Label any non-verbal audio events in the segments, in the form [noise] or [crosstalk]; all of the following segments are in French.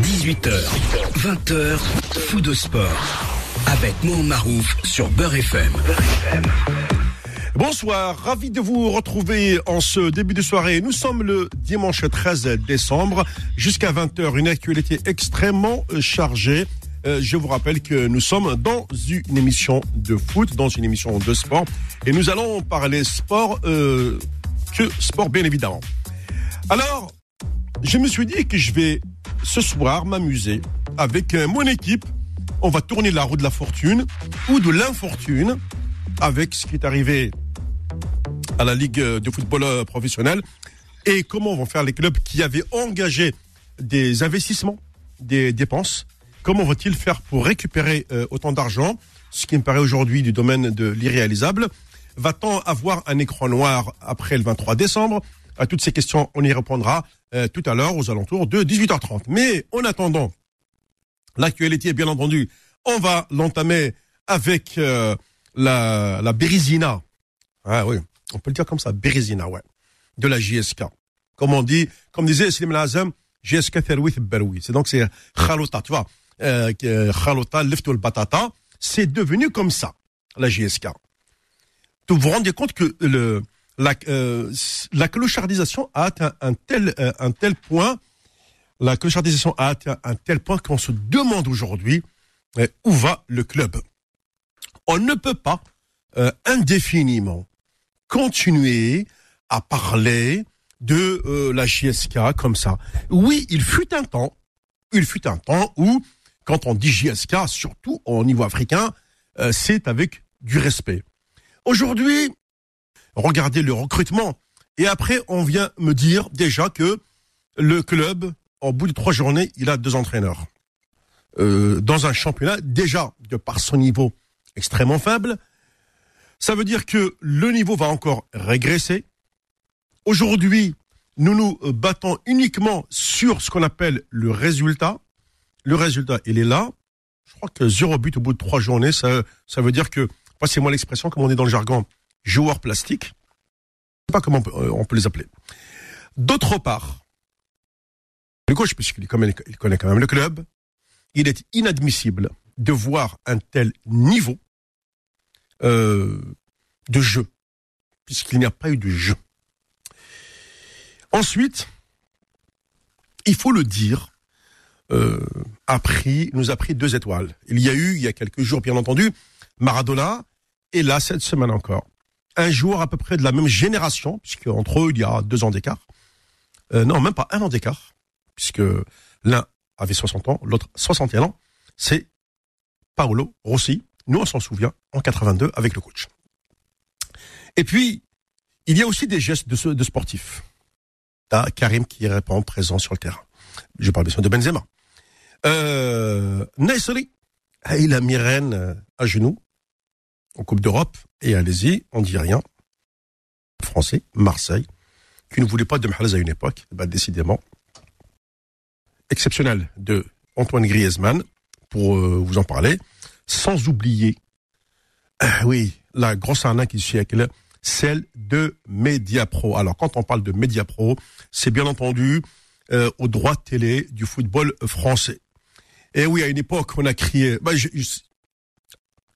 18h, 20h, fou de sport. Avec Mohamed Marouf sur Beurre FM. Bonsoir, ravi de vous retrouver en ce début de soirée. Nous sommes le dimanche 13 décembre jusqu'à 20h, une actualité extrêmement chargée. Euh, je vous rappelle que nous sommes dans une émission de foot, dans une émission de sport, et nous allons parler sport, euh, que sport bien évidemment. Alors, je me suis dit que je vais ce soir m'amuser avec euh, mon équipe. On va tourner la roue de la fortune ou de l'infortune avec ce qui est arrivé à la Ligue de football euh, professionnel et comment vont faire les clubs qui avaient engagé des investissements, des dépenses. Comment vont-ils faire pour récupérer euh, autant d'argent, ce qui me paraît aujourd'hui du domaine de l'irréalisable? Va-t-on avoir un écran noir après le 23 décembre À toutes ces questions, on y répondra euh, tout à l'heure aux alentours de 18h30. Mais en attendant, l'actualité, bien entendu, on va l'entamer avec la, la Bérizina. Ah oui, on peut le dire comme ça, Bérézina, ouais, de la JSK. Comme on dit, comme disait Slim Lazem, JSK Therwith Beroui. C'est donc c'est Khalota, tu vois, euh, Khalota, Lifto le Batata, c'est devenu comme ça, la JSK. Vous vous rendez compte que le, la, euh, la clochardisation a atteint un tel, euh, un tel point, la clochardisation a atteint un tel point qu'on se demande aujourd'hui euh, où va le club. On ne peut pas euh, indéfiniment continuer à parler de la JSK comme ça. Oui, il fut un temps, il fut un temps où, quand on dit JSK, surtout au niveau africain, c'est avec du respect. Aujourd'hui, regardez le recrutement. Et après, on vient me dire déjà que le club, au bout de trois journées, il a deux entraîneurs. Euh, dans un championnat, déjà, de par son niveau extrêmement faible, ça veut dire que le niveau va encore régresser. Aujourd'hui, nous nous battons uniquement sur ce qu'on appelle le résultat. Le résultat, il est là. Je crois que zéro but au bout de trois journées, ça, ça veut dire que, passez-moi l'expression, comme on dit dans le jargon, joueur plastique. Je sais pas comment on peut, peut les appeler. D'autre part, le coach, puisqu'il connaît, il connaît quand même le club, il est inadmissible de voir un tel niveau euh, de jeu, puisqu'il n'y a pas eu de jeu. Ensuite, il faut le dire, euh, a pris, nous a pris deux étoiles. Il y a eu, il y a quelques jours, bien entendu, Maradona, et là, cette semaine encore, un joueur à peu près de la même génération, puisque entre eux, il y a deux ans d'écart. Euh, non, même pas un an d'écart, puisque l'un avait 60 ans, l'autre 61 ans. C'est Paolo Rossi. Nous, on s'en souvient, en 82, avec le coach. Et puis, il y a aussi des gestes de, sportifs. T'as Karim qui répond présent sur le terrain. Je parle bien sûr de Benzema. Euh, Naisri, il a Myrène à genoux en Coupe d'Europe et allez-y, on dit rien. Français, Marseille, qui ne voulait pas de Mahrez à une époque, bah, décidément. Exceptionnel de Antoine Griezmann, pour euh, vous en parler, sans oublier, euh, oui, la grosse arnaque du siècle, celle de Mediapro. Alors, quand on parle de Mediapro, c'est bien entendu euh, au droit télé du football français. Et oui, à une époque, on a crié. Bah,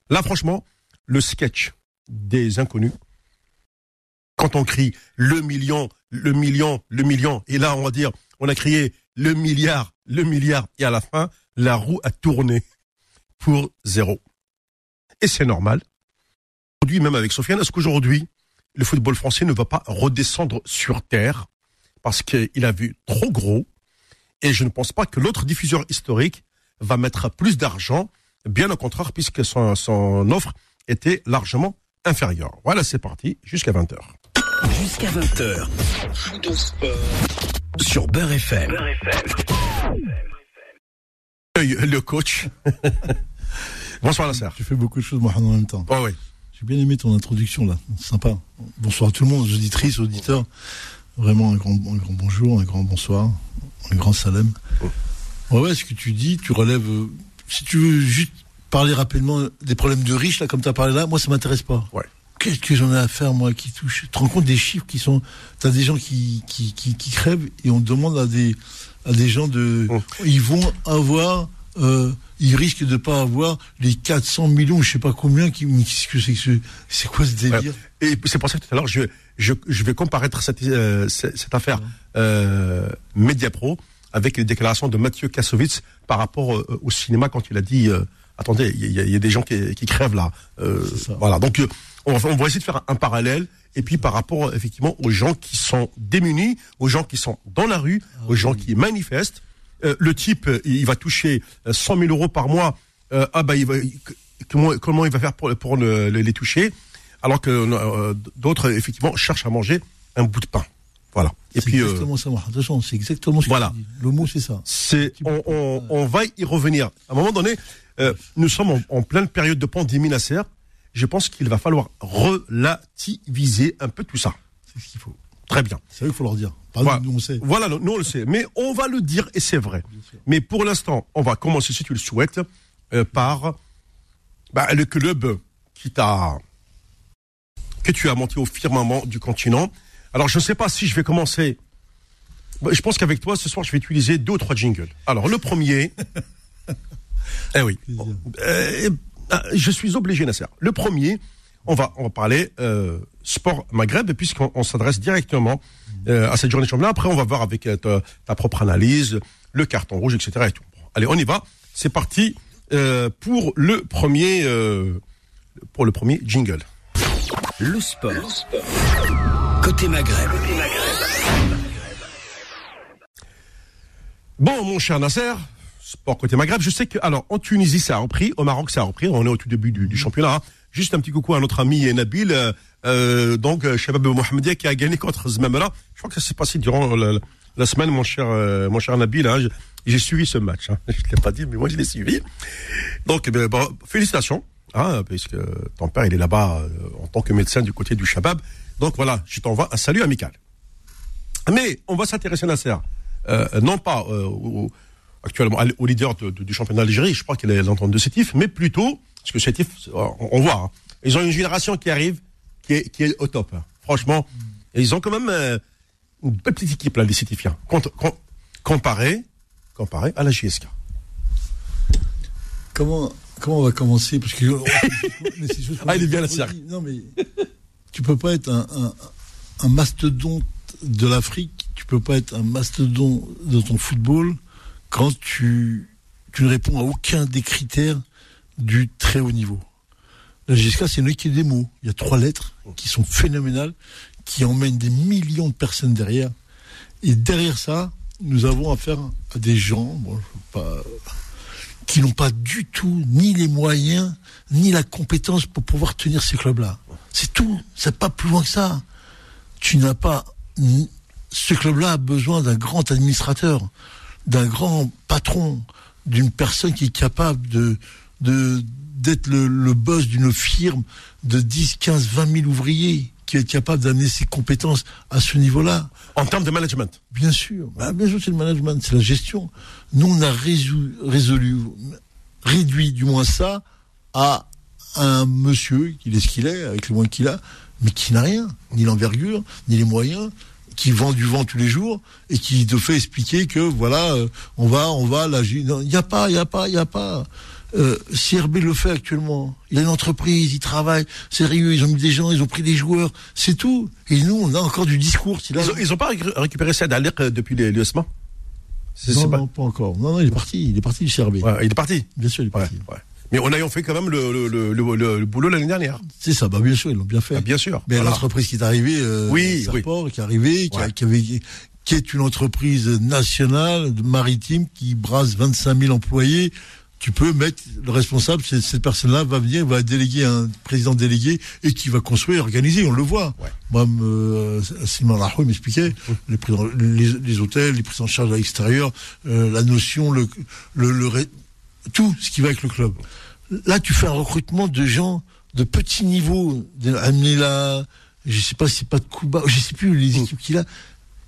là, franchement, le sketch des inconnus, quand on crie le million, le million, le million, et là, on va dire, on a crié le milliard, le milliard, et à la fin, la roue a tourné pour zéro. Et c'est normal. Aujourd'hui, même avec Sofiane, est-ce qu'aujourd'hui, le football français ne va pas redescendre sur terre parce qu'il a vu trop gros? Et je ne pense pas que l'autre diffuseur historique va mettre plus d'argent, bien au contraire, puisque son, son offre était largement inférieure. Voilà, c'est parti, jusqu'à 20h. Jusqu'à 20h. Sur Beurre FM. Beurre FM. Le coach. [laughs] Bonsoir Lasser. Tu fais beaucoup de choses, Mohamed, en même temps. Oh oui. J'ai bien aimé ton introduction, là. Sympa. Bonsoir à tout le monde, aux auditrices, aux auditeurs. Vraiment un grand, un grand bonjour, un grand bonsoir, un grand salam. Oh. Ouais, ouais, ce que tu dis, tu relèves. euh, si tu veux juste parler rapidement des problèmes de riches, là, comme tu as parlé là, moi, ça m'intéresse pas. Ouais. qu'est-ce que j'en ai à faire, moi, qui touche? Tu te rends compte des chiffres qui sont. Tu as des gens qui, qui, qui, qui, crèvent et on demande à des, à des gens de. Mmh. Ils vont avoir. Euh, ils risquent de pas avoir les 400 millions, je sais pas combien, qui, qu'est-ce que c'est que c'est quoi ce délire? Et c'est pour ça que tout à l'heure, je, je, je vais comparaître cette, euh, cette, cette affaire euh, Mediapro avec les déclarations de Mathieu Kassovitz par rapport euh, au cinéma quand il a dit attendez, il y, a- il y a des gens qui, qui crèvent là. Euh, voilà. Donc euh, on va, on va essayer de faire un, un parallèle. Et puis par rapport effectivement aux gens qui sont démunis, aux gens qui sont dans la rue, Ah aux gens qui manifestent. Euh, le type, il va toucher euh, 100 000 euros par mois. Euh, ah bah il va, comment, comment il va faire pour, pour le- le- les toucher? Alors que euh, d'autres effectivement cherchent à manger un bout de pain. Voilà. Et puis euh, exactement ça, Mohamed. Attention, c'est exactement ce Voilà. que tu dis. Le mot, c'est ça. c'est on, on, on va y revenir. À un moment donné, euh, nous sommes en, en pleine période de pandémie, Nasser. Je pense qu'il va falloir relativiser un peu tout ça. C'est ce qu'il faut. Très bien. C'est vrai qu'il faut leur dire. Voilà. nous, on sait. Voilà, nous on le sait. Mais on va le dire et c'est vrai. Mais pour l'instant, on va commencer, si tu le souhaites, euh, par bah, le club qui t'a que tu as monté au firmament du continent. Alors je ne sais pas si je vais commencer. Bah, Je pense qu'avec toi ce soir je vais utiliser deux ou trois jingles. Alors le premier. [laughs] eh oui. Euh, euh, je suis obligé, Nasser. Le premier, on va, on va parler euh, sport Maghreb, puisqu'on on s'adresse directement euh, à cette journée de championnat. Après, on va voir avec euh, ta, ta propre analyse, le carton rouge, etc. Et tout. Bon, allez, on y va. C'est parti euh, pour le premier, euh, pour le premier jingle. Le sport. Côté Maghreb. Bon, mon cher Nasser, sport côté Maghreb, je sais que, alors, en Tunisie, ça a repris, au Maroc, ça a repris, on est au tout début du, championnat. hein. Juste un petit coucou à notre ami Nabil, euh, euh, donc, euh, Shabab Mohamedia, qui a gagné contre Zmamela. Je crois que ça s'est passé durant la, semaine, mon cher, euh, mon cher Nabil, hein. J'ai suivi ce match, hein. [laughs] Je ne l'ai pas dit, mais moi, je l'ai suivi. Donc, bon, félicitations, hein, puisque ton père, il est là-bas, euh, en tant que médecin du côté du Shabab. Donc, voilà, je t'envoie un salut amical. Mais on va s'intéresser, Nasser, euh, non pas euh, au- actuellement au leader de- de- du championnat d'Algérie, je crois qu'il est l'entente de Sétif, mais plutôt, parce que Sétif, on, on voit, hein, ils ont une génération qui arrive, qui est, qui est au top. hein. Franchement, et ils ont quand même euh, une belle petite équipe, là, les Sétifiens, com- com- comparé, comparé à la JSK. Comment, comment on va commencer Parce que. mais c'est juste qu'on Ah, il est bien, la cercle. Non, mais. Tu peux pas être un, un, un mastodonte de l'Afrique, tu peux pas être un mastodonte de ton football quand tu, tu ne réponds à aucun des critères du très haut niveau. La GSK, c'est une équipe des mots. Il y a trois lettres qui sont phénoménales, qui emmènent des millions de personnes derrière. Et derrière ça, nous avons affaire à des gens, bon, je veux pas, qui n'ont pas du tout ni les moyens, ni la compétence pour pouvoir tenir ces clubs-là. C'est tout. C'est pas plus loin que ça. Tu n'as pas. Ce club-là a besoin d'un grand administrateur, d'un grand patron, d'une personne qui est capable d'être le, le boss d'une firme de 10, 15, 20 000 ouvriers, qui est capable d'amener ses compétences à ce niveau-là. En termes de management. Bien sûr. Bah, bien sûr, c'est le management, c'est la gestion. Nous, on a résolu, résolu, réduit du moins ça à un monsieur, qu'il est ce qu'il est, avec les moyens qu'il a, mais qui n'a rien, ni l'envergure, ni les moyens, qui vend du vent tous les jours et qui te fait expliquer que voilà, euh, on va, on va, là, il n'y a pas, il n'y a pas, il n'y a pas. Euh, CRB le fait actuellement. Il a une entreprise, il travaille, sérieux, ils ont mis des gens, ils ont pris des joueurs, c'est tout. Et nous, on a encore du discours. a- Ils ont, ils ont pas récu- récupéré Saad euh, depuis les- l'USMA C'est- non, pas- non, pas encore. Non, non, il est parti. Il est parti du CRB. Ouais, il est parti. Bien sûr, il est parti. ouais. Mais on ayant fait quand même le, le, le, le- boulot l'année dernière. C'est ça, bah bien sûr, ils l'ont bien fait. Ah, bien sûr. Mais Voilà. l'entreprise qui est arrivée, euh, Oui, Serport, qui est arrivée, qui, a- Ouais. qui avait, qui est une entreprise nationale maritime qui brasse 25 000 employés. Tu peux mettre le responsable, cette personne-là va venir, va déléguer un président délégué et qui va construire, organiser. On le voit. Ouais. Moi, me, Simon Rahoui m'expliquait [laughs] les, hôtels, les prises en charge à l'extérieur, euh, la notion, le, le, le ré- tout ce qui va avec le club. Là, tu fais un recrutement de gens de petit niveau, de Amnila, je sais pas si c'est pas de Kuba, je sais plus les équipes qu'il a.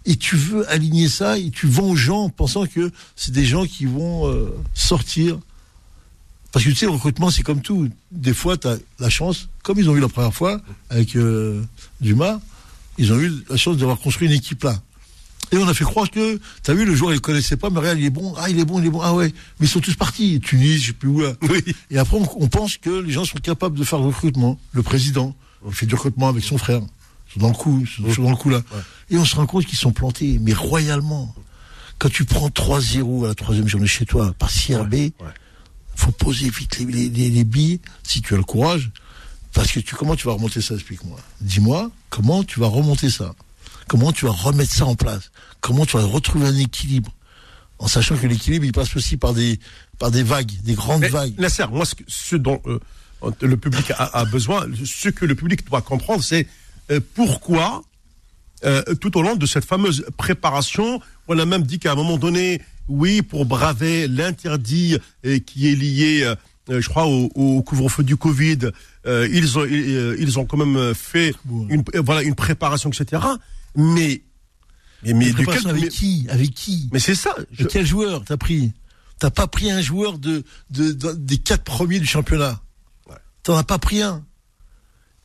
Et tu veux aligner ça et tu vends aux gens en pensant que c'est des gens qui vont euh, sortir Parce que tu sais, le recrutement, c'est comme tout. Des fois, tu as la chance, comme ils ont eu la première fois avec euh, Dumas, ils ont eu la chance d'avoir construit une équipe là. Et on a fait croire que, tu as vu, le joueur, il ne connaissait pas, mais regarde, il est bon, ah, il est bon, il est bon, ah ouais. Mais ils sont tous partis. Tunis, je sais plus où là. Et après, on, on pense que les gens sont capables de faire le recrutement. Le président, fait du recrutement avec son frère. Ils sont dans le coup, ils sont dans le coup là. Et on se rend compte qu'ils sont plantés, mais royalement. Quand tu prends 3-0 à la troisième journée chez toi, par CRB, faut poser vite les, les, les- les billes, si tu as le courage. Parce que tu, comment tu vas remonter ça, explique-moi. Dis-moi, comment tu vas remonter ça? Comment tu vas remettre ça en place? Comment tu vas retrouver un équilibre? En sachant que l'équilibre, il passe aussi par des, par des vagues, des grandes Mais, vagues. Nasser, moi, ce, dont euh, le public a, a besoin, ce que le public doit comprendre, c'est euh, pourquoi, euh, tout au long de cette fameuse préparation, on a même dit qu'à un moment donné, oui, pour braver l'interdit euh, qui est lié, euh, euh, je crois, au, au couvre-feu du Covid, ils, ont, ils, ont quand même fait une, voilà, une préparation, etc. Mais, mais, avec mais- qui? Avec qui? Mais c'est ça. je- Et quel joueur t'as pris? T'as pas pris un joueur de, de, de- des quatre premiers du championnat? T'en as pas pris un?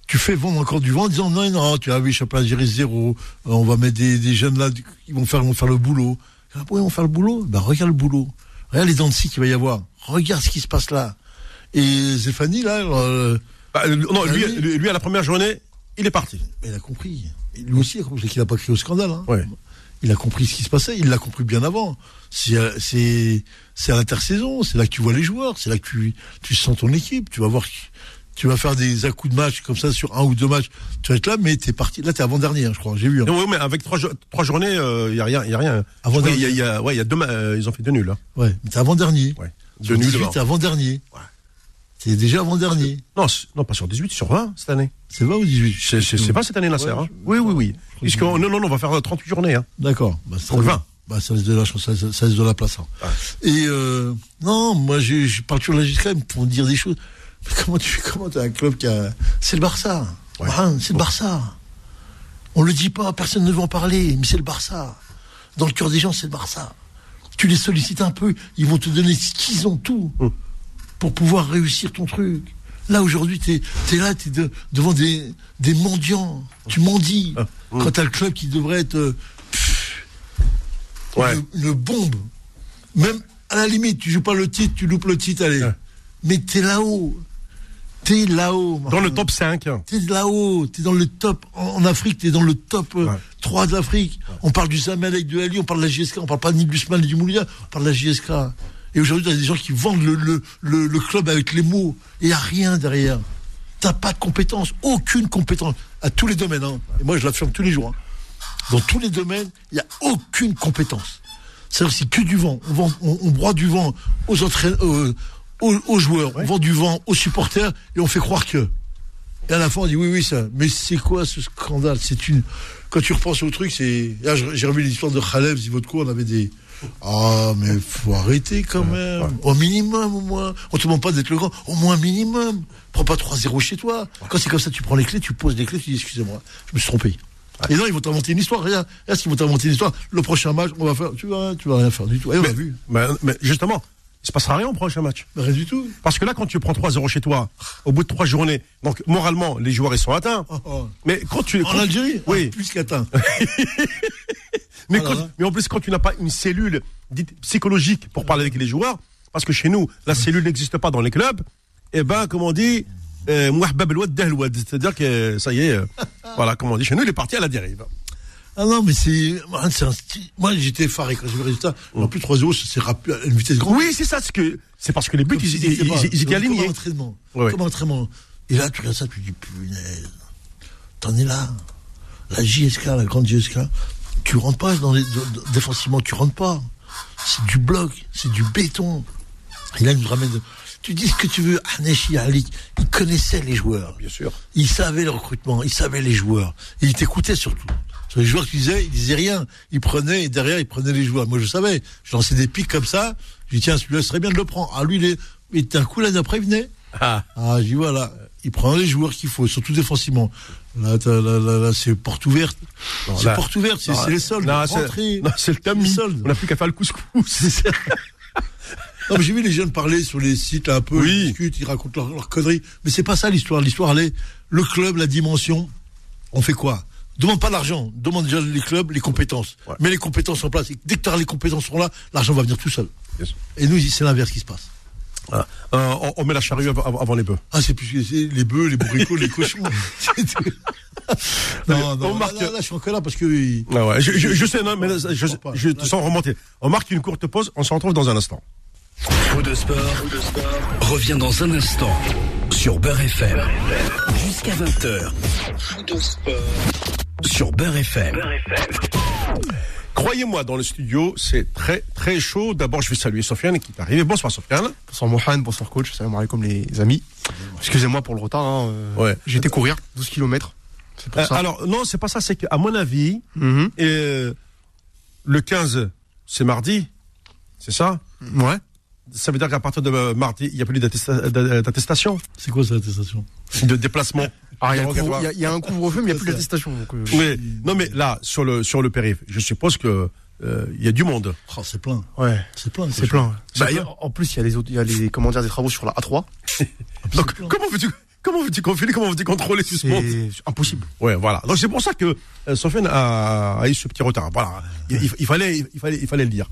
Tu fais vendre encore du vent en disant non, non, tu as vu, championnat gérer zéro. On va mettre des, des jeunes là, ils vont faire, ils vont faire le boulot. Ah, ouais, ils vont faire le boulot. Ben regarde le boulot. Regarde les dents de scie qu'il va y avoir. Regarde ce qui se passe là. Et Zéphanie là, euh, bah, euh, non, lui, oui. lui, lui, à la première journée, il est parti. il a compris. Lui aussi, il a compris qu'il a pas crié au scandale. Hein. Ouais. Il a compris ce qui se passait. Il l'a compris bien avant. C'est euh, c'est c'est à l'intersaison. C'est là que tu vois les joueurs. C'est là que tu tu sens ton équipe. Tu vas voir. Que Tu vas faire des à coups de match comme ça sur un ou deux matchs. Tu vas être là, mais t'es parti. Là, t'es avant dernier, je crois. J'ai vu. hein. Non, ouais, mais avec trois, trois journées, il y a rien, il y a rien. Avant Oui, il y a, dernier. y a- ouais, il y a deux, euh, ils ont fait deux nuls. Hein. Ouais, mais t'es avant dernier. Ouais. Deux nuls. 18, alors. t'es avant dernier. Ouais. T'es déjà avant dernier. Non, non, pas sur 18, sur 20 cette année. C'est 20 ou 18 C'est, pas cette année, Nasser. Ouais, hein. Oui, oui, oui. Puisque non, non, non, on va faire 38 journées. Hein. D'accord. Bah, c'est Pour très le bien. 20. Bah, ça laisse de la ça, ça- laisse de la place. hein. Et euh, non, moi, je, je parle toujours de la GSK pour dire des choses. Mais comment tu comment as un club qui a. C'est le Barça. Ouais. Hein, c'est le Barça. On le dit pas, personne ne veut en parler, mais c'est le Barça. Dans le cœur des gens, c'est le Barça. Tu les sollicites un peu, ils vont te donner ce qu'ils ont tout Hum. pour pouvoir réussir ton truc. Là, aujourd'hui, tu es, là, tu es devant des, des mendiants. Tu mendis. Ah, hum. Quand tu as le club qui devrait être euh, pff, Ouais. une, une bombe. Même à la limite, tu joues pas le titre, tu loupes le titre, allez. Ouais. Mais t'es là-haut. T'es là-haut. Dans le top 5. hein. T'es là-haut, t'es dans le top. En, Afrique, t'es dans le top euh, Ouais. 3 de l'Afrique. On parle du Zamalek, de Ali, on parle de la JSK, on parle pas ni du Smal ni du Moulia, on parle de la JSK. Et aujourd'hui, t'as des gens qui vendent le, le, le, le club avec les mots. Et y a rien derrière. T'as pas de compétence, aucune compétence. À tous les domaines, hein. Et moi, je l'affirme tous les jours. hein. Dans tous les domaines, il n'y a aucune compétence. C'est-à-dire que c'est que du vent. On, vend, on, on broie du vent aux, entraîneurs, euh, aux, aux joueurs, on vend du vent aux supporters et on fait croire que. Et à la fin, on dit oui, oui, ça. Mais c'est quoi ce scandale? C'est une. Quand tu repenses au truc, c'est. Là, j'ai revu l'histoire de Khaleb, Zivotko, on avait des. Ah, mais faut arrêter quand même. Au minimum, au moins. On te demande pas d'être le grand. Au moins, minimum. Prends pas 3-0 chez toi. Quand c'est comme ça, tu prends les clés, tu poses les clés, tu dis excusez-moi, je me suis trompé. Et non, ils vont t'inventer une histoire. Regarde, regarde qu'ils vont t'inventer une histoire. Le prochain match, on va faire. Tu vas, tu vas rien faire du tout. Et on Mais, a vu. mais, mais justement, il se passera rien au prochain match. Rien du tout. Parce que là, quand tu prends 3-0 chez toi, au bout de trois journées, donc moralement, les joueurs, ils sont atteints. Oh, oh. Mais quand tu. En quand- Algérie Oui. Ah, Plus qu'atteint. [laughs] Mais, Ah quand- mais en plus, quand tu n'as pas une cellule dite psychologique pour parler avec les joueurs, parce que chez nous, la cellule n'existe pas dans les clubs, eh ben, comme on dit, euh, c'est-à-dire que ça y est, euh, [laughs] voilà, comme on dit chez nous, il est parti à la dérive. Ah non, mais c'est. moi, c'est style- Moi, j'étais effaré quand j'ai vu le résultat. En plus, 3-0, c'est rapide, à une vitesse grande. Oui, c'est ça, c'est que c'est parce que les buts, ils, ils- étaient ils- ils étaient comme alignés. un entraînement. Ouais. Comme un entraînement. Et là, tu regardes ça, tu dis, punaise, t'en es là. La JSK, la grande JSK, tu rentres pas dans les, défensivement, tu rentres pas. C'est du bloc, c'est du béton. Et là, il nous ramène. Tu dis ce que tu veux, Aneshi Ali, il connaissait les joueurs. Bien sûr. Il savait le recrutement, il savait les joueurs. Et il t'écoutait surtout. Sur les joueurs qui disaient, il disait rien. Il prenait, et derrière, il prenait les joueurs. Moi, je savais. Je lançais des pics comme ça. Je dis, tiens, celui-là, ce serait bien de le prendre. Ah, lui, il est, et d'un coup, l'année d'après, il venait. Ah. Ah, je dis, voilà. Il prend les joueurs qu'il faut, surtout défensivement. Là, là, là, là, c'est porte ouverte. C'est là- porte ouverte, c'est c'est les soldes. C'est c'est le tamis. On n'a plus qu'à faire le couscous. [laughs] Non, mais j'ai vu les jeunes parler sur les sites là, un peu, Oui. ils discutent, ils racontent leurs leurs conneries. Mais c'est pas ça l'histoire. L'histoire, elle est le club, la dimension. On fait quoi? Demande pas l'argent, demande déjà les clubs, les compétences. Ouais. Mets les compétences en place. Et dès que t'as les compétences sont là, l'argent va venir tout seul. Yes. Et nous, c'est l'inverse qui se passe. Voilà. Euh, on, on met la charrue avant, avant les bœufs. Ah, c'est plus les bœufs, les bourricots, les cochons. [laughs] Non, non, On marque- là, là, là, je suis encore là parce que. Ah ouais, je, je- je sais, non, mais là, je, je te sens remonter. On marque une courte pause, on se retrouve dans un instant. Fou de sport, revient dans un instant sur Beurre FM. Jusqu'à 20h. Fou de sport sur Beurre FM. Croyez-moi, dans le studio, c'est très très chaud. D'abord, je vais saluer Sofiane qui est arrivé. Bonsoir Sofiane. Bonsoir Mohamed, bonsoir coach, salam alaikum les amis. Excusez-moi pour le retard, hein, euh, Ouais. j'ai été courir 12 km. C'est pour Euh, ça. alors, non, c'est pas ça, c'est qu'à mon avis, Mhm. euh, le 15, c'est mardi, c'est ça? Ouais. Ça veut dire qu'à partir de euh, mardi, il n'y a plus d'attesta- d'a- d'attestation, C'est quoi cette attestation? De déplacement. Ah, il y couvre- il y a- il y, a un couvre-feu, mais il n'y a plus d'attestation. euh, Oui, non mais là, sur le, sur le périph', je suppose que euh, il y a du monde. Oh, c'est plein. Ouais. C'est plein. C'est plein. Bah, plein. a- en plus, il y a les autres, il y a les, comment dire, des travaux sur la A3. [laughs] Donc, comment veux-tu comment veux-tu confiler, comment veux-tu contrôler tout ce monde? C'est impossible. Ouais, voilà. Donc c'est pour ça que euh, Sofiane a, a eu ce petit retard. Voilà, il, il- il fallait, il fallait, il fallait le dire.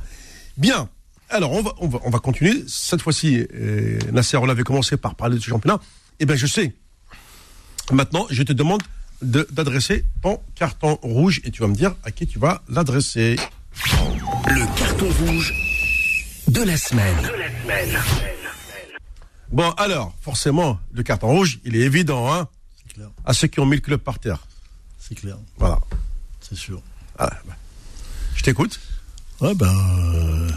Bien. Alors on va, on va, on va continuer. Cette fois-ci, euh, Nasser, on avait commencé par parler de ce championnat. Eh bien, je sais. Maintenant, je te demande de- d'adresser ton carton rouge et tu vas me dire à qui tu vas l'adresser. Le carton rouge de la semaine. Bon, alors, forcément, le carton rouge, il est évident, hein, C'est clair. à ceux qui ont mis le club par terre. C'est clair. Voilà. C'est sûr. Ah, bah. Je t'écoute. Ouais, ben. euh,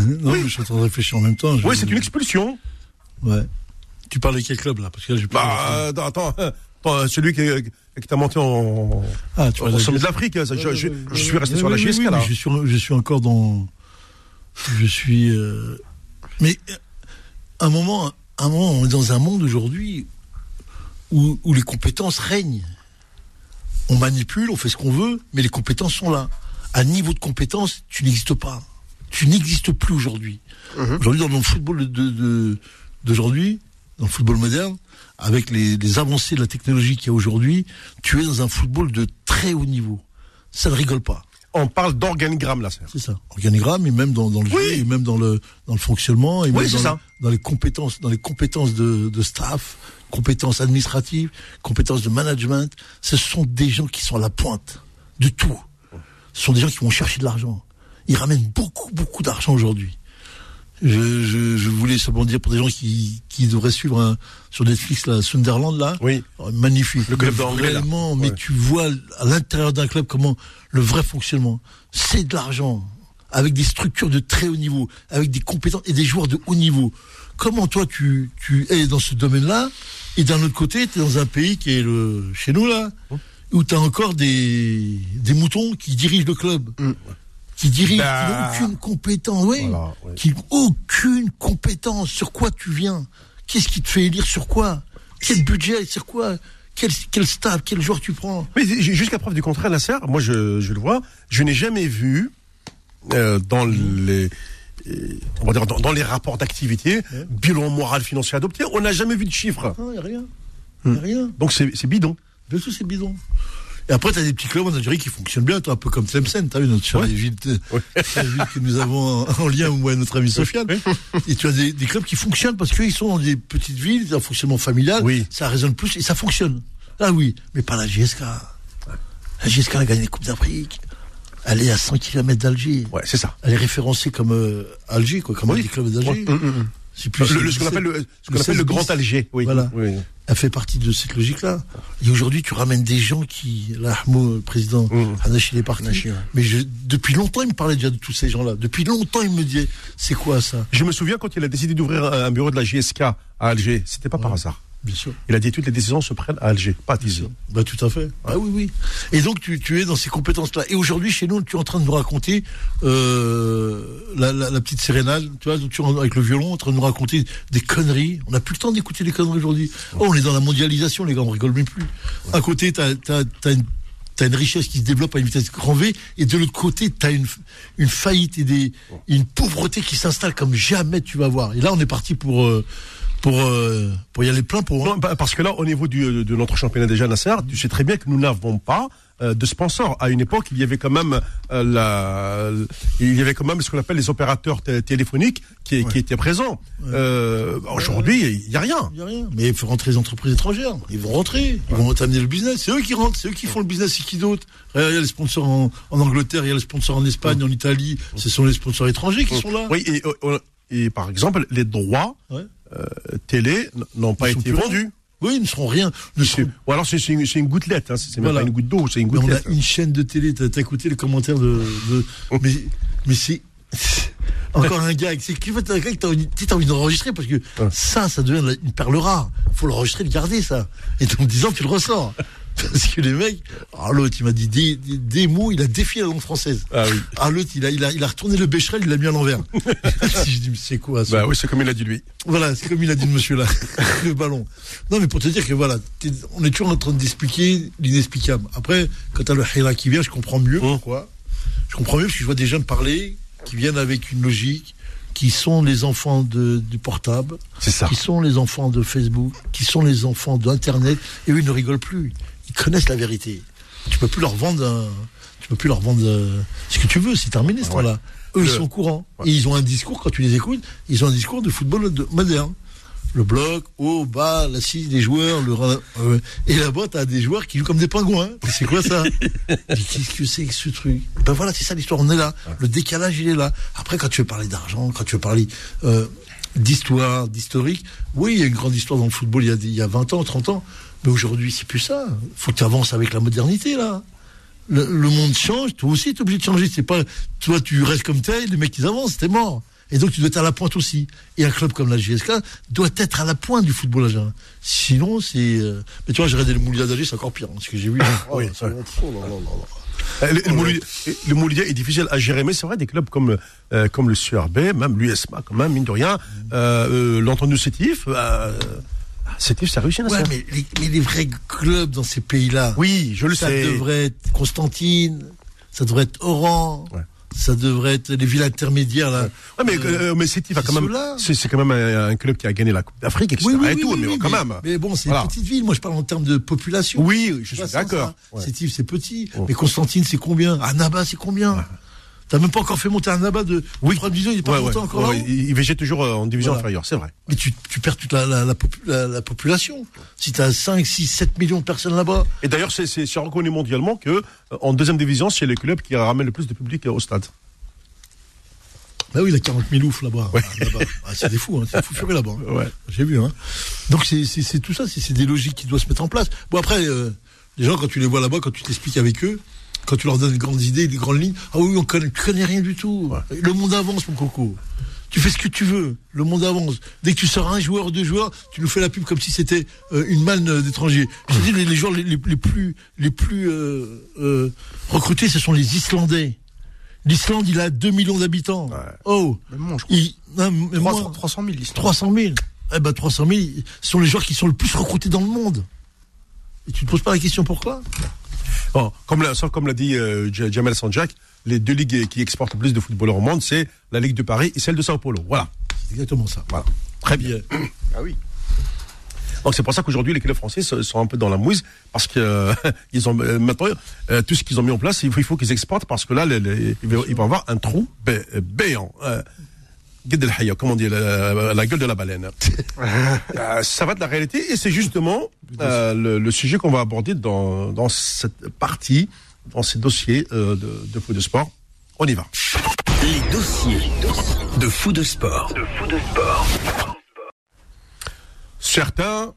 [laughs] non, mais je suis en train de réfléchir en même temps. Je- Oui, c'est une expulsion. Ouais. Tu parles de quel club là? Parce que là, j'ai pas. Bah, euh, attends, attends, attends, celui qui, qui t'a monté en, ah, tu au vois, sommet de l'Afrique. Je, je- je suis resté sur la GSK oui, là. Je suis, je suis encore dans. Je suis. euh, Mais euh, un moment, un moment, on est dans un monde aujourd'hui où, où les compétences règnent. On manipule, on fait ce qu'on veut, mais les compétences sont là. À niveau de compétences, tu n'existes pas. Tu n'existes plus aujourd'hui. Aujourd'hui, dans le football de- de- d'aujourd'hui, dans le football moderne, avec les, les avancées de la technologie qu'il y a aujourd'hui, tu es dans un football de très haut niveau. Ça ne rigole pas. On parle d'organigramme là. c'est- ça. Organigramme et même dans, dans le Oui. jeu, et même dans le dans le fonctionnement, et Oui, même dans, ça. le- dans les compétences, dans les compétences de, de staff, compétences administratives, compétences de management. Ce sont des gens qui sont à la pointe de tout. Ce sont des gens qui vont chercher de l'argent. Ils ramènent beaucoup beaucoup d'argent aujourd'hui. Je, je, je voulais simplement dire pour des gens qui, qui devraient suivre un- sur Netflix la Sunderland là, Oui. Oh, magnifique. Le club Mais mais tu vois à l'intérieur d'un club comment le vrai fonctionnement, c'est de l'argent, avec des structures de très haut niveau, avec des compétences et des joueurs de haut niveau. Comment toi tu, tu es dans ce domaine-là et d'un autre côté, tu es dans un pays qui est le chez nous là, où tu as encore des, des moutons qui dirigent le club. Qui dirigent, Bah. qui n'ont aucune compétence, oui, Voilà, oui. qui n'ont aucune compétence. Sur quoi tu viens? Qu'est-ce qui te fait élire? Sur quoi? Quel budget? Sur quoi? Quel, quel staff? Quel joueur tu prends? Mais jusqu'à preuve du contraire, Nasser, moi je, je le vois, je n'ai jamais vu euh, dans les euh, on va dire dans, dans les rapports d'activité, bilan moral financier adopté, on n'a jamais vu de chiffres. Non, il n'y a rien. Il n'y a rien. Donc c'est c'est bidon. Bien sûr, c'est bidon. Et après, tu as des petits clubs en Algérie qui fonctionnent bien, toi, un peu comme Tlemcen, tu as vu, notre chère ville, [laughs] que nous avons en, en lien, moi et notre ami Sofiane. Et tu as des, des clubs qui fonctionnent parce qu'ils sont dans des petites villes, un fonctionnement familial, Oui. ça résonne plus et ça fonctionne. Là, oui, mais pas la GSK. La GSK a gagné les Coupes d'Afrique. Elle est à 100 km d'Alger. Ouais, c'est ça. Elle est référencée comme euh, Alger, quoi, comme Oui. un des clubs d'Alger. Ouais. Plus Le- le- ce qu'on 17, appelle le, ce qu'on le appelle le 16 grand. Alger. Oui. Voilà. Oui. Elle fait partie de cette logique-là. Et aujourd'hui, tu ramènes des gens qui, là, le président, Mm. Hanashi, il est parti. Hanashi, ouais. Mais je, depuis longtemps, il me parlait déjà de tous ces gens-là. Depuis longtemps, il me disait, c'est quoi ça? Je me souviens quand il a décidé d'ouvrir un un bureau de la GSK à Alger, c'était pas par hasard. Bien sûr. Il a dit toutes les décisions se prennent à Alger, pas à Tizi. Bah, tout à fait. Ah oui, oui. Et donc, tu, tu es dans ces compétences-là. Et aujourd'hui, chez nous, tu es en train de nous raconter euh, la, la, la petite sérénale, tu vois, tu avec le violon, en train de nous raconter des conneries. On n'a plus le temps d'écouter les conneries aujourd'hui. Oh, on est dans la mondialisation, les gars, on rigole même plus. À côté, tu as, une tu as une richesse qui se développe à une vitesse grand V, et de l'autre côté, tu as une, une faillite et des, une pauvreté qui s'installe comme jamais tu vas voir. Et là, on est parti pour, euh, pour, euh, pour y aller plein pour. Non, bah, parce que là, au niveau du, de notre championnat déjà, Nasser, tu sais très bien que nous n'avons pas euh, de sponsors. À une époque, il y avait quand même euh, la, il y avait quand même ce qu'on appelle les opérateurs té- téléphoniques qui, qui étaient présents. Euh, Aujourd'hui, il y a rien. Il y a rien. Mais il faut rentrer les entreprises étrangères. Ils vont rentrer. Ils vont t'amener le business. C'est eux qui rentrent. C'est eux qui font le business. C'est qui d'autre Regarde, Il y a les sponsors en, en Angleterre. Il y a les sponsors en Espagne, en Italie. Ce sont les sponsors étrangers qui sont là. Oui, et, euh, et par exemple, les droits Ouais. Euh, télé n'ont pas été vendus. Oui, ils ne seront rien. Ne C'est- seront- Ou alors c'est une, une gouttelette, hein, c'est même Voilà. pas une goutte d'eau, c'est une Mais on a gouttelette. une chaîne de télé. T'as écouté les commentaires de. de- mais mais c'est. [laughs] Encore un gars, c'est qui fait un gars que t'as envie, d'enregistrer parce que ça, ça devient une perle rare. Faut l'enregistrer, le garder, ça. Et dans 10 ans, tu le ressors. [laughs] Parce que les mecs, ah, l'autre, il m'a dit des, des, des mots, il a défié la langue française. Ah oui. Ah, l'autre, il a, il a, il a retourné le Becherel, il l'a mis à l'envers. [laughs] je dis, mais c'est quoi ça? Bah oui, c'est comme il a dit lui. Voilà, c'est comme il a dit le monsieur là, [laughs] le ballon. Non, mais pour te dire que voilà, t'es- on est toujours en train d'expliquer l'inexplicable. Après, quand t'as le Hira qui vient, je comprends mieux Mmh. pourquoi. Je comprends mieux parce que je vois des jeunes parler qui viennent avec une logique, qui sont les enfants de, du portable, C'est ça. qui sont les enfants de Facebook, qui sont les enfants d'Internet, et eux, ils ne rigolent plus. Ils connaissent la vérité. Tu peux plus leur vendre, un- tu peux plus leur vendre euh, ce que tu veux, c'est terminé ce temps-là. Eux, ils sont au courant. Et ils ont un discours, quand tu les écoutes, ils ont un discours de football de- moderne. Le bloc, haut, bas, l'assise des joueurs, le euh, et là-bas, t'as des joueurs qui jouent comme des pingouins. C'est quoi ça [laughs] Qu'est-ce que c'est que ce truc? Ben voilà, c'est ça l'histoire, on est là. Le décalage, il est là. Après, quand tu veux parler d'argent, quand tu veux parler euh, d'histoire, d'historique, oui, il y a une grande histoire dans le football il y a, il y a 20 ans, 30 ans. Mais aujourd'hui, c'est plus ça. faut que tu avances avec la modernité, là. Le, le monde change, toi aussi, tu es obligé de changer. C'est pas, toi, tu restes comme tel, les mecs, ils avancent, t'es mort. Et donc, tu dois être à la pointe aussi. Et un club comme la GSK doit être à la pointe du football algérien. Sinon, c'est. euh, Mais tu vois, j'ai regardé le Moulia d'Alger, c'est encore pire. hein, ce que j'ai vu. Oui, ça va être- oh là là là là. Le, le le Mouloudia est difficile à gérer, mais c'est vrai, des clubs comme, euh, comme le CRB, même l'USMA, quand même, mine de rien, euh, euh, l'entendu Sétif, euh, Sétif, ça réussit, Ouais, mais les, mais les vrais clubs dans ces pays-là. Oui, je le ça sais. devrait être Constantine, ça devrait être Oran, Ouais. ça devrait être les villes intermédiaires là. Ouais, mais, Euh, euh, mais c'est quand même, c'est c'est quand même un, un club qui a gagné la Coupe d'Afrique, etc. et tout, mais quand mais, même. Mais bon, c'est Voilà. une petite ville. Moi, je parle en termes de population. Oui, je suis d'accord. ça. Sétif, c'est petit. Ouais. Mais Constantine, c'est combien? Annaba, c'est combien? T'as même pas encore fait monter Annaba de Oui. trois divisions, il est pas Ouais, monté ouais, encore ouais, là-haut il il végète toujours euh, en division Voilà. inférieure, c'est vrai. Mais tu, tu perds toute la, la, la, popu- la- la population. Si t'as 5, 6, 7 millions de personnes là-bas, Et d'ailleurs, c'est reconnu mondialement que euh, en deuxième division, c'est le club qui ramène le plus de public euh, au stade. bah oui, il a 40 000 oufs là-bas. Ouais. [laughs] Ah, c'est des fous, hein, c'est fou furieux là-bas. Ouais. J'ai vu, hein. Donc c'est tout ça, c'est c'est des logiques qui doivent se mettre en place. Bon après, euh, les gens quand tu les vois là-bas, quand tu t'expliques avec eux, quand tu leur donnes des grandes idées, des grandes lignes, ah oui, on connaît, tu connais rien du tout. Le monde avance, mon coco. Tu fais ce que tu veux, le monde avance. Dès que tu sors un joueur, deux joueurs, tu nous fais la pub comme si c'était euh, une manne euh, d'étrangers. Je te dis, les, les joueurs les, plus, les plus euh, euh, recrutés, ce sont les Islandais. L'Islande, il a 2 millions d'habitants. Oh, moins, je crois. il, non, mais 300, moi- 300 000 l'histoire. 300 000. Eh ben 300 000, ce sont les joueurs qui sont le plus recrutés dans le monde. Et tu te poses pas la question pourquoi? Bon, comme l'a comme l'a dit euh, Jamel Sanjak, les deux ligues qui exportent le plus de footballeurs au monde, c'est la Ligue de Paris et celle de Sao Paulo. Voilà. C'est exactement ça. Voilà. Très bien. [coughs] Ah oui. Donc c'est pour ça qu'aujourd'hui les clubs français sont un peu dans la mouise parce que euh, [laughs] ils ont euh, maintenant euh, tout ce qu'ils ont mis en place, il faut, il faut qu'ils exportent parce que là les- les- ils vont ils vont avoir un trou bé- béant. Euh, Gued el Haya, comme on dit, la, la gueule de la baleine. [laughs] Euh, ça va de la réalité et c'est justement euh, le, le sujet qu'on va aborder dans, dans cette partie, dans ces dossiers euh, de, de foot de sport. On y va. Les dossiers de fou de sport. Certains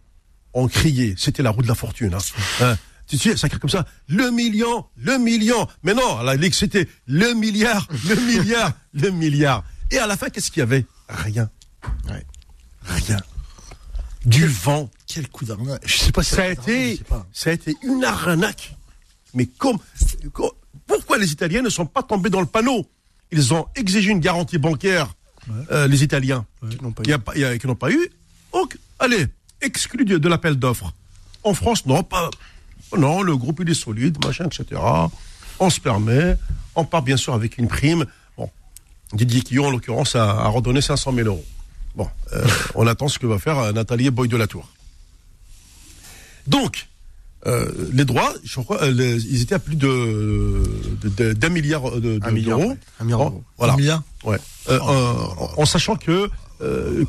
ont crié, c'était la roue de la fortune. Hein. Hein, tu sais, ça crie comme ça, le million, le million. Mais non, à la Ligue, c'était le milliard, le milliard, le milliard. Et à la fin, qu'est-ce qu'il y avait? Rien. Ouais. Rien. Du vent. Quel coup d'arnaque. Je sais pas si Ça a été, pas. ça a été une arnaque. Mais comme, comme- pourquoi les Italiens ne sont pas tombés dans le panneau? Ils ont exigé une garantie bancaire, euh, les Italiens, Qui n'ont pas eu. pas-. Donc, allez, exclu de, de l'appel d'offres. En France, non, pas, Non, le groupe il est solide, machin, etc. On se permet, on part bien sûr avec une prime. Didier Quillon, en l'occurrence, a, a redonné 500 000 euros. Bon, euh, on attend ce que va faire euh, Nathalie Boy de la Tour. Donc, euh, les droits, je crois, euh, les- ils étaient à plus de d'un milliard de- de- Un milliard, d'euros. Un milliard d'euros. Voilà. Un milliard Ouais. Euh, en, en sachant que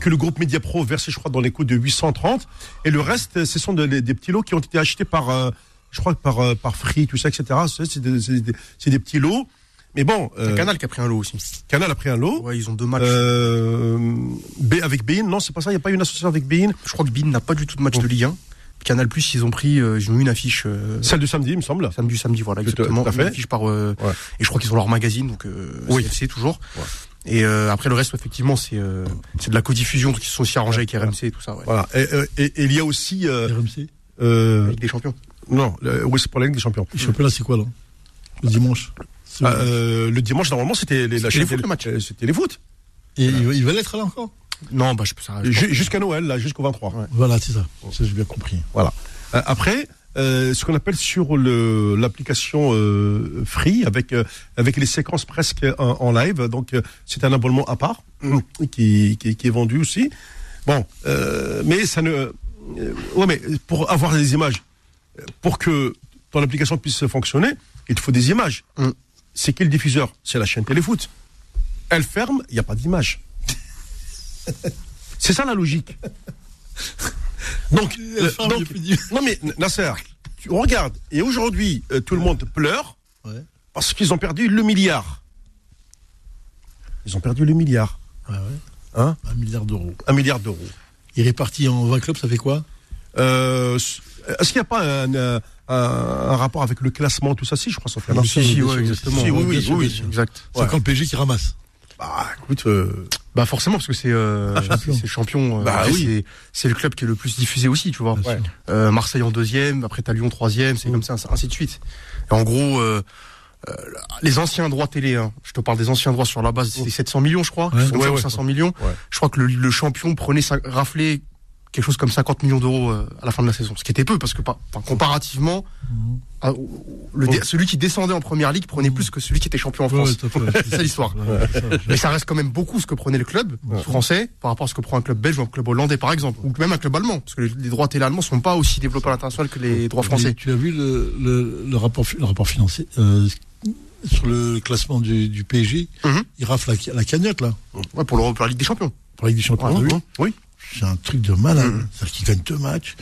que le groupe Mediapro versait, je crois, dans les coûts de 830, et le reste, ce sont de- des, des petits lots qui ont été achetés par, je crois, par par Free, tout ça, etc. C'est des, des petits lots. Mais bon, C'est euh, Canal qui a pris un lot aussi. Canal a pris un lot. Ouais, ils ont deux matchs. Euh, B avec Bein, non, c'est pas ça. Il n'y a pas une association avec Bein. Je crois que Bein n'a pas du tout de match de Ligue 1. Canal Plus, ils ont pris, euh, ils ont eu une affiche euh, Celle de samedi, il me semble. samedi, samedi, voilà, exactement. tout à fait. Une affiche par, euh, Ouais. et je crois qu'ils ont leur magazine, donc euh, Oui. CFC toujours. Ouais. Et euh, après le reste, effectivement, c'est euh, c'est de la codiffusion qui sont aussi arrangés avec RMC et tout ça. Ouais. Voilà. Et, et- et il y a aussi, euh, RMC euh, Ligue des Champions. non, le- oui, c'est pour la Ligue des Champions. Le championnat, c'est quoi, là? Le dimanche C'est- Euh, le dimanche, normalement, c'était les, la C'était les chaîne- foot, le match. euh, C'était les foot. Et il va, il va l'être là encore? Non, bah je Jusqu'à Noël, là, jusqu'au 23. Ouais. Voilà, c'est ça. Ça, j'ai bien compris. Voilà. Euh, après, euh, ce qu'on appelle sur le l'application euh, Free avec euh, avec les séquences presque en, en live. Donc euh, c'est un abonnement à part [clears throat] qui, qui qui est vendu aussi. Bon, euh, mais ça ne. euh, ouais, mais pour avoir des images, euh, pour que ton application puisse fonctionner, il te faut des images. Mm. C'est qui le diffuseur? C'est la chaîne Téléfoot. Elle ferme, il n'y a pas d'image. C'est ça la logique. Donc, euh, donc non mais Nasser, tu regardes et aujourd'hui euh, tout le monde pleure Ouais. parce qu'ils ont perdu le milliard. Ils ont perdu le milliard, Ouais, ouais. hein, Un milliard d'euros. un milliard d'euros. Il est réparti en 20 clubs, ça fait quoi? Euh, Est-ce qu'il n'y a pas un, euh, un, un rapport avec le classement, tout ça? Si, je crois, ça fait un Oui, si, Si, ouais, exactement. si, oui, oui, oui, Exact. C'est Ouais. quand le PSG qui ramasse. Bah, écoute, euh, Bah forcément parce que c'est euh, champion. c'est champion. euh, Bah oui. c'est- le club qui est le plus diffusé aussi, tu vois. Ouais. Euh, Marseille en deuxième, après t'as Lyon troisième, c'est Mm. comme ça, ainsi de suite. Et en gros, euh, euh, les anciens droits télé, hein, je te parle des anciens droits sur la base, c'était 700 millions, je crois, Ouais. 700 Ouais, ouais. 500 millions. Ouais. Je crois que le, le champion prenait sa, raflait quelque chose comme 50 millions d'euros euh, à la fin de la saison, ce qui était peu parce que pas, enfin, comparativement, Mhm. à- le, dé- celui qui descendait en première ligue prenait plus que celui qui était champion en France. [laughs] ouais. C'est ça l'histoire. Ouais. Mais ça reste quand même beaucoup ce que prenait le club français par rapport à ce que prend un club belge ou un club hollandais par exemple, ou même un club allemand, parce que les, les droits télé allemands sont pas aussi développés à l'international que les droits Et français. Tu as vu le, le, le rapport, le rapport financier euh, sur le classement du, du PSG Mhm. Il rafle la, la cagnotte, là, Ouais, pour, le, pour la Ligue des Champions. pour la Ligue des Champions. Oui. C'est un truc de malade. Mhm. C'est-à-dire qu'ils gagnent deux matchs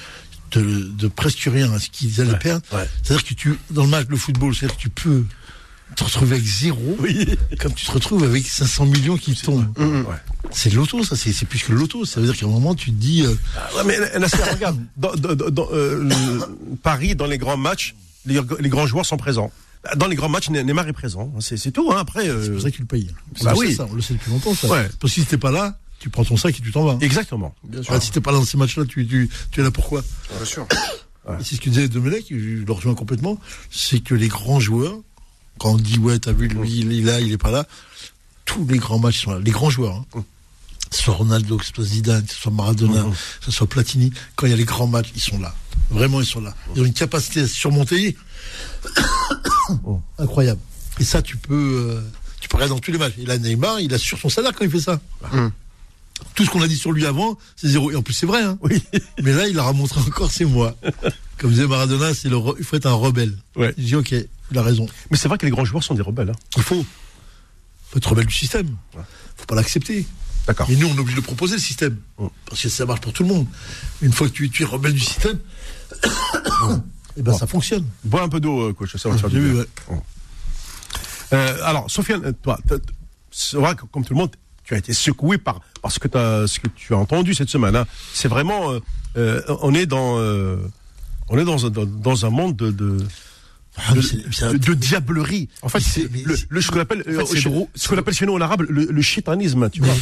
de, de presque rien à ce qu'ils allaient perdre. ouais. C'est-à-dire que tu, dans le match de football, c'est-à-dire que tu peux te retrouver avec zéro, comme tu te retrouves avec 500 millions qui tombent. Mhm. Ouais. C'est le loto, ça, c'est c'est plus que le loto. Ça veut dire qu'à un moment, tu te dis, euh, Ah, mais regarde, dans, dans- dans, euh, le- Paris, dans les grands matchs, les, les grands joueurs sont présents. Dans les grands matchs, Ne- Neymar est présent. C'est c'est tout. Hein. Après, euh, c'est pour ça que tu le payes. Bah oui. ça, on le sait depuis longtemps, ça. Ouais. Parce que si t'es pas là, tu prends ton sac et tu t'en vas. exactement. Bien Ah, si t'es pas là dans ces matchs-là, tu, tu, tu es là pourquoi Bien sûr. Et c'est ce que disait Domenech, je le rejoins complètement, c'est que les grands joueurs, quand on dit ouais, t'as vu, lui, il est là, il est pas là, tous les grands matchs sont là. Les grands joueurs, hein. que ce soit Ronaldo, que ce soit Zidane, que ce soit Maradona, Mhm. que ce soit Platini, quand il y a les grands matchs, ils sont là. Vraiment, ils sont là. Ils ont une capacité à se surmonter incroyable. Et ça, tu peux, euh, tu peux regarder dans tous les matchs. Et là, Neymar, il assure son salaire quand il fait ça. Tout ce qu'on a dit sur lui avant, c'est zéro. Et en plus, c'est vrai. Hein. Oui. [laughs] Mais là, il leur a montré encore, c'est moi. Comme disait Maradona, c'est le il faut être un rebelle. Ouais. Il dit, ok, il a raison. Mais c'est vrai que les grands joueurs sont des rebelles. Hein. Il faut, faut être rebelle du système. faut pas l'accepter. D'accord. Et nous, on est obligé de proposer, le système. Mm. Parce que ça marche pour tout le monde. Une fois que tu, tu es rebelle du système, [coughs] et ben Bon. ça fonctionne. Bois un peu d'eau, euh, coach. Ça va te faire du bien. ouais. Euh, alors, Sofiane, toi, c'est vrai que comme tout le monde, tu as été secoué par, par ce, que t'as- ce que tu as entendu cette semaine. hein. C'est vraiment, euh, euh, on est dans, euh, on est dans, un- dans, dans un monde de, de, Ah, de, de- diablerie. En fait, c'est- le, ce qu'on appelle, en fait, euh, ce qu'on appelle chez nous en arabe le, le chitanisme, tu Mais, vois.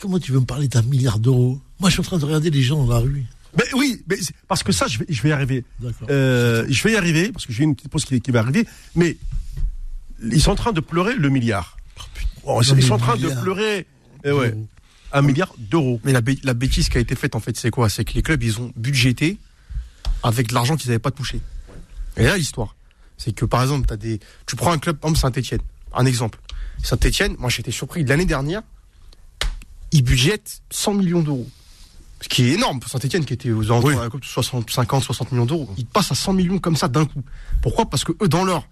comment tu veux me parler d'un milliard d'euros? Moi, je suis en train de regarder les gens dans la rue. Mais oui, mais parce que ça, je vais, je vais y arriver. Euh, je vais y arriver parce que j'ai une petite pause qui, qui va arriver. Mais ils sont en train de pleurer le milliard. Oh, ils, Non, mais sont en train de pleurer eh ouais, d'euros. un milliard d'euros. Mais la, bê- la bêtise qui a été faite, en fait, c'est quoi? C'est que les clubs, ils ont budgété avec de l'argent qu'ils n'avaient pas touché. Et là, l'histoire, c'est que par exemple, as des, tu prends un club comme Saint-Etienne, un exemple. Saint-Etienne, moi j'étais surpris, l'année dernière, ils budgètent 100 millions d'euros. Ce qui est énorme pour Saint-Etienne qui était aux alentours de 60, 50, 60 millions d'euros. Ils passent à 100 millions comme ça d'un coup. Pourquoi? Parce que eux, dans leur,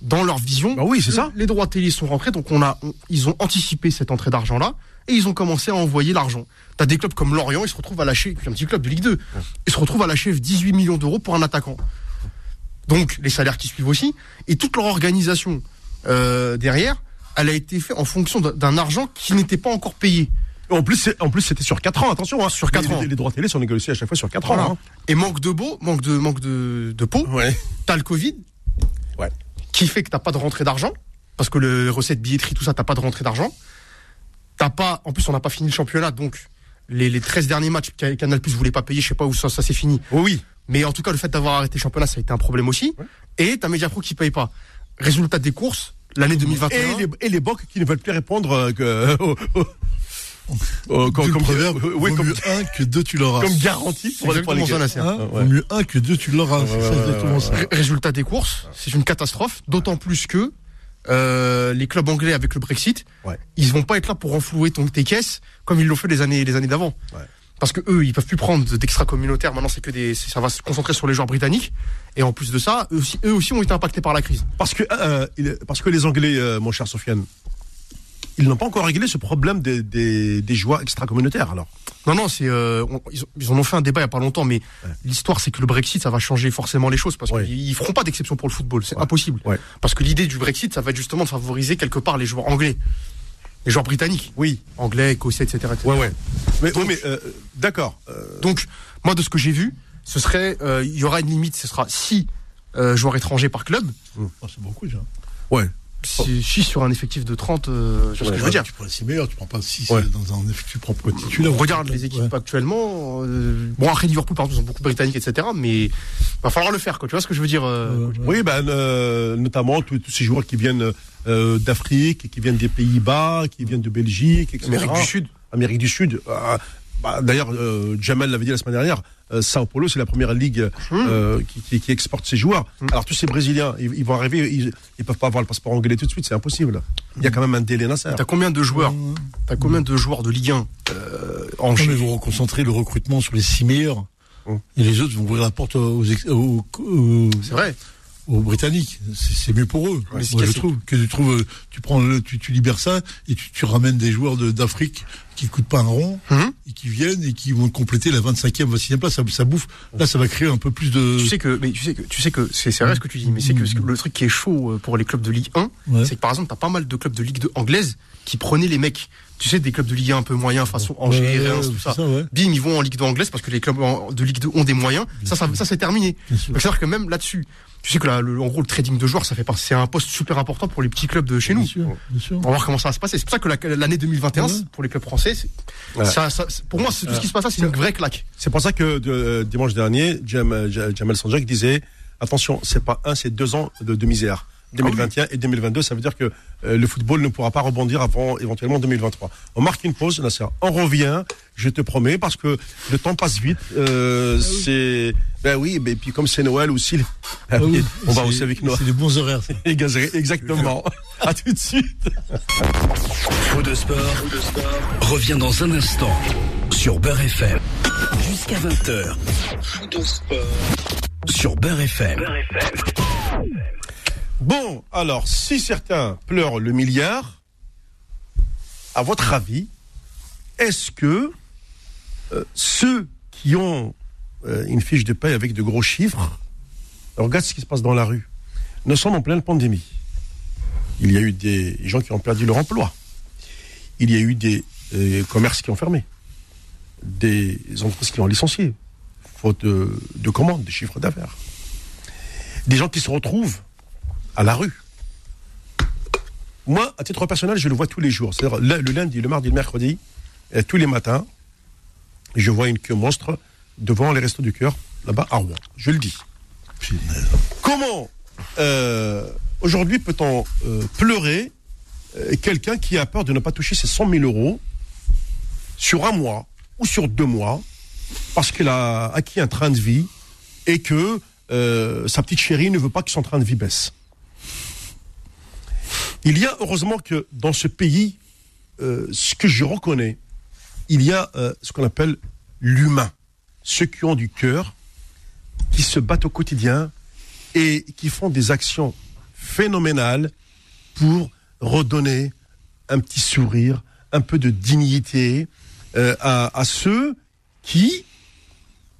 dans leur vision, Bah oui, c'est ça. les droits télé sont rentrés, donc on a, on- ils ont anticipé cette entrée d'argent-là, et ils ont commencé à envoyer l'argent. T'as des clubs comme Lorient, ils se retrouvent à lâcher, un petit club de Ligue 2, ils se retrouvent à lâcher 18 millions d'euros pour un attaquant. Donc les salaires qui suivent aussi, et toute leur organisation euh, derrière, elle a été faite en fonction d'un- argent qui n'était pas encore payé. En plus, en plus, c'était sur 4 ans, attention. Hein. Sur quatre Les- ans. Les, les droits télé sont négociés à chaque fois sur 4 Voilà. ans. hein. Et manque de beau, manque de manque de, de peau. Ouais. T'as le Covid. Qui fait que t'as pas de rentrée d'argent, parce que le recette billetterie, tout ça, t'as pas de rentrée d'argent. T'as pas, en plus, on n'a pas fini le championnat, donc les, les 13 derniers matchs, Ca- Canal Plus voulait pas payer, je sais pas où ça, ça s'est fini. Oui, oui. Mais en tout cas, le fait d'avoir arrêté le championnat, ça a été un problème aussi. Et t'as Mediapro qui paye pas. Résultat des courses, l'année 2021. Et les, et les banques qui ne veulent plus répondre euh, que, [laughs] au- au- au- comme, D'où le comme- proverbe, oui, vaut comme, mieux [laughs] un que deux tu l'auras. comme garantie pour pour ça, les- Nasser. Hein ouais. Mieux un que deux tu l'auras. Ouais, Résultat des courses, c'est une catastrophe, d'autant plus que euh, les clubs anglais avec le Brexit, Ouais. ils vont pas être là pour renflouer ton, tes caisses comme ils l'ont fait les années les années d'avant. Ouais. Parce que eux, ils peuvent plus prendre d'extra communautaires. Maintenant, c'est que des, ça va se concentrer sur les joueurs britanniques. Et en plus de ça, eux aussi, eux aussi ont été impactés par la crise. Parce que, euh, parce que les Anglais, euh, mon cher Sofiane, ils n'ont pas encore réglé ce problème des, des, des joueurs extra-communautaires, alors. Non, non, c'est euh, on- ils, en ont fait un débat il y a pas longtemps, mais l'histoire c'est que le Brexit ça va changer forcément les choses parce Ouais. qu'ils ils feront pas d'exception pour le football, c'est Ouais. impossible. Ouais. Parce que l'idée du Brexit, ça va être justement de favoriser quelque part les joueurs anglais, les joueurs britanniques, Oui. anglais, écossais, etc. etc. Ouais, ouais. Mais, Donc- oui, mais euh, d'accord. Euh, Donc, moi, de ce que j'ai vu, ce serait, euh, il y aura une limite, ce sera 6 joueurs étrangers par club, Oh, c'est beaucoup déjà. ouais. 6 sur un effectif de 30, euh, ce que je veux dire. Tu prends les six meilleurs, tu prends pas six Ouais. dans un effectif, On titulaire. regarde les équipes actuellement. euh, bon, après Liverpool, par exemple, ils ont beaucoup Britanniques, etc. Mais va falloir le faire, quoi. Tu vois ce que je veux dire euh. Oui, ben, euh, notamment tous, tous ces joueurs qui viennent euh, d'Afrique, qui viennent des Pays-Bas, qui viennent de Belgique, etc. Amérique du Sud. Amérique du Sud. Euh, bah, D'ailleurs, euh, Jamal l'avait dit la semaine dernière, euh, Sao Paulo, c'est la première ligue euh, qui, qui- qui exporte ses joueurs. Alors tous ces Brésiliens, ils, ils vont arriver, ils, ils peuvent pas avoir le passeport anglais tout de suite, c'est impossible. Il y a quand même un délai Nasser. T'as combien de joueurs T'as combien de joueurs de Ligue 1 euh, en Chine ils vont concentrer le recrutement sur les six meilleurs. Hum. Et les autres vont ouvrir la porte aux, aux- C'est vrai. Aux Britanniques. C'est mieux pour eux. C'est Moi, je trouve que tu trouves, tu prends le, tu, tu libères ça et tu, tu ramènes des joueurs de- d'Afrique qui coûtent pas un rond Mhm. et qui viennent et qui vont compléter la 25e, 26e place. Ça, ça bouffe. Là, ça va créer un peu plus de. Tu sais que, mais tu sais que, tu sais que c'est c'est vrai ce que tu dis, mais c'est que que- le truc qui est chaud euh, pour les clubs de Ligue 1, Ouais. c'est que par exemple, t'as pas mal de clubs de Ligue 2 anglaise qui prenaient les mecs. Tu sais, des clubs de Ligue 1 un peu moyens, façon Angers, Ouais, Reims, ouais, tout ça. ouais. Bim, ils vont en Ligue 2 anglaise parce que les clubs de Ligue 2 ont des moyens. Ça, ça, ça c'est terminé. C'est-à-dire que même là-dessus, tu sais que la- le, en gros, le trading de joueurs, ça fait pas, c'est un poste super important pour les petits clubs de chez nous. Bien sûr, bien sûr. On va voir comment ça va se passer. C'est pour ça que la- l'année 2021, Ouais. pour les clubs français, c'est- Ouais. ça, ça- c'est- pour moi, tout ce qui se passe là, c'est une vraie claque. C'est pour ça que de- euh, dimanche dernier, Jam- Ja- Jamal Sanjak disait attention, c'est pas un, c'est deux ans de, de misère. 2021 et 2022, ça veut dire que euh, le football ne pourra pas rebondir avant éventuellement 2023. On marque une pause, Nasser. On revient, je te promets, parce que le temps passe vite. Euh, c'est ben oui, mais puis comme c'est Noël aussi, ah Ah oui, [laughs] on va aussi avec Noël. C'est des bons horaires. ça. [laughs] Et gazerie, Exactement. à tout de suite. Faux de sport, revient dans un instant sur Beurre FM. Jusqu'à 20h. Faux de sport sur Beurre FM. Bon, alors, si certains pleurent le milliard, à votre avis, est-ce que euh, ceux qui ont euh, une fiche de paie avec de gros chiffres, regarde ce qui se passe dans la rue. Nous sommes en pleine pandémie? Il y a eu des gens qui ont perdu leur emploi. Il y a eu des euh, commerces qui ont fermé. Des entreprises qui ont licencié, faute de, de commandes, de chiffres d'affaires. Des gens qui se retrouvent à la rue. Moi, à titre personnel, je le vois tous les jours. C'est-à-dire le, lundi, le mardi, le mercredi, et tous les matins, je vois une queue monstre devant les restos du cœur, là-bas à Rouen. Je le dis. Comment euh, aujourd'hui peut-on euh, pleurer euh, quelqu'un qui a peur de ne pas toucher ses 100 000 euros sur un mois ou sur deux mois parce qu'il a acquis un train de vie et que sa petite chérie ne veut pas que son train de vie baisse? Il y a heureusement que dans ce pays, euh, ce que je reconnais, il y a euh, ce qu'on appelle l'humain, ceux qui ont du cœur, qui se battent au quotidien et qui font des actions phénoménales pour redonner un petit sourire, un peu de dignité euh, à, ceux qui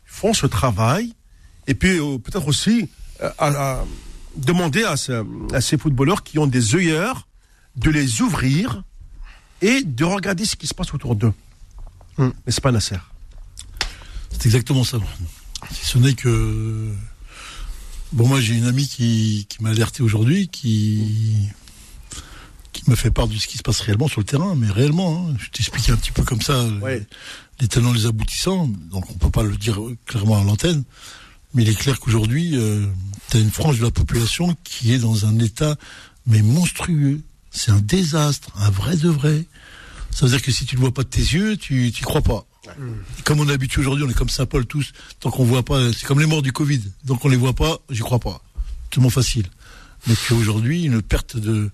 font ce travail et puis peut-être aussi à, à demander à, ce- à ces footballeurs qui ont des œillères de les ouvrir et de regarder ce qui se passe autour d'eux. Hmm. Mais c'est pas Nasser. C'est exactement ça. Si ce n'est que. Bon, moi, j'ai une amie qui, qui m'a alerté aujourd'hui, qui, qui me fait part de ce qui se passe réellement sur le terrain, mais réellement, hein. je t'explique un petit peu comme ça Ouais. les tenants, les aboutissants. Donc, on peut pas le dire clairement à l'antenne, mais il est clair qu'aujourd'hui, tu as une frange de la population qui est dans un état mais monstrueux. C'est un désastre, un vrai de vrai. Ça veut dire que si tu ne le vois pas de tes yeux, tu n'y crois pas. Et comme on est habitué aujourd'hui, on est comme Saint-Paul tous, tant qu'on voit pas, c'est comme les morts du Covid. Donc on les voit pas, j'y crois pas. Tellement facile. Mais qu'aujourd'hui, une perte de.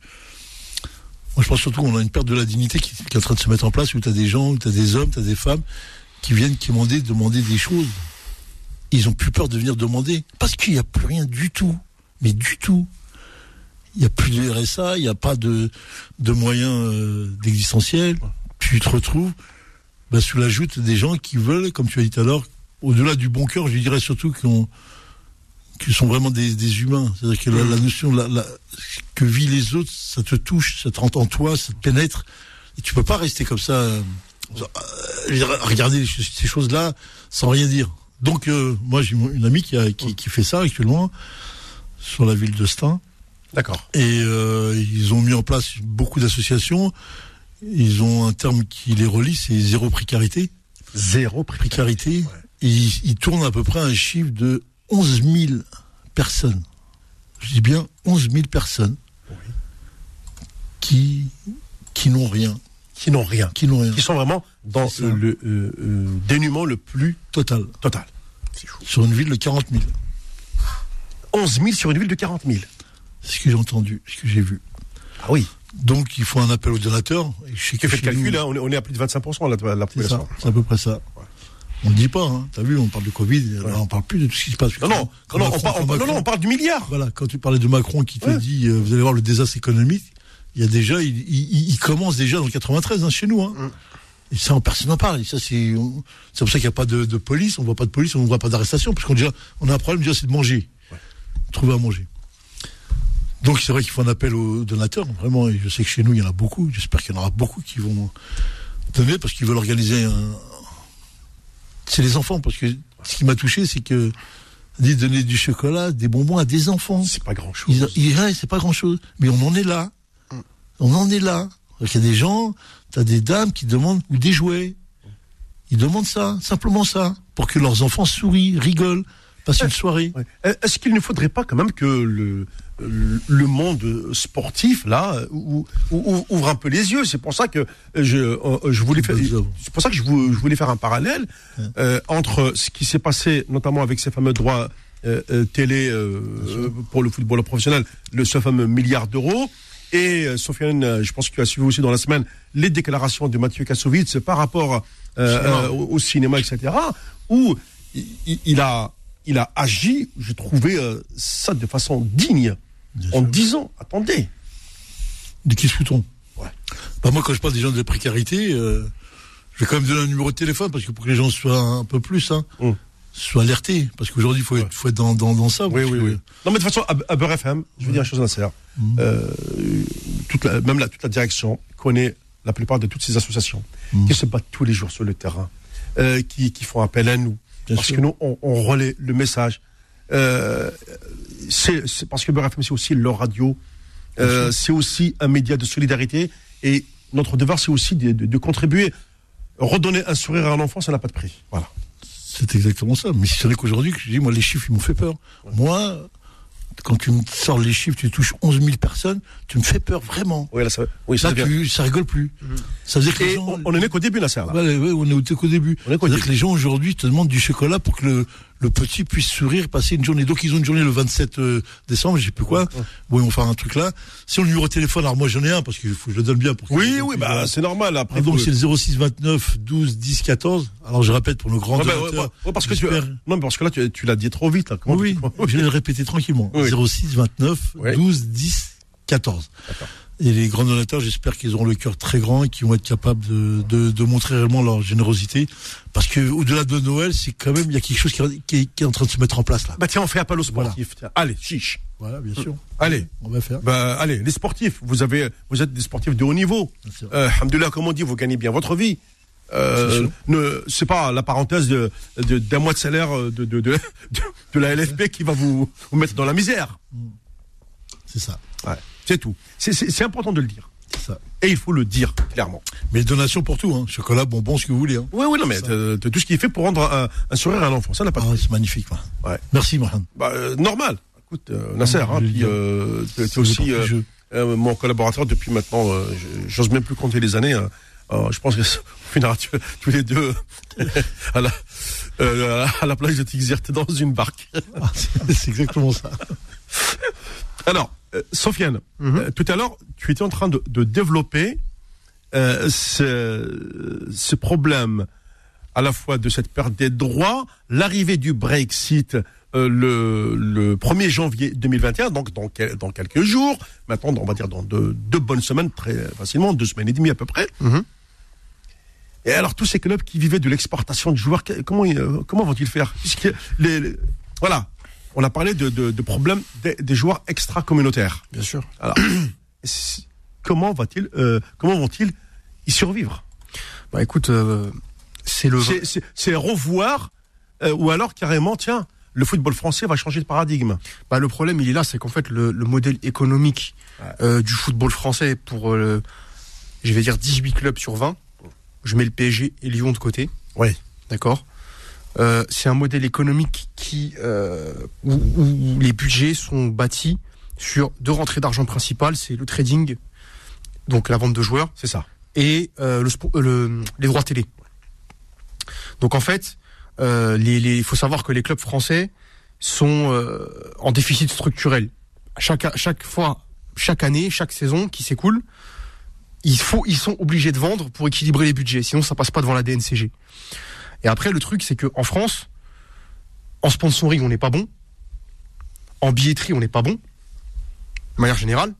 Moi je pense surtout qu'on a une perte de la dignité qui, qui est en train de se mettre en place, où tu as des gens, où tu as des hommes, tu as des femmes qui viennent qui demander, demander des choses. Ils ont plus peur de venir demander. Parce qu'il n'y a plus rien du tout. Mais du tout. Il n'y a plus de RSA, il n'y a pas de, de moyens euh, d'existentiel. Tu te retrouves bah, sous la joute des gens qui veulent, comme tu as dit tout à l'heure, au-delà du bon cœur, je dirais surtout qui ont qui sont vraiment des, des humains. C'est-à-dire que la, notion que vivent les autres, ça te touche, ça te rentre en toi, ça te pénètre. Et tu peux pas rester comme ça, euh, euh, regarder ces choses-là sans rien dire. Donc, euh, moi, j'ai une amie qui, a, qui, qui fait ça actuellement sur la ville de Stein. D'accord. Et euh, ils ont mis en place beaucoup d'associations. Ils ont un terme qui les relie, c'est zéro précarité. Zéro. Précarité. Et ils, ils tournent à peu près un chiffre de 11 000 personnes. Je dis bien 11 000 personnes qui, qui n'ont rien. Qui n'ont rien. Qui n'ont rien. Qui sont vraiment dans le euh, euh, dénuement le plus Total. total. C'est. Sur une ville de 40 000. 11 000 sur une ville de 40 000. C'est ce que j'ai entendu, ce que j'ai vu. Ah oui. Donc, il faut un appel aux donateurs. Et je sais Qui fait chez le calcul, hein, on, est, à plus de 25% là, de la C'est ça, population. c'est à peu près ça. On ne dit pas, hein. T'as vu, on parle de Covid, là, on parle plus de tout ce qui se passe. Non, non, Quand non, non, Macron- on, parle, quand on, parle- non, Macron- non, on parle du milliard. Voilà, quand tu parlais de Macron qui te Ouais. dit, euh, vous allez voir le désastre économique, il y a déjà, il, il- il commence déjà dans le 93 hein, chez nous. Hein. Mm. Et ça, personne n'en parle. Et ça, c'est, c'est pour ça qu'il n'y a pas de, de police, on voit pas de police, on ne voit pas d'arrestation, parce qu'on on a un problème déjà, c'est de manger, trouver à manger. Donc c'est vrai qu'il faut un appel aux donateurs, vraiment. Et je sais que chez nous, il y en a beaucoup. J'espère qu'il y en aura beaucoup qui vont donner parce qu'ils veulent organiser un. C'est les enfants, parce que ce qui m'a touché, c'est que dit donner du chocolat, des bonbons à des enfants. C'est pas grand chose. Ils, ils- ouais, c'est pas grand chose. Mais on en est là. On en est là. Il y a des gens, t'as des dames qui demandent, ou des jouets. Ils demandent ça, simplement ça, pour que leurs enfants sourient, rigolent, passent une soirée. Ouais. Est-ce qu'il ne faudrait pas quand même que le, le monde sportif, là, ou- ou- ou- ouvre un peu les yeux? C'est pour ça que je, euh, je voulais faire. C'est pour ça que je vou- je voulais faire un parallèle euh, entre ce qui s'est passé, notamment avec ces fameux droits euh, euh, télé euh, euh, pour le football professionnel, le ce fameux milliard d'euros. Et euh, Sofiane, euh, je pense que tu as suivi aussi dans la semaine les déclarations de Mathieu Kassovitz par rapport euh, au, au cinéma, etc., où il, a, il a agi, je trouvais ça de façon digne, Bien en sûr. disant, attendez, De qui se fout-on? Ouais. bah Moi, quand je parle des gens de précarité, euh, je vais quand même donner un numéro de téléphone, parce que pour que les gens soient un peu plus, hein, Hum. Soient alertés. Parce qu'aujourd'hui, il faut être, faut être dans, dans, dans ça. Oui, oui, que- oui. Non, mais de toute façon, à, à Beurre FM, je veux dire une chose sincère. Euh, toute la, même la, toute la direction connaît la plupart de toutes ces associations Mm. qui se battent tous les jours sur le terrain, euh, qui, qui font appel à nous. Bien parce sûr. que nous, on, on relaie le message. Euh, c'est parce que Beurre FM, c'est aussi leur radio. C'est aussi un média de solidarité. Et notre devoir, c'est aussi de, de- de contribuer. Redonner un sourire à un enfant, ça n'a pas de prix. Voilà. C'est exactement ça. Mais c'est vrai qu'aujourd'hui, que je dis, moi, les chiffres, ils m'ont fait peur. Moi, quand tu me sors les chiffres, tu touches 11 000 personnes, tu me fais peur vraiment. Oui, là, ça, oui, ça Là, devient- tu, ça rigole plus. Ça veut dire que les gens- on, on en est qu'au début, là, là. Ouais, ouais, on est au, qu'au début. On est C'est-à-dire début. que les gens aujourd'hui te demandent du chocolat pour que le, le petit puisse sourire, passer une journée. Donc ils ont une journée le 27 euh, décembre, je sais plus quoi. Bon, ils vont faire un truc là. Si on le numéro de téléphone, alors moi j'en ai un parce que je le donne bien pour Oui, oui, bah c'est normal. Après, Ah, donc c'est le 06 29 12 10 14. Alors je répète pour nos grands bah, parce que tu, non, mais parce que là, tu, l'as dit trop vite. Comment oui, oui, je vais le répéter tranquillement. Oui. 06 29 Oui. 12 10 14. Et les grands donateurs, j'espère qu'ils auront le cœur très grand et qu'ils vont être capables de, de, de montrer réellement leur générosité. Parce que au-delà de Noël, c'est quand même, il y a quelque chose qui, est- qui est, qui est en train de se mettre en place là. Bah tiens, on fait appel aux sportifs. Allez, chiche. Voilà, bien sûr. Allez. On va faire. Bah, allez, les sportifs, vous avez, vous êtes des sportifs de haut niveau. Euh, Alhamdoulilah, comme on dit, vous gagnez bien votre vie. Euh, ne, c'est pas la parenthèse de- d'un mois de salaire de, de, de, [laughs] de, de la LFB qui va vous, vous mettre dans la misère. C'est ça. Ouais, c'est tout. C'est, important de le dire. Ça. Et il faut le dire, clairement. Mais donation pour tout, hein. Chocolat, bonbons, ce que vous voulez, hein. Oui, oui, non, mais tout ce qui est fait pour rendre un, un sourire à un enfant. Ça n'a pas Ah, c'est magnifique, moi. Ouais. Merci, Mohamed. Bah, euh, normal. Écoute, euh, Nasser, hein, puis euh, t'es C'est aussi mon collaborateur depuis maintenant, j'ose même plus compter les années. je pense que tu- tous les deux [laughs] à la, à la plage de Tixert dans une barque. Ah, c'est exactement ça. Alors, Sofiane, Mhm. euh, tout à l'heure, tu étais en train de, de développer euh, ce, ce problème à la fois de cette perte des droits, l'arrivée du Brexit euh, le, le 1er janvier 2021, donc dans, quel- dans quelques jours, maintenant on va dire dans deux, deux bonnes semaines, très facilement, deux semaines et demie à peu près. Mhm. Et alors tous ces clubs qui vivaient de l'exportation de joueurs, comment, ils, euh, comment vont-ils faire? Puisque les, les- Voilà, on a parlé de, de, de problèmes des, des joueurs extra-communautaires. Bien sûr. Alors, [clears throat] comment va-t-il, euh, comment vont-ils y survivre? Bah écoute, euh, c'est le. C'est- C'est c'est revoir, euh, ou alors carrément, tiens, le football français va changer de paradigme. Bah, le problème, il est là, c'est qu'en fait, le, le modèle économique du football français pour, je vais dire, 18 clubs sur 20, je mets le PSG et Lyon de côté. Oui. D'accord? Euh, C'est un modèle économique qui, euh, où, où les budgets sont bâtis sur deux rentrées d'argent principales, c'est le trading, donc la vente de joueurs, C'est ça. et euh, le, le- les droits télé. Donc en fait, euh, les, les- il faut savoir que les clubs français sont euh, en déficit structurel. Chaque, chaque fois, chaque année, chaque saison qui s'écoule, il faut, ils sont obligés de vendre pour équilibrer les budgets. Sinon, ça passe pas devant la DNCG. Et après, le truc, c'est que en France, en sponsoring, on n'est pas bon. En billetterie, on n'est pas bon. De manière générale.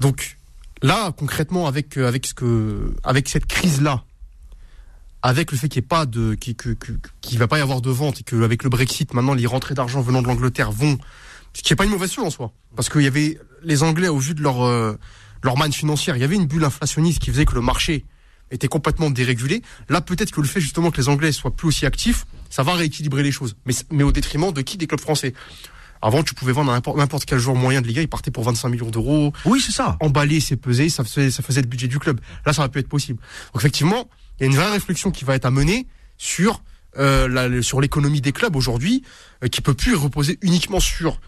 Donc, là, concrètement, avec, euh, avec, ce que, avec cette crise-là, avec le fait qu'il n'y ait pas de, qu'il va pas y avoir de vente et qu'avec le Brexit, maintenant, les rentrées d'argent venant de l'Angleterre vont, ce qui n'est pas une mauvaise chose en soi. Parce qu'il y avait, les Anglais, au vu de leur, euh, leur manne financière, il y avait une bulle inflationniste qui faisait que le marché était complètement dérégulé. Là, peut-être que le fait justement que les Anglais soient plus aussi actifs, ça va rééquilibrer les choses. Mais, mais au détriment de qui? Des clubs français. Avant, tu pouvais vendre n'importe quel joueur moyen de Liga, il partait pour 25 millions d'euros Oui, c'est ça. emballer, c'est peser, ça faisait, ça faisait le budget du club. Là, ça va plus être possible. Donc effectivement, il y a une vraie réflexion qui va être à mener sur euh, la- sur l'économie des clubs aujourd'hui, euh, qui peut plus reposer uniquement sur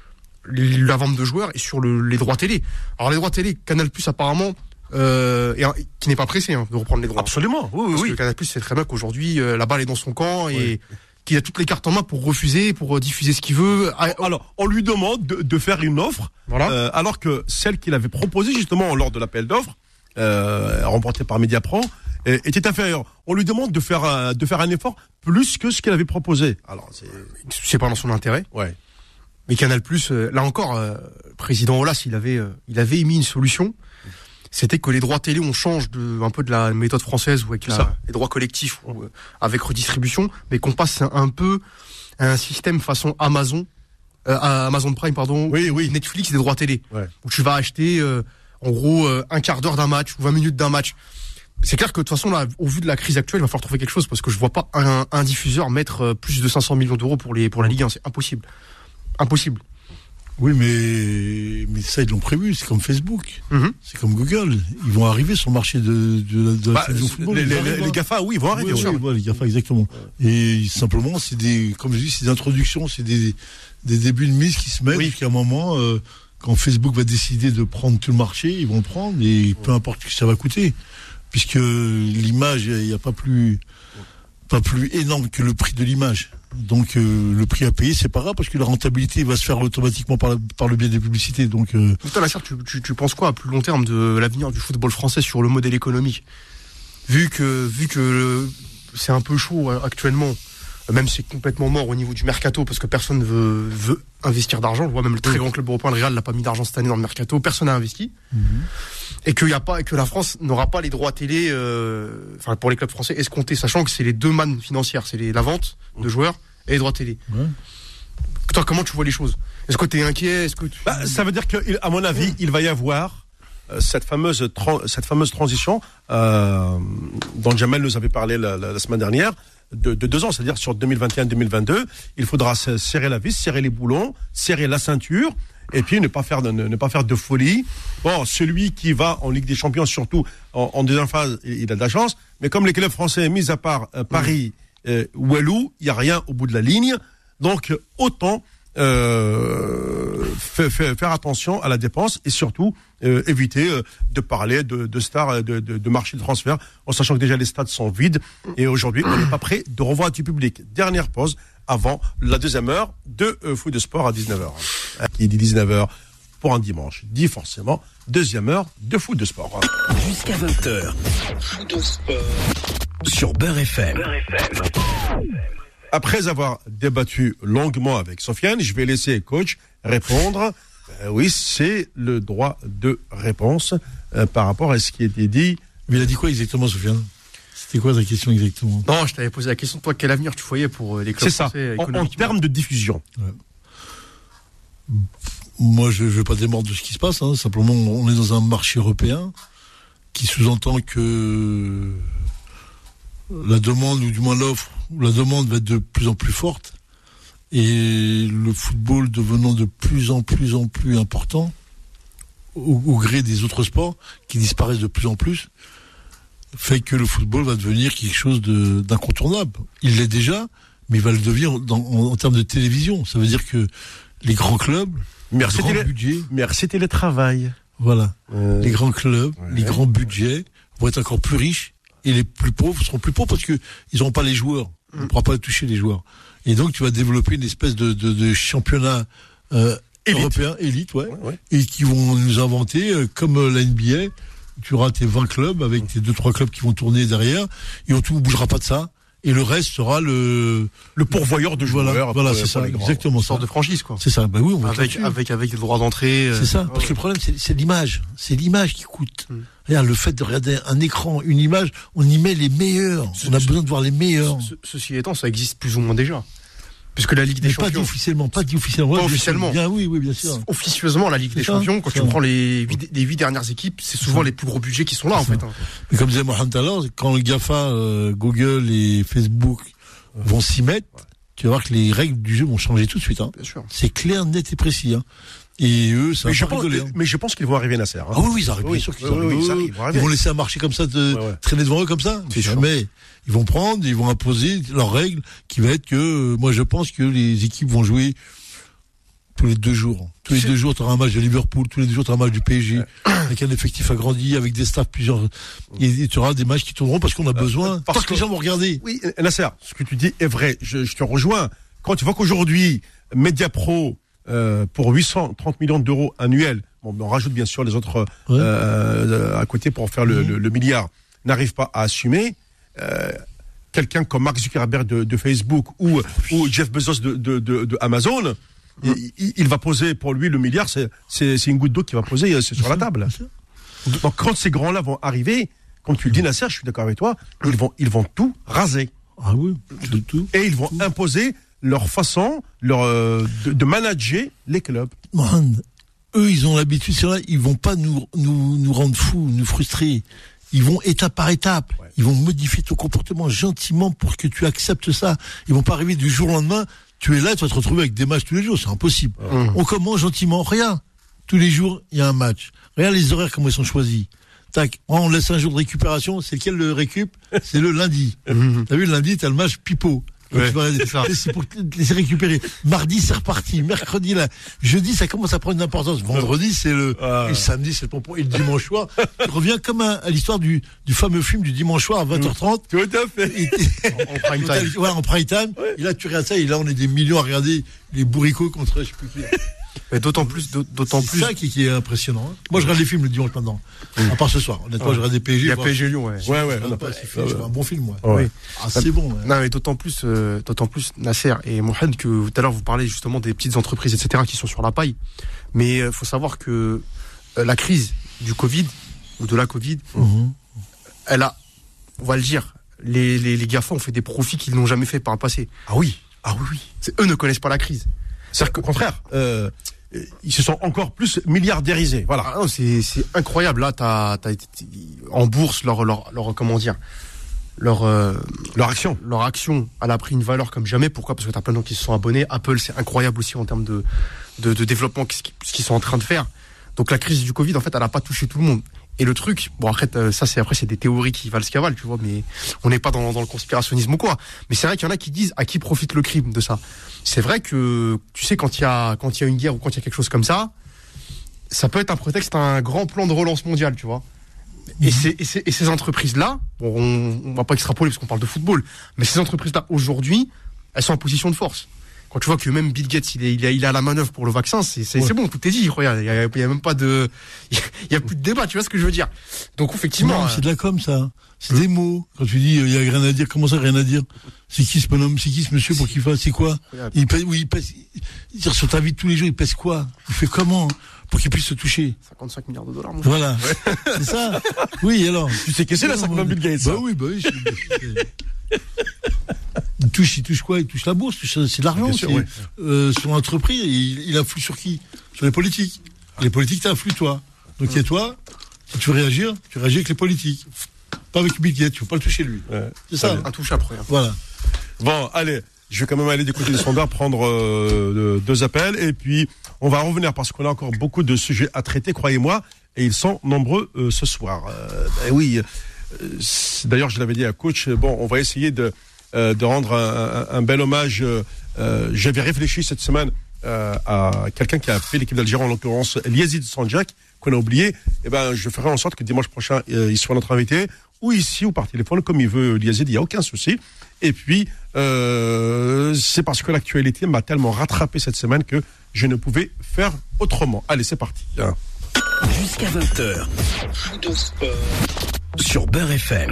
la vente de joueurs et sur le- les droits télé. Alors les droits télé, Canal Plus apparemment, euh, et qui n'est pas pressé hein, de reprendre les droits. Absolument. Oui, oui, Parce oui. que Canal Plus sait très bien qu'aujourd'hui euh, la balle est dans son camp et qu'il a toutes les cartes en main pour refuser, pour euh, diffuser ce qu'il veut. Ah, Alors, on lui demande de, de faire une offre, Voilà. euh, alors que celle qu'il avait proposée justement lors de l'appel d'offres, remportée par Mediapro, était inférieure. On lui demande de faire un, de faire un effort plus que ce qu'il avait proposé. Alors, c'est c'est pas dans son intérêt. ouais. Mais Canal Plus, là encore, le président Olas, il avait, il avait émis une solution. C'était que les droits télé, on change de, un peu de la méthode française ou avec la- les droits collectifs ou euh, avec redistribution, mais qu'on passe un, un peu à un système façon Amazon, euh, à Amazon Prime, pardon, Oui, oui. Netflix des droits télé, Ouais. où tu vas acheter euh, en gros euh, un quart d'heure d'un match ou 20 minutes d'un match. C'est clair que de toute façon, là, au vu de la crise actuelle, il va falloir trouver quelque chose parce que je vois pas un, un diffuseur mettre euh, plus de 500 millions d'euros pour les pour la Ligue 1, c'est impossible, impossible. Oui, mais, mais ça, ils l'ont prévu. C'est comme Facebook. Mhm. C'est comme Google. Ils vont arriver sur le marché de, de, la- de Bah, football. les, les-. GAFA, oui, ils vont arriver. Oui, oui. oui, voilà, les GAFA, exactement. Et simplement, c'est des, comme je dis, c'est des introductions, c'est des, des débuts de mise qui se mettent. Oui. Jusqu'à un moment, euh, quand Facebook va décider de prendre tout le marché, ils vont le prendre et peu importe ce que ça va coûter. Puisque l'image, il n'y a pas plus, pas plus énorme que le prix de l'image. Donc euh, le prix à payer, c'est pas grave parce que la rentabilité va se faire automatiquement par, le biais des publicités. Donc euh, Nasser, tu, penses quoi à plus long terme de l'avenir du football français sur le modèle économique? Vu que, vu que c'est un peu chaud euh, actuellement, même c'est complètement mort au niveau du mercato parce que personne ne veut, veut investir d'argent. Je vois même le très grand club européen, le Real, n'a pas mis d'argent cette année dans le mercato. Personne n'a investi. Et qu'il y a pas, et que la France n'aura pas les droits télé, euh, enfin pour les clubs français escomptés, sachant que c'est les deux mannes financières, c'est la vente de joueurs et les droits télé. Ouais. Toi, comment tu vois les choses? Est-ce que tu es inquiet? Est-ce que tu... Bah, ça veut dire que, il- à mon avis, il va y avoir euh, cette fameuse cette fameuse transition euh, dont Jamel nous avait parlé la, la- la semaine dernière de, de deux ans, c'est-à-dire sur 2021-2022, il faudra se serrer la vis, serrer les boulons, serrer la ceinture. Et puis ne pas faire de, ne, pas faire de folie. Bon, celui qui va en Ligue des Champions, surtout en, en deuxième phase, il a de la chance. Mais comme les clubs français, mis à part euh, Paris, euh, Walou, il y a rien au bout de la ligne. Donc autant euh, fa- fa- faire attention à la dépense et surtout euh, éviter euh, de parler de, stars, de, de, de marché transfert, en sachant que déjà les stades sont vides et aujourd'hui on n'est pas prêt de revoir du public. Dernière pause avant la deuxième heure de foot de sport à 19h. Qui dit 19h pour un dimanche dit forcément deuxième heure de foot de sport. Jusqu'à 20h. Foot de sport. Sur Beurre FM. Après avoir débattu longuement avec Sofiane, je vais laisser coach répondre. Euh, oui, c'est le droit de réponse euh, par rapport à ce qui était dit. mais il a dit quoi exactement, Sofiane? C'était quoi ta question exactement? Non, je t'avais posé la question, toi, quel avenir tu voyais pour euh, les clubs C'est ça, en, termes de diffusion. Moi, je ne veux pas démordre de ce qui se passe. hein. Simplement, on est dans un marché européen qui sous-entend que la demande, ou du moins l'offre, la demande va être de plus en plus forte. Et le football devenant de plus en plus en plus important, au, au gré des autres sports qui disparaissent de plus en plus, fait que le football va devenir quelque chose d'incontournable. Il l'est déjà, mais il va le devenir dans- en, en termes de télévision. Ça veut dire que les grands clubs, Merci, les grands télé- budgets, Merci télétravail. voilà, Euh, les grands clubs, Ouais. les grands budgets vont être encore plus riches et les plus pauvres seront plus pauvres parce que ils n'auront pas les joueurs. On ne pourra pas toucher les joueurs. Et donc tu vas développer une espèce de, de, de championnat euh, Élite. européen élite, ouais, Ouais, ouais. et qui vont nous inventer euh, comme euh, la NBA. Tu auras tes 20 clubs avec tes deux trois clubs qui vont tourner derrière et on ne bougera pas de ça. Et le reste sera le le pourvoyeur de joueurs. voilà, voilà, c'est ça, exactement Une ça. sorte de franchise, quoi. C'est ça. Bah oui, on va être Avec, avec, avec des droits d'entrée. euh, C'est ça. ouais, Parce que le problème, c'est l'image. C'est l'image qui coûte. Mm. Regarde, le fait de regarder un écran, une image, on y met les meilleurs. On a Ce- besoin de voir les meilleurs. Ce- ceci étant, ça existe plus ou moins déjà. Puisque la Ligue des Mais pas Champions. officiellement, pas officiellement. Pas officiellement. Bien, oui, oui, bien sûr. Officieusement, la Ligue des ça, Champions, quand tu prends les huit, les huit dernières équipes, c'est souvent les plus gros budgets qui sont là, en fait. hein. Mais comme disait Mohamed l'heure, quand le GAFA, euh, Google et Facebook vont s'y mettre, tu vas voir que les règles du jeu vont changer tout de suite. Hein. Bien sûr. C'est clair, net et précis. Hein. Et eux, ça Mais va je, pense, rigoler. hein. mais je pense qu'ils vont arriver Nasser. hein. Ah oui, oui, ils arrivent, Oui, bien sûr qu'ils oui, arrivent. oui, Oui, ça, oui. ils vont arriver. Ils vont laisser un marché comme ça de Ouais, ouais. traîner devant eux comme ça. Jamais. Ils vont prendre, ils vont imposer leurs règles, qui va être que, euh, moi je pense que les équipes vont jouer tous les deux jours. Tous les deux jours, tu auras un match de Liverpool, tous les deux jours, tu auras un match du PSG, avec un effectif agrandi, avec des staffs plusieurs. Et tu auras des matchs qui tourneront parce qu'on a besoin. parce Parce que les gens vont regarder. Oui, Nasser, ce que tu dis est vrai. Je, je te rejoins. Quand tu vois qu'aujourd'hui, Mediapro, euh, pour 830 millions d'euros annuels, bon, on rajoute bien sûr les autres Ouais. euh, à côté pour faire le, Mhm. le- le milliard, n'arrive pas à assumer. euh, Quelqu'un comme Mark Zuckerberg de, de Facebook ou, ou Jeff Bezos de, de, de- de Amazon, il, il- va poser pour lui le milliard, c'est une goutte d'eau qui va poser euh, c'est sur la table. Donc quand ces grands-là vont arriver, comme tu le dis Nasser, je suis d'accord avec toi, ils vont, ils vont tout raser Ah oui, c'est tout. et ils vont imposer leur façon leur, euh, de, de manager les clubs. Man, eux, ils ont l'habitude, c'est vrai, ils vont pas nous, nous, nous rendre fous, nous frustrer. Ils vont étape par étape. Ouais. Ils vont modifier ton comportement gentiment pour que tu acceptes ça. Ils vont pas arriver du jour au lendemain. Tu es là, tu vas te retrouver avec des matchs tous les jours. C'est impossible. On commence gentiment. Regarde. Tous les jours, il y a un match. Regarde les horaires, comment ils sont choisis. Tac. On laisse un jour de récupération. C'est lequel le récup? C'est le lundi. T'as vu, le lundi, t'as le match pipeau. C'est pour te laisser récupérer. Mardi, c'est reparti. Mercredi, là. Jeudi, ça commence à prendre une importance. Vendredi, c'est le, Ah. et samedi, c'est le pompon. Et le dimanche soir, tu reviens comme à, à l'histoire du, du fameux film du dimanche soir à 20h30. Tout à fait. T'es- [laughs] En prime time. Ouais, en prime time. Et là, tu regardes ça, et là, on est des millions à regarder les bourricots contre, je sais plus qui. Mais d'autant plus, d'autant C'est plus. ça qui, qui est impressionnant. hein. Moi, je regarde les films le dimanche maintenant. À part ce soir. Honnêtement, je regarde des PSG. Il y a PSG Lyon, ouais. Ouais, ouais. Je regarde pas, c'est je un bon film, moi. Ouais. Ah, c'est bon. ouais. Non, mais d'autant plus, euh, d'autant plus Nasser et Mohamed que tout à l'heure vous parlez justement des petites entreprises, etc., qui sont sur la paille. Mais il faut savoir que euh, la crise du Covid ou de la Covid, Mhm. elle a, on va le dire, les, les, les GAFA ont fait des profits qu'ils n'ont jamais fait par le passé. Ah oui. Ah oui, oui. C'est eux ne connaissent pas la crise. C'est-à-dire qu'au contraire, euh, ils se sont encore plus milliardérisés. Voilà. Ah c'est incroyable. Là, t'as, en bourse leur leur leur comment dire leur euh, Leur action. leur action, elle a pris une valeur comme jamais. Pourquoi? Parce que t'as plein de gens qui se sont abonnés. Apple, c'est incroyable aussi en termes de, de, de développement, ce qu'ils sont en train de faire. Donc la crise du Covid, en fait, elle n'a pas touché tout le monde. Et le truc, bon après, euh, ça c'est après c'est des théories qui valent ce qu'elles valent, tu vois, mais on n'est pas dans, dans le conspirationnisme ou quoi. Mais c'est vrai qu'il y en a qui disent à qui profite le crime de ça? C'est vrai que tu sais quand il y a quand il y a une guerre ou quand il y a quelque chose comme ça, ça peut être un prétexte à un grand plan de relance mondiale, tu vois. Et, ces, et, ces, et ces entreprises-là, bon, on, on va pas extrapoler parce qu'on parle de football, mais ces entreprises-là, aujourd'hui, elles sont en position de force. Quand tu vois que même Bill Gates, il est, il est, il la manœuvre pour le vaccin, c'est bon, tout est dit. Regarde, il y a, a même pas de, [laughs] il y a plus de débat. Tu vois ce que je veux dire Donc effectivement, Non, euh, c'est de la com, ça. C'est des mots. Quand tu dis, il y a rien à dire, comment ça, rien à dire? C'est qui ce bonhomme? C'est qui ce monsieur pour qu'il fasse C'est quoi? Il pèse, oui, il pèse. il- Sur ta vie de tous les jours, il pèse quoi? Il fait comment pour qu'il puisse se toucher? 55 milliards de dollars. mon. Voilà. [laughs] C'est ça Oui, alors. Tu sais que c'est la 50 Bill Gates. Bah ça. oui, bah oui. Il touche, il touche quoi? Il touche la bourse, il touche- c'est de l'argent. Bien sûr, c'est, ouais. euh, son entreprise, il, il influe sur qui? Sur les politiques. Les politiques t'influent toi. Donc et toi, si tu veux réagir, tu réagis avec les politiques. Pas avec Bill Gates, tu ne faut pas le toucher lui. Ouais. C'est ça. Intouchable, regarde. Voilà. Bon, allez, je vais quand même aller du côté des standards, prendre euh, de- deux appels, et puis on va revenir parce qu'on a encore beaucoup de sujets à traiter, croyez-moi, et ils sont nombreux euh, ce soir. Euh, ben oui, euh, d'ailleurs, je l'avais dit à coach, bon, on va essayer de, euh, de rendre un, un- un bel hommage. euh, euh, J'avais réfléchi cette semaine euh, à quelqu'un qui a fait l'équipe d'Algérie, en l'occurrence Liazid Sanjak, qu'on a oublié. Eh ben, je ferai en sorte que dimanche prochain, euh, il soit notre invité, ou ici, ou par téléphone, comme il veut Liazid, il n'y a aucun souci. Et puis, euh, c'est parce que l'actualité m'a tellement rattrapé cette semaine que je ne pouvais faire autrement. Allez, c'est parti. Hein. Jusqu'à 20h. Food Sport. Sur Beurre FM.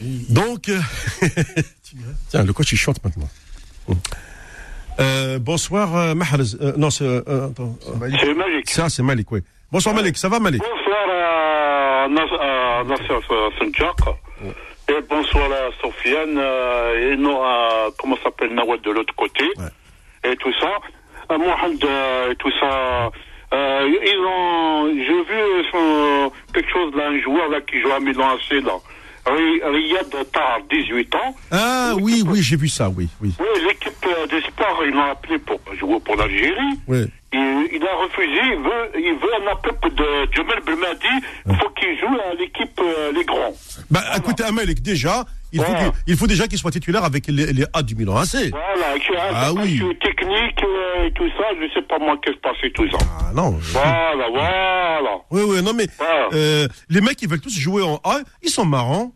Donc, euh, [laughs] tiens, le coach il chante maintenant. Euh, bonsoir euh, Mahrez. Euh, non, c'est euh, euh, C'est magique. ça, c'est Malik, oui. Bonsoir Malik, ça va Malik Bonsoir Nasser Sanjak. Et bonsoir à Sofiane et non, à, comment s'appelle, Nawad de l'autre côté. Et tout ça. Mohamed et tout ça. Ils ont, j'ai vu quelque chose là, un joueur là qui joue à Milan AC là. Ri- Riyad Tahar, 18 ans. Ah oui, oui, j'ai vu ça, oui, oui. Oui, l'équipe euh, des sports, ils l'ont appelé pour jouer pour l'Algérie. oui. Il, il a refusé, il veut, il veut un appel de Jamel Belmadi, il faut qu'il joue à l'équipe euh, Les Grands. Bah écoutez, ah, Malik, déjà, il faut, Voilà. qu'il- il faut déjà qu'il soit titulaire avec les, les A du Milan AC. Voilà, a Ah oui. technique euh, et tout ça, je sais pas moi qu'est-ce qui se passait tout ça. Ah non. Voilà, voilà. Oui, oui, non mais Voilà. euh, les mecs, ils veulent tous jouer en A, ils sont marrants.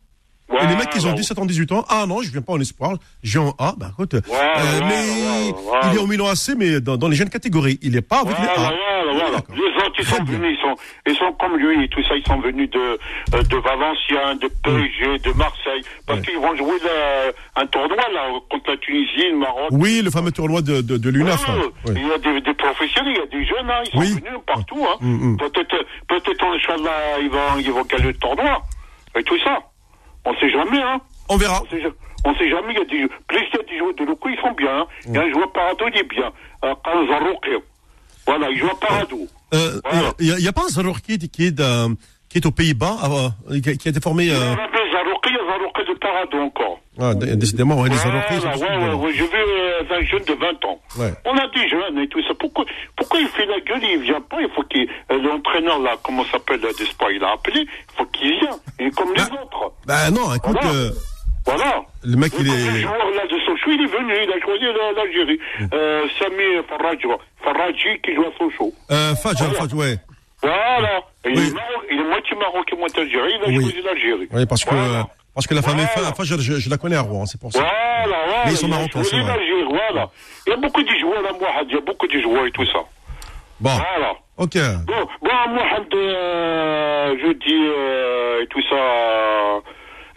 Et les mecs, ils ont Voilà. 17 ans, 18 ans. Ah non, je viens pas en espoir, je viens en A. Bah écoute, euh, Voilà, mais il est au Milan AC, mais dans, dans les jeunes catégories. Il est pas avec les A. voilà. Les autres, ils Très sont bien. venus, ils sont, ils sont comme lui et tout ça, ils sont venus de, euh, de Valenciennes, de PSG, de Marseille, parce Ouais. qu'ils vont jouer un tournoi là, contre la Tunisie, le Maroc. Oui, le fameux tournoi de, de, de l'UNAF. Ouais. Il y a des, des professionnels, il y a des jeunes, hein, ils sont Oui. venus partout. Hein. Mm, mm. Peut-être, peut-être, Inch'Allah, ils vont, ils vont gagner le tournoi. Et tout ça. On sait jamais, hein. On verra. On sait, on sait jamais, il y a des, plus il y a des joueurs de Loukou, ils sont bien. hein. Il y a un joueur Parado, il est bien. Euh. Voilà, il joue à Parado. Euh, Voilà. Il n'y a, pas un Zarour qui, est- qui est, d'un- qui est aux Pays-Bas, euh, qui, a- été formé. Il y Euh, a Rabé Zarouki, il y a de Parado encore. Ah, décidément, ouais, les Voilà, sont tous ouais, ouais, ouais, j'ai vu euh, un jeune de 20 ans. Ouais. On a des jeunes et tout ça. Pourquoi, pourquoi il fait la gueule Il vient pas? Il faut qu'il. euh, L'entraîneur là, comment s'appelle d'espoir Il a appelé. Il faut qu'il vienne. Et comme les autres. Bah non, écoute, Voilà. euh, Voilà. Le mec, il Le est. joueur là de Sochaux, il est venu, il a choisi la- l'Algérie. Euh, Sami Farraji, Farraji qui joue à Sochaux. Euh, Fajr, Fajr, ouais. Voilà. Et il, est il est moitié marocain, moitié algérien, il a Oui. choisi l'Algérie. Oui, parce que, Voilà. parce que la famille Voilà. Fa- Fajr, je, je la connais à Rouen, c'est pour ça. Voilà, voilà. Mais ils sont il a marocains, choisi c'est vrai. l'Algérie, voilà. Il y a beaucoup de joueurs là, Mohamed, il y a beaucoup de joueurs et tout ça. Bon, Voilà. ok. Bon, bon Mohamed, euh, je dis euh, et tout ça. euh,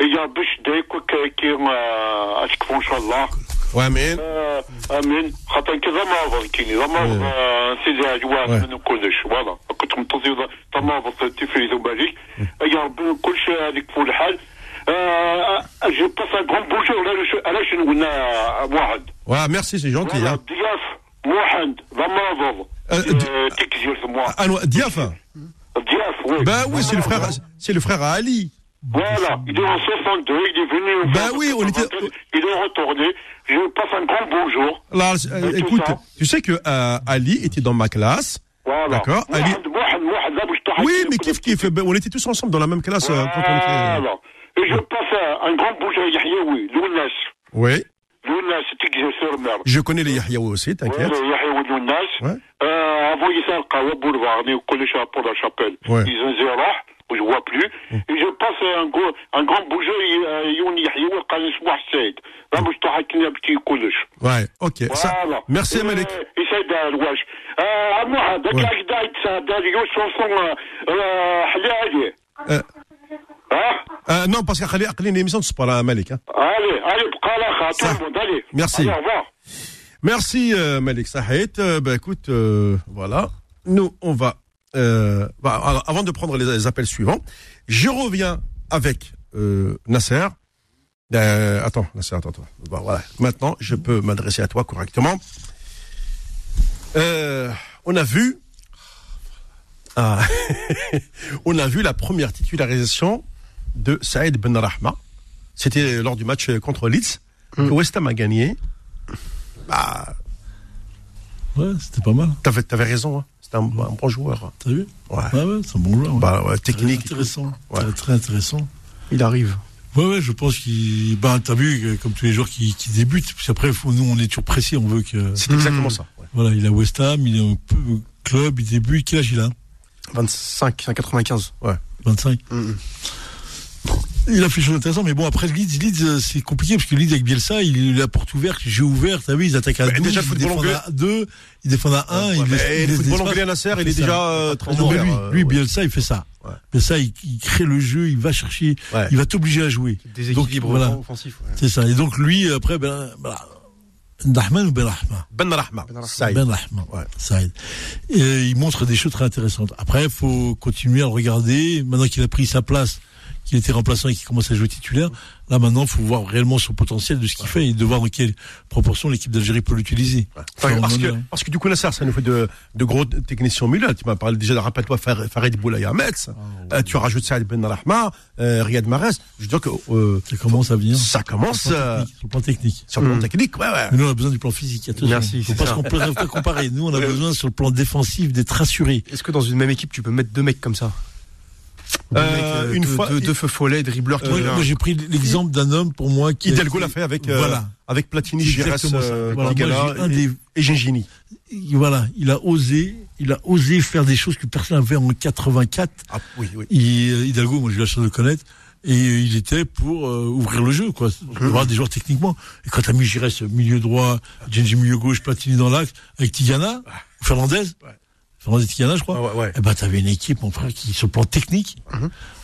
Il y a باش دايكوك كي ما اشكفوا ان شاء الله Ouais, mais. آه، امين خاطر كذا ما كيني ما سيدي اجواء Ouais. من كلش فوالا كنت منتظر تماضى التلفزيون وبالك يا ربي كل شيء هذيك فوق الحال euh, je passe un grand bonjour à ah, euh, merci, c'est gentil. Hein. Diaf oui. Ben oui, c'est le frère, c'est le frère Ali. Voilà, il est en 62, il est venu. Ben oui, on était... Il est retourné. Je passe un grand bonjour. Là, euh, écoute, tu sais que Ali était dans ma classe. Voilà. D'accord. Ali... Oui, mais kiff kiff. Ben, on était tous ensemble dans la même classe hein, quand on était. Voilà. Et je passe un grand bonjour à Yahyaoui, Lounas. Oui, Lounas, تكزي sur mer. je connais les Yahyaoui aussi, t'inquiète. Voilà, Yahyaoui Lounas. Ouais. Euh, envoyé ça à Kawa Boulevard, on est au collège à Port la Chapelle. Ouais. Ils ont zéro, où je vois plus. Et je passe un, gros, un grand bonjour à Youni Yahyaoui, قال اسمه حسين. لا باش تحكينا بكي كلش. Ouais, ok. Ça, Voilà. merci Malik. يسعد الواش عمو داك Ouais. العقدة يتسعد ديو شونسون حلالي Euh, Hein euh, non, parce qu'Akhali Akhali, une émission de sport à Malik. Hein. Allez, allez, Bkala, tout allez. Merci. Au revoir. Merci euh, Malik Sahait. Euh, bah, écoute, euh, voilà. Nous, on va. Bah, avant de prendre les, appels suivants, je reviens avec Nasser. attends, Nasser, attends, attends. Voilà. Maintenant, je peux m'adresser à toi correctement. on a vu. Ah, [laughs] on a vu la première titularisation de Saïd Ben Rahma. C'était lors du match contre Leeds. que West Ham a gagné. Bah, Ouais, c'était pas mal. T'avais, raison, hein. c'était un, un bon joueur. T'as vu Ouais. Ouais, ouais, c'est un bon joueur. ouais. Bah, ouais, Très technique. intéressant. Ouais. Très, très intéressant. Il arrive. Ouais, ouais, je pense qu'il. Ben, t'as vu, euh, comme tous les joueurs qui, qui débutent. Puis après, faut, nous, on est toujours pressés. On veut que. C'est exactement ça. ouais. Voilà, il a West Ham, il est un peu club, il débute. Quel âge il a? 25, 95. 25. Mhm. Il a fait des choses intéressantes, mais bon, après Leeds, Leeds, euh, c'est compliqué parce que Leeds avec Bielsa, il a la porte ouverte, le jeu ouvert, t'as vu, ils attaquent à Mais 12, déjà, le ils football défendent anglais- à 2, ils défendent à 1, Ouais, ils mais laissent, ils le football anglais à. Nasser, il est déjà ça. euh, très Non, mais lui, euh, lui ouais. Bielsa, il fait ça. Ouais. Bielsa, il, il crée le jeu, il va chercher, Ouais. il va t'obliger à jouer. Déséquilibre voilà. offensif. ouais. C'est ça. Et donc lui, après, ben, voilà. Ndahman ou Ben Rahma? Ben Rahma. Saïd. Ben Rahma. Ouais. Saïd. Et il montre des choses très intéressantes. Après, il faut continuer à le regarder. Maintenant qu'il a pris sa place, qu'il était remplaçant et qu'il commence à jouer titulaire, là maintenant, il faut voir réellement son potentiel de ce qu'il fait et de voir dans quelle proportion l'équipe d'Algérie peut l'utiliser. Enfin, parce, que, parce que du coup, Nasser, ça nous fait de, de gros techniciens au milieu. Tu m'as parlé déjà, de- rappelle-toi, Far- Farid Boulaya Metz. Euh, tu rajoutes Saïd Ben Rahma, euh, Riyad Mahrez. Je veux dire que euh, Ça commence à venir. ça commence Sur le plan euh, technique, sur le plan technique. sur le plan Mm. technique. Ouais, ouais. Mais nous, on a besoin du plan physique. Attention. Merci, Faut pas ça. se [laughs] comparer. Nous, on a besoin sur le plan défensif d'être rassuré. Est-ce que dans une même équipe, tu peux mettre deux mecs comme ça? Euh, euh, une deux, fois- deux, deux feux follets, dribbleurs qui Moi, viennent. moi, j'ai pris l'exemple d'un homme pour moi qui. Hidalgo l'a fait avec, euh, Voilà. avec Platini, euh, Voilà, moi, et, des- et Gengini. voilà, il a osé, il a osé faire des choses que personne n'avait en 84. Ah, oui, oui. Euh, Hidalgo, moi j'ai eu la chance de le connaître, et euh, il était pour euh, ouvrir le jeu, quoi, avoir des joueurs techniquement. Et quand t'as mis Gires milieu droit, Genji milieu gauche, Platini dans l'axe, avec Tigana, Fernandez, Fernandez Tigana, je crois. Ah, ouais, ouais. Eh ben, t'avais une équipe, mon frère, qui, sur le plan technique.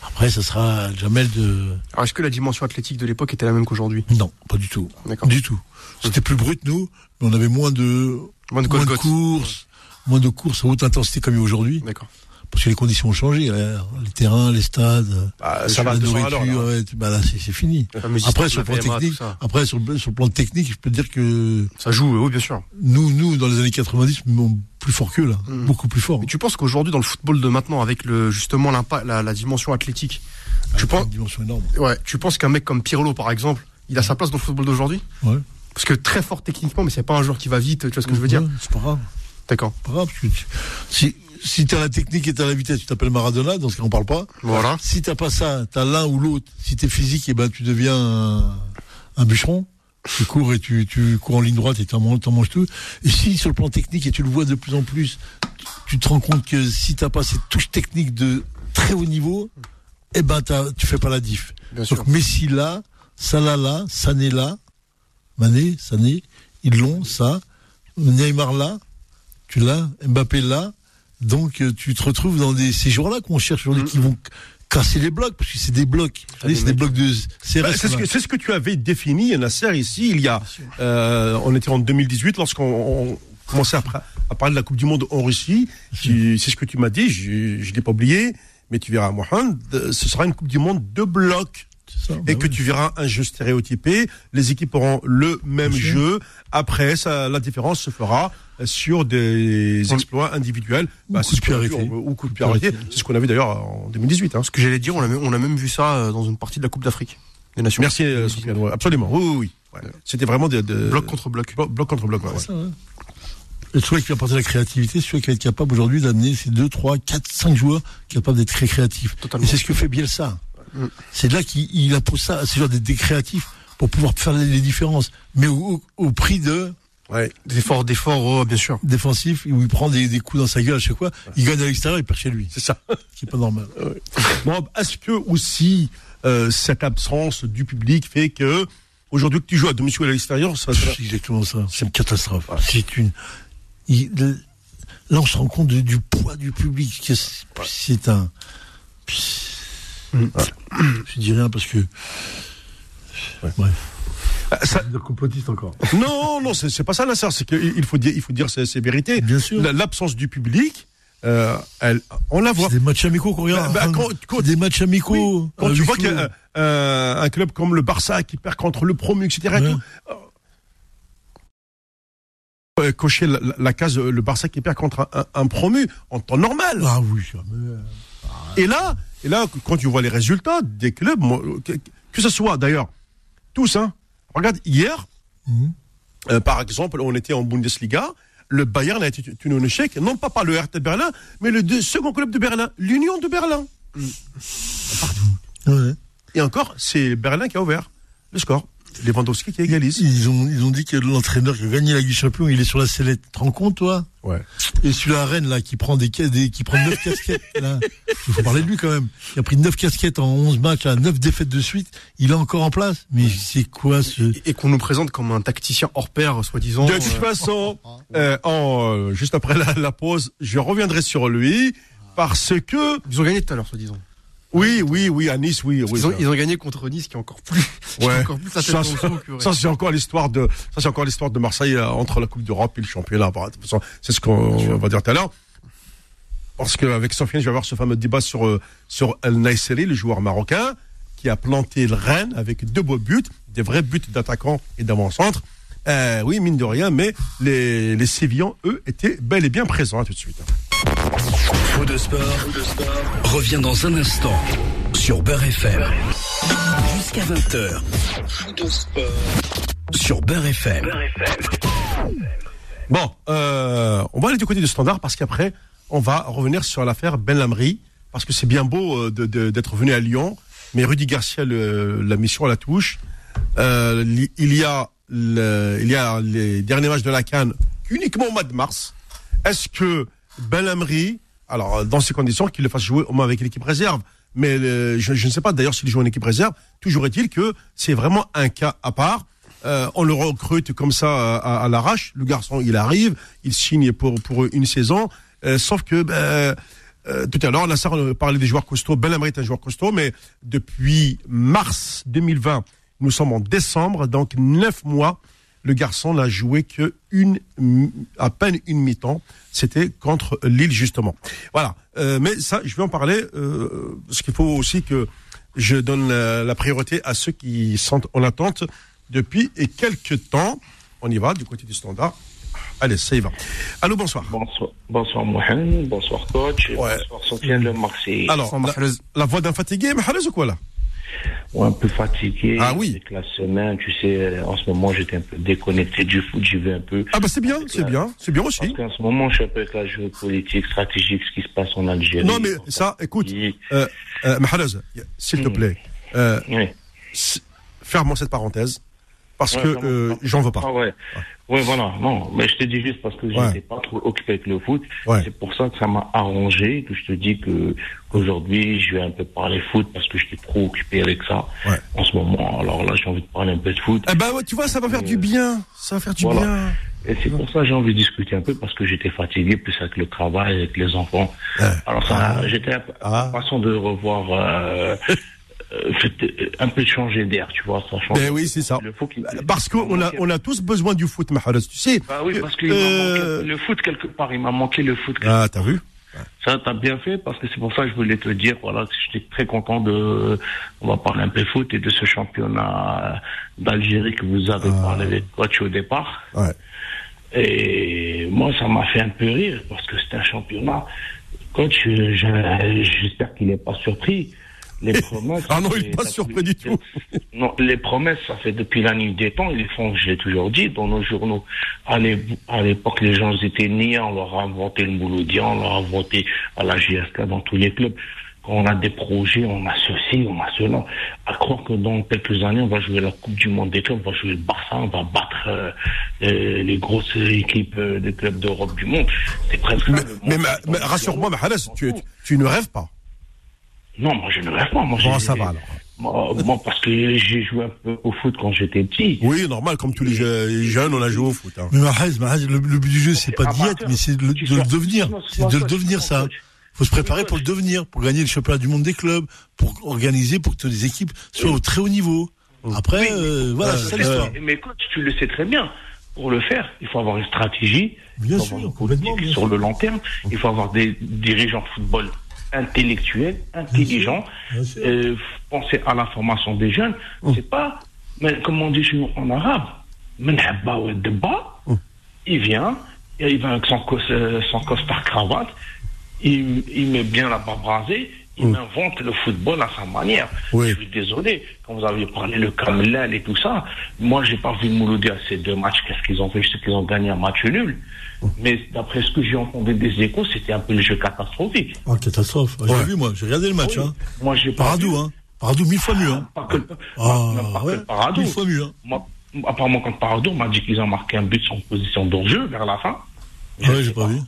Après, ça sera Jamel de. Alors, est-ce que la dimension athlétique de l'époque était la même qu'aujourd'hui? Non, pas du tout. D'accord. Du tout. C'était plus brut, nous, mais on avait moins de, Moins de moins de Golgoth. courses, moins de courses à haute intensité comme il y a aujourd'hui. D'accord. Parce que les conditions ont changé. là. Les terrains, les stades, Ah, ça va la à 200 à l'heure, nourriture, là. ouais, tu- bah là, c'est fini. Après, sur le plan technique, après, sur le, sur le plan technique, je peux te dire que Ça joue, oui, bien sûr. nous, nous, dans les années 90, on plus fort qu'eux, là. Mm. Beaucoup plus fort. Mais tu penses qu'aujourd'hui, dans le football de maintenant, avec le, justement l'impact, la, la dimension athlétique, tu Avec penses, une dimension énorme. ouais, tu penses qu'un mec comme Pirlo, par exemple, il a sa place dans le football d'aujourd'hui? Ouais. Parce que très fort techniquement, mais c'est pas un joueur qui va vite, tu vois ce que je veux dire? C'est pas grave. D'accord. Pas grave. parce que tu- si, si t'as la technique et t'as la vitesse, tu t'appelles Maradona, dans ce cas, on parle pas. Voilà. Si t'as pas ça, t'as l'un ou l'autre. Si t'es physique, et ben, tu deviens un, un bûcheron. Tu cours et tu, tu cours en ligne droite et tu en manges tout. Et si sur le plan technique, et tu le vois de plus en plus, tu te rends compte que si tu n'as pas cette touche technique de très haut niveau, eh ben t'as- tu fais pas la diff. Bien sûr. Donc Messi là, Salah là, Sané là, Mané, Sané, ils l'ont, ça. Neymar là, tu l'as, Mbappé là. Donc euh, tu te retrouves dans des, ces jours-là qu'on cherche aujourd'hui qui vont casser les blocs, parce que c'est des blocs. Des C'est des blocs de CRS. Bah, c'est ce, que, c'est ce que tu avais défini, Nasser, ici, il y a. euh, on était en 2018 lorsqu'on on commençait à, parler de la Coupe du Monde en Russie. Tu- C'est ce que tu m'as dit, je ne l'ai pas oublié, mais tu verras, Mohamed, ce sera une Coupe du Monde de blocs. Ça, Et bah que oui. tu verras un jeu stéréotypé, les équipes auront le même Bien sûr. jeu. Après, ça, la différence se fera sur des exploits individuels. Ou coup c'est de ce qu'on a pied vu arrêté. en- Ou coup de pied arrêté. C'est ce qu'on a vu d'ailleurs en 2018. Hein. Ce que j'allais dire, on a, même, on a même vu ça euh, dans une partie de la Coupe d'Afrique des Nations. Merci, euh, Sofiane. Ouais, absolument. Oui, oui, oui. Ouais. C'était vraiment de, de- Bloc contre bloc. Bloc, bloc contre bloc. ouais, ça. Et celui qui va apporter la créativité, celui qui va être capable aujourd'hui d'amener ces 2, 3, 4, 5 joueurs capables d'être très créatifs. Totalement. Et c'est ce que fait Bielsa. Mm. C'est là qu'il il impose ça à ces joueurs d'être des créatifs pour pouvoir faire les, les différences. Mais au, au prix de Ouais. D'efforts, d'efforts, oh, bien sûr. défensif, où il prend des, des coups dans sa gueule à chaque fois. Il gagne à l'extérieur, il perd chez lui. C'est ça. Ce qui est pas normal. [laughs] Bon, est-ce que aussi euh, cette absence du public fait que aujourd'hui que tu joues à domicile à l'extérieur, ça, C'est exactement ça. C'est une catastrophe. C'est une. il- le- là, on se rend compte de- du poids du public. c'est- C'est un. Je dis rien parce que. Bref. Ça- De complotiste encore. [laughs] non, non, c'est pas ça, Nasser. C'est qu'il il faut dire, il faut dire ces, ces vérités. Bien sûr. La- L'absence du public, euh, elle, on la voit. C'est des matchs amicaux qu'on regarde. Bah, bah, quand- C'est quand- des matchs amicaux. Oui, quand tu vois euh, un club comme le Barça qui perd contre le promu, etc. et Ouais. tout, euh, cocher la, la- la case euh, le Barça qui perd contre un, un- un promu en temps normal. Ah oui, ça me- Et là, et là, quand tu vois les résultats des clubs, que ce soit d'ailleurs tous, hein. Regarde hier, Mhm. euh, par exemple, on était en Bundesliga. Le Bayern a été tenu en échec, non pas par le RT Berlin, mais le deux- second club de Berlin, l'Union de Berlin. Ouais. Et encore, c'est Berlin qui a ouvert le score. Lewandowski qui égalise. Ils ont, ils ont dit que l'entraîneur qui a gagné la Ligue des Champions, il est sur la sellette. Tu te rends compte, toi? Ouais. Et celui-là à Rennes, là, qui prend des, des qui prend neuf casquettes, là. Il faut parler de lui, quand même. Il a pris neuf casquettes en 11 matchs, là, neuf défaites de suite. Il est encore en place. Mais c'est quoi, ce, Et, et qu'on nous présente comme un tacticien hors pair, soi-disant. De euh, toute façon, euh, en, euh, juste après la, la pause, je reviendrai sur lui parce que Ils ont gagné tout à l'heure, soi-disant. Oui, oui, oui, à Nice, oui, oui. Ils ont, ça. ils ont gagné contre Nice, qui est encore plus, [laughs] Ouais. encore plus Ça, c'est encore l'histoire de ça c'est encore l'histoire de Marseille euh, entre la Coupe d'Europe et le championnat. Façon, c'est ce qu'on va dire tout à l'heure. Parce qu'avec Sofiane, je vais avoir ce fameux débat sur euh, sur El Naïseri, le joueur marocain, qui a planté le Rennes avec deux beaux buts, des vrais buts d'attaquant et d'avant-centre. Euh, oui, mine de rien, mais les, les Sévillans, eux, étaient bel et bien présents hein, tout de suite. Faux de sport, revient dans un instant sur Beurre FM. Jusqu'à 20h. Faux de sport sur Beurre FM. Bon, euh, on va aller du côté du standard parce qu'après, on va revenir sur l'affaire Ben Lamry, parce que c'est bien beau euh, de- de- d'être venu à Lyon, mais Rudy Garcia, le- la mission à la touche. Euh, il, y a le- il y a les derniers matchs de la Cannes uniquement au mois de mars. Est-ce que Ben Lamry, alors euh, dans ces conditions, qu'il le fasse jouer au moins avec l'équipe réserve, mais le- je, ne sais pas d'ailleurs s'il joue en équipe réserve, toujours est-il que c'est vraiment un cas à part. Euh, on le recrute comme ça euh, à, l'arrache. Le garçon, il arrive, il signe pour une saison. Euh, sauf que ben, euh, tout à l'heure, Nassar euh, parlait des joueurs costauds. Ben Lamry est un joueur costaud, mais depuis mars 2020, nous sommes en décembre, donc neuf mois. Le garçon n'a joué que une, à peine une mi-temps. C'était contre Lille justement. Voilà. Euh, mais ça, je vais en parler. Euh, parce qu'il faut aussi que je donne la, la priorité à ceux qui sont en attente depuis et quelques temps. On y va du côté du standard. Allez, ça y va. Allô, bonsoir. Bonsoir, bonsoir Mohamed, bonsoir coach, Ouais. bonsoir Sofiane Le Marseille. Alors, la, la voix d'un fatigué, mais Mahrez ou quoi là? Ouais, un peu fatigué Ah oui. avec la semaine, tu sais, en ce moment j'étais un peu déconnecté du foot, j'y vais un peu. Ah bah c'est bien, c'est bien, c'est bien Parce aussi. qu'en ce moment je suis un peu avec la géopolitique stratégique, ce qui se passe en Algérie. Non mais ça, écoute, euh, euh, Mahrez, s'il te Mm. plaît, euh, Oui. ferme-moi cette parenthèse. parce Ouais, que euh, j'en veux pas. Ah ouais. Ouais, voilà. Non, mais je te dis juste parce que je Ouais. n'étais pas trop occupé avec le foot. Ouais. C'est pour ça que ça m'a arrangé, que je te dis que qu'aujourd'hui, je vais un peu parler foot parce que j'étais trop occupé avec ça Ouais. en ce moment. Alors là, j'ai envie de parler un peu de foot. Eh ben, tu vois, ça va faire du bien. Ça va faire du Voilà. bien. Et c'est pour ça que j'ai envie de discuter un peu parce que j'étais fatigué, plus avec le travail, avec les enfants. Ouais. Alors ça, j'étais un peu Ah. impatient de revoir, euh, euh, [laughs] un peu changer d'air, tu vois, ça change. Ben oui, c'est ça. Le foot, il- Parce qu'on a, on a tous besoin du foot, Maharas, tu sais. Bah oui, parce que Euh, le foot quelque part, il m'a manqué le foot. Ah, t'as vu Ça, t'as bien fait parce que c'est pour ça que je voulais te dire, voilà, que j'étais très content de, on va parler un peu foot et de ce championnat d'Algérie que vous avez parlé avec coach au départ. Ah. Ouais. Et moi, ça m'a fait un peu rire parce que c'est un championnat. Coach, euh, je- j'espère qu'il n'est pas surpris. Les promesses. Ah non, il c'est- est pas surpris du tout. Non, les promesses, ça fait depuis la nuit des temps. Ils les font, je l'ai toujours dit, dans nos journaux. À l'é- à l'époque, les gens étaient niais. On leur a inventé le Mouloudia, on leur a inventé à la JSK dans tous les clubs. Quand on a des projets, on a ceci, on a cela. À croire que dans quelques années, on va jouer la Coupe du Monde des clubs, on va jouer le Barça, on va battre euh, euh, les grosses équipes euh, des clubs d'Europe du monde. C'est presque Mais, mais, ma- mais rassure-moi, Maharas, tu, tu, tu ne rêves pas. Non, moi je ne rêve pas. Moi, Bon, ça va alors. Moi, moi, parce que j'ai joué un peu au foot quand j'étais petit. Oui, normal, comme tous les je- les jeunes, on a joué au foot. hein. Mais Mahrez, Mahrez, le, le but du jeu, c'est pas d'y être, amateur. mais c'est de, le- devenir. C'est de le devenir, ça. coach. faut se préparer pour le devenir, pour gagner le championnat du monde des clubs, pour organiser, pour que les équipes soient au très haut niveau. Après, Oui, euh, voilà, c'est ça l'histoire. Mais, coach, tu le sais très bien. Pour le faire, il faut avoir une stratégie, Bien il sûr, complètement, bien sur sûr. le long terme, il faut avoir des dirigeants de football intellectuels, intelligents, bien sûr. euh, penser à la formation des jeunes. C'est pas, mais comme on dit chez nous en arabe, debba, il vient, et il va avec son, cos, euh, son costard cravate, il, il met bien la barbe rasée, il invente le football à sa manière. Oui. Je suis désolé, quand vous aviez parlé le Kamlal et tout ça, moi j'ai pas vu Mouloudi à ces deux matchs, qu'est-ce qu'ils ont fait? Je sais qu'ils ont gagné un match nul. Mais d'après ce que j'ai entendu des échos, c'était un peu le jeu catastrophique. Oh, catastrophe. J'ai vu, moi. J'ai regardé le match, Oui. hein. Moi j'ai pas Paradou, hein. Paradou, mille fois mieux, hein. Pas que, Ah, pas ouais. Paradou. Mille fois mieux, hein. Moi, apparemment, quand Paradou m'a dit qu'ils ont marqué un but sans position d'enjeu vers la fin. Ah ouais, j'ai pas vu.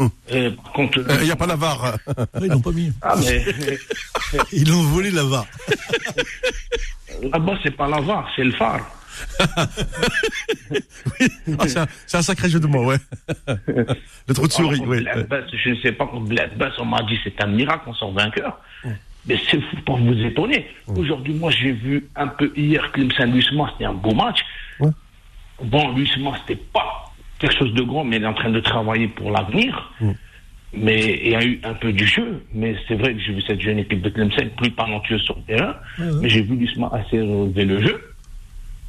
Euh, contre, Il n'y a pas la VAR. Ah, ils l'ont pas mis. Ah, mais [laughs] Ils l'ont volé la VAR. [laughs] là-bas, c'est pas la VAR, c'est le phare. [laughs] Ah, c'est un, sacré jeu de mots, ouais. Le trou de souris, Alors, oui. Je ne sais pas, Bass, on m'a dit c'est un miracle, on sort vainqueur. Mais c'est fou pour vous étonner. Aujourd'hui, moi, j'ai vu un peu hier Clemson Lusma, c'était un beau match. Ouais. Bon, Lusma, c'était pas quelque chose de grand, mais il est en train de travailler pour l'avenir. Mais il y a eu un peu du jeu, mais c'est vrai que j'ai vu cette jeune équipe de Clemson plus talentueuse sur le terrain, mais j'ai vu Lusma assez relever le jeu,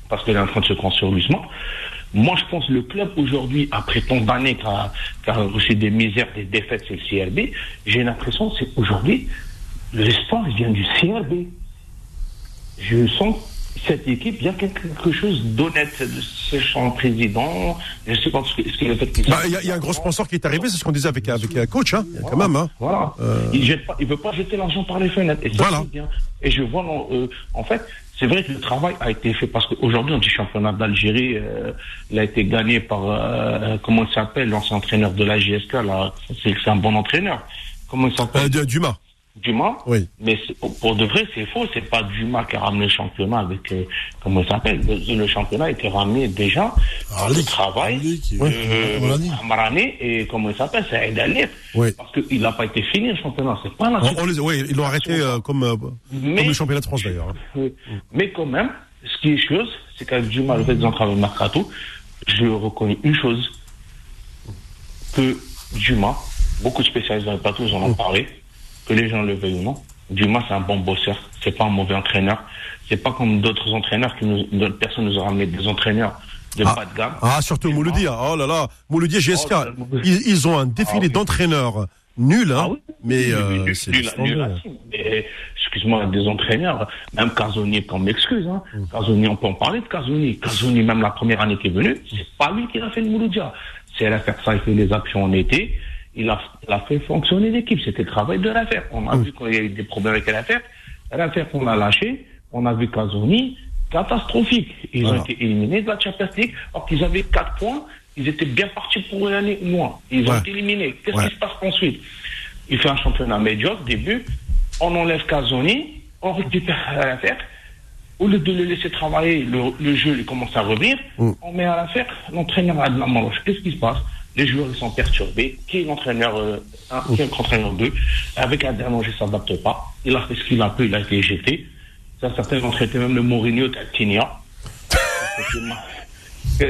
parce qu'elle est en train de se construire Lusma. Moi, je pense que le club aujourd'hui, après tant d'années qu'a qu'a reçu des misères, des défaites, c'est le CRB, j'ai l'impression que c'est aujourd'hui, l'espoir vient du CRB. Je sens cette équipe, il y a quelque chose d'honnête, c'est son président, je sais pas ce que, ce que le fait qu'il Bah, Il y, y a un gros sponsor qui est arrivé, c'est ce qu'on disait avec, avec un coach, hein, quand même. Hein. Voilà. Il pas, il veut pas jeter l'argent par les fenêtres. Et ça, Voilà. bien. Et je vois, euh, en fait, c'est vrai que le travail a été fait parce qu'aujourd'hui, on dit championnat d'Algérie, euh, il a été gagné par, euh, comment il s'appelle, l'ancien entraîneur de la GSK, là, c'est un bon entraîneur. Comment il s'appelle? Euh, de- Dumas. Dumas. Oui. Mais pour- de vrai, c'est faux. C'est pas Dumas qui a ramené le championnat avec, euh, comment il s'appelle? Le, le championnat a été ramené déjà par le travail. Arlik, Euh, et comment il s'appelle, c'est Aïd Alif. Oui. Parce qu'il n'a pas été fini le championnat. C'est pas la On- on les- oui, ils l'ont arrêté euh, comme, euh, Mais- comme le championnat de France, d'ailleurs. hein. Mais quand même, ce qui est chose, c'est qu'avec Dumas, le fait travaillé au mercato, je reconnais une chose, que Dumas, beaucoup de spécialistes dans le plateau, ils en ont parlé, que les gens le veuillent ou non, Dumas, c'est un bon bosseur, c'est pas un mauvais entraîneur, c'est pas comme d'autres entraîneurs qui nous, d'autres personnes nous ont ramené des entraîneurs de Ah. bas de gamme. Ah, surtout Mouloudi. hein. Oh là là, Mouloudi GSK. Oh, Mouloudi. Ils, ils ont un défilé Ah oui. d'entraîneurs nuls, hein. Ah oui. Mais euh, c'est nul- nul. Mais, Excuse-moi, des entraîneurs, même Casoni, qu'on m'excuse, hein. Mm. Casoni, on peut en parler de Casoni. Casoni, même la première année qui est venue, c'est pas lui qui a fait le Mouloudia. C'est l'affaire ça, il fait les actions en été. Il a, il a fait fonctionner l'équipe. C'était le travail de l'affaire. On a vu qu'il y a eu des problèmes avec l'affaire. L'affaire qu'on a lâché, on a vu Casoni. catastrophique. Ils Voilà. ont été éliminés de la Champions League, alors qu'ils avaient 4 points, ils étaient bien partis pour l'année ou moins. Ils ont été éliminés. Qu'est-ce Ouais. qui se passe ensuite? Il fait un championnat médiocre, début, on enlève Casoni, on récupère à la fête. Au lieu de le laisser travailler, le, le jeu il commence à revenir, Mm. on met à la fête, l'entraîneur a de la manche. Qu'est-ce qui se passe? Les joueurs ils sont perturbés. Qui est l'entraîneur euh, qui est l'entraîneur 2 Avec un dernier, il s'adapte pas. Il a fait ce qu'il a pu, il a été jeté. Ça, certains ont traité même le Mourinho d'Altinia. [laughs]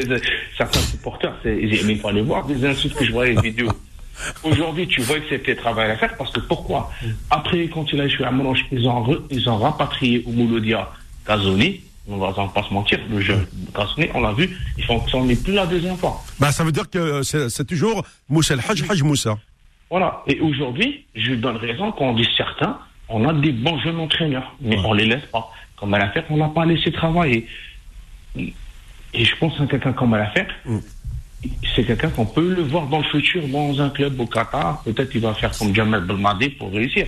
Certains supporters, ils n'aimaient pas les voir, des insultes que je voyais les vidéos. Aujourd'hui, tu vois que c'était travail à faire parce que pourquoi? Après, quand il a échoué à Morange, ils ont, ils ont rapatrié au Mouloudia Gazoni. On va on va pas se mentir, le jeu Gazoni, on l'a vu, il fonctionne plus la deuxième fois. Bah, ça veut dire que c'est c'est toujours Moussa Hajj, Hajj Moussa. Voilà. Et aujourd'hui, je donne raison quand on dit certains, on a des bons jeunes entraîneurs, mais on les laisse pas. Comme à la fête, on l'a pas laissé travailler. Et je pense à quelqu'un comme à la fête, c'est quelqu'un qu'on peut le voir dans le futur dans un club au Qatar. Peut-être qu'il va faire comme Jamel Belmadi pour réussir.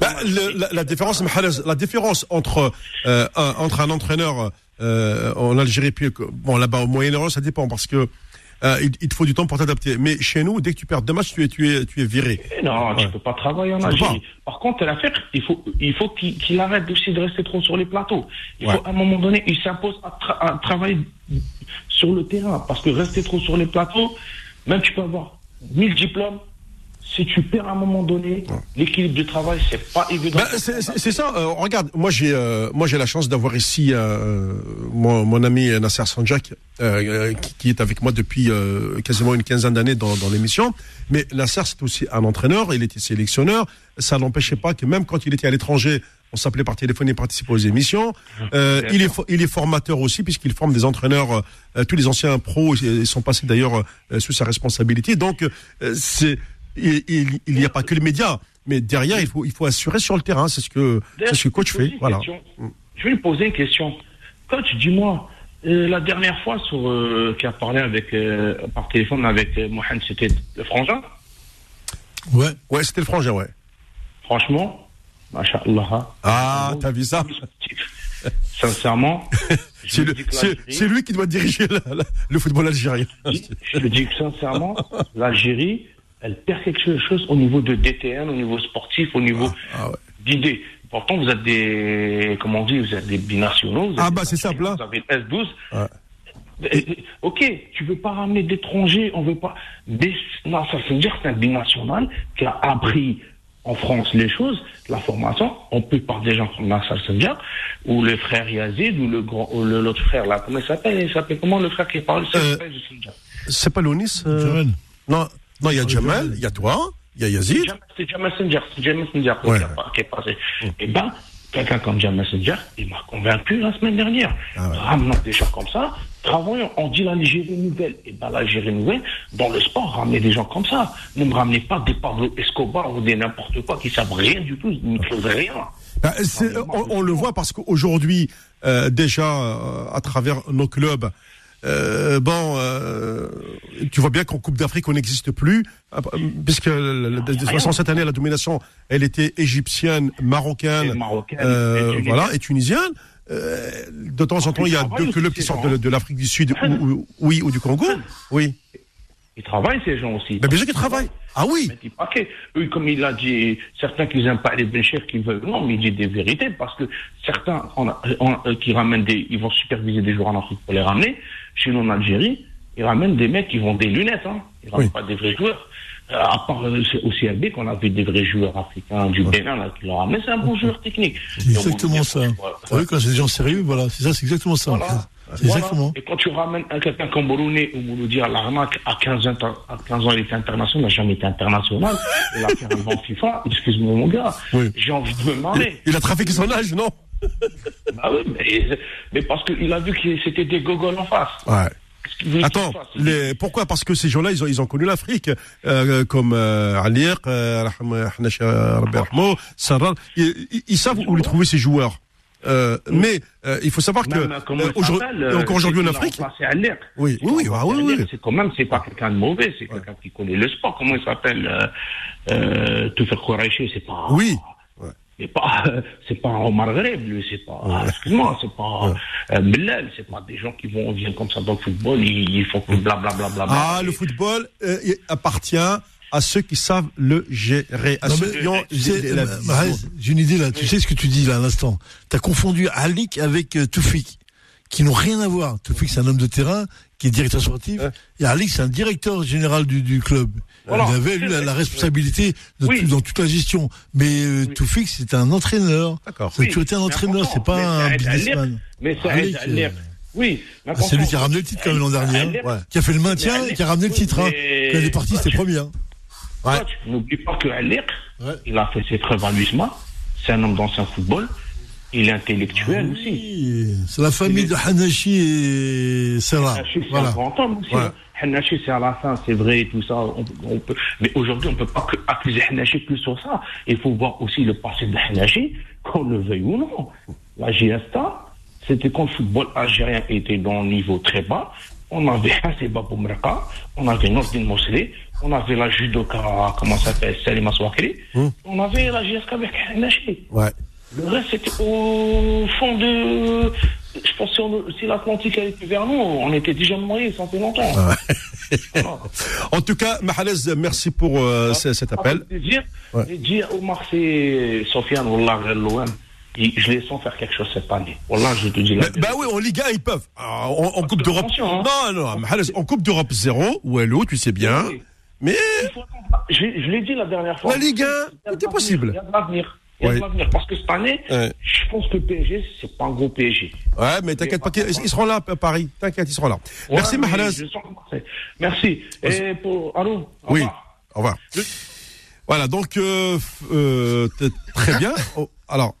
Bah, le- la, la différence, la différence entre euh, un, entre un entraîneur euh, en Algérie puis bon là-bas au Moyen-Orient, ça dépend parce que euh, il, il te faut du temps pour t'adapter. Mais chez nous, dès que tu perds deux matchs, tu es tu es tu es viré. Eh Non, tu Ouais. peux pas travailler en Tu Algérie. Par contre, la fête, il faut, il faut qu'il arrête aussi de rester trop sur les plateaux. Il Ouais. faut, à un moment donné, il s'impose à, tra- à travailler sur le terrain. Parce que rester trop sur les plateaux, même tu peux avoir 1000 diplômes. Si tu perds à un moment donné, l'équilibre du travail, c'est pas évident. Bah, c'est ça. euh, regarde, moi j'ai euh, moi j'ai la chance d'avoir ici euh, mon, mon ami Nasser Sanjak qui, qui est avec moi depuis quasiment une quinzaine d'années dans, dans l'émission. Mais Nasser c'est aussi un entraîneur. Il était sélectionneur. Ça n'empêchait pas que même quand il était à l'étranger, on s'appelait par téléphone et participait aux émissions. Euh, il est il est formateur aussi puisqu'il forme des entraîneurs. euh, tous les anciens pros ils sont passés d'ailleurs euh, sous sa responsabilité. Donc c'est il n'y a pas que les médias, mais derrière, il faut, il faut assurer sur le terrain. C'est ce que, c'est ce que coach fait. Voilà. question. Je vais lui poser une question. Coach, dis-moi, euh, la dernière fois sur, euh, qui a parlé avec, euh, par téléphone avec Mohamed, c'était le frangin? Ouais. Ouais, c'était le frangin, ouais. Franchement, Masha'Allah. Ah, t'as vu ça? Sincèrement, [laughs] C'est lui qui doit diriger la- la- le football algérien. je le dis sincèrement, [laughs] l'Algérie, elle perd quelque chose au niveau de DTN, au niveau sportif, au niveau Ah, ouais. d'idées. Pourtant, vous êtes des, comment on dit, vous êtes des binationaux. vous êtes Ah, bah, c'est simple, hein. Vous avez le S12. Ouais. Eh, eh, Ok, tu veux pas ramener d'étrangers, on veut pas. Des... Non, ça veut dire que c'est un binational qui a appris en France les choses, la formation. On peut par des gens comme Nassar Sendia, ou le frère Yazid, ou le grand, ou le- l'autre frère là. Comment il s'appelle? Il s'appelle comment le frère qui parle? C'est Euh. C'est pas Lounis euh? Non, non, il y a Jamal, il y a toi, il y a Yazid. C'est Jamal Messenger, c'est Jamal Ouais. qui, est passé. Et ben, quelqu'un comme Jamal Messenger, il m'a convaincu la semaine dernière. Ah ouais. Ramenons des gens comme ça, travaillons, on dit l'Algérie nouvelle. Et ben l'Algérie nouvelle, dans le sport, ramenez des gens comme ça. Ne me ramenez pas des Pablo Escobar ou des n'importe quoi qui savent rien du tout, ils ne trouvent rien. Bah, on le voit parce qu'aujourd'hui, euh, déjà, euh, à travers nos clubs, euh, bon, euh, tu vois bien qu'en Coupe d'Afrique, on n'existe plus, euh, puisque le- de 67 années, la domination, elle était égyptienne, marocaine, Et marocaine, euh, et tunisienne. voilà, et tunisienne. Euh, de temps en temps, il y a deux clubs qui sortent de, de l'Afrique du Sud, ou, ou- oui, ou du Congo. Oui. Ils travaillent, ces gens aussi. Mais bien sûr qu'ils travaillent. Ah oui. Que, eux, comme il a dit, certains qui n'aiment pas les béchers, qui veulent, non, mais il dit des vérités, parce que certains on a- on- euh, qui ramènent des, ils vont superviser des joueurs en Afrique pour les ramener. Chez nous, en Algérie, ils ramènent des mecs qui vont des lunettes, hein. Ils ramènent Oui. pas des vrais joueurs. Euh, à part euh, au CRB qu'on a vu des vrais joueurs africains du Bénin, là, qui l'ont ramené, c'est un bon joueur technique. C'est exactement ça. Ouais. Savez, quand c'est des gens sérieux, voilà, c'est ça, c'est exactement ça. Voilà. C'est Voilà. exactement. Et quand tu ramènes un- quelqu'un comme Bourouné ou Mouloudi à l'arnaque, à 15 ans, à 15 ans, il était international, il n'a jamais été international. Il a fait un vent FIFA, excuse-moi mon gars. Oui. J'ai envie de me marrer. Il a trafiqué son âge, non? Bah oui, mais, mais parce qu'il a vu que c'était des gogoles en face. Ouais. Attends, les, pourquoi? Parce que ces gens-là, ils ont, ils ont connu l'Afrique, euh, comme euh, Alier, euh, Rahmo, Sarrar. Ils, ils- ils savent où les trouver ces joueurs. Euh, mais euh, il faut savoir que Même, euh, il aujourd'hui, euh, encore aujourd'hui en Afrique, Aller. Oui, oui, oui, ah oui, oui. C'est quand même, c'est pas quelqu'un de mauvais, c'est quelqu'un qui connaît le sport. Comment il s'appelle euh, euh, Toufek Kouraïchi, c'est pas. Oui. Mais pas, [laughs] c'est pas un Omar Gharib, lui, c'est pas, [laughs] excuse-moi, c'est pas euh, Bellal, c'est pas des gens qui vont, viennent comme ça dans le football, ils, ils font que blablabla. Bla, bla, bla, Ah, le football euh, appartient à ceux qui savent le gérer. À Non, ceux mais, qui ont tu sais, la- la euh, J'ai une idée là. Tu sais ce que tu dis là à l'instant. Tu as confondu Alik avec euh, Toufik, qui n'ont rien à voir. Toufik, c'est un homme de terrain qui est directeur sportif. Ouais. Et Alik, c'est un directeur général du, du club. Voilà. Il avait lui la, la responsabilité de Oui. tout- dans toute la gestion. Mais euh, Oui. Toufik, c'est un entraîneur. D'accord. Ça Oui, toujours été un entraîneur, c'est pas mais un businessman. Mais un- euh, Oui, ah, c'est lui qui a ramené le titre quand même l'an dernier. hein. Ouais. Qui a fait le maintien et qui a ramené le titre. hein. Quand il est parti, c'était premier. hein. Ouais. N'oublie pas que Ouais. il a fait ses preuves à l'USMA, c'est un homme d'ancien football, il est intellectuel aussi. Oui, C'est la famille de Hanashi et Sarah. Hanachi, c'est Voilà. un grand homme aussi. Ouais. hein. Hanachi, c'est à la fin, c'est vrai, tout ça. on- on peut- Mais aujourd'hui, on ne peut pas accuser Hanachi que sur ça. Il faut voir aussi le passé de Hanachi, qu'on le veuille ou non. La Giesta, c'était quand le football algérien était dans un niveau très bas. On avait [laughs] Hasseba Boumraka, on avait Nordin Mosley, on avait la judoka, comment ça s'appelle, Salima Swakri, on avait la GSK avec Hanachi. Ouais. Le reste, c'était au fond de. Je pense que si on- l'Atlantique elle était vers nous, on était déjà noyés, ça fait longtemps. Voilà. En tout cas, Mahalez, merci pour euh, ce- cet appel. Dire, Ouais. et dire au Marseille, Sofiane, Wallah, l'OM, je les sens faire quelque chose cette année. Wallah, je te dis la Bah, bah oui, en Ligue 1, ils peuvent. Alors, en, en Coupe d'Europe. hein. Non, non, Mahalez, en Coupe d'Europe, zéro. Ou Hello, tu sais bien. Oui. Mais. Je, je l'ai dit la dernière fois. La Ligue 1, Il y a de tout est l'avenir, possible. Il y a de l'avenir. Ouais. Parce que cette année, Ouais. je pense que le PSG, c'est pas un gros PSG. Ouais, mais t'inquiète pas, ils seront là à Paris. T'inquiète, ils seront là. Merci, Ouais, Marseille- Merci. Et pour. Allô au Oui, revoir. au revoir. Voilà, donc, euh, euh, très bien. [laughs] Oh, alors,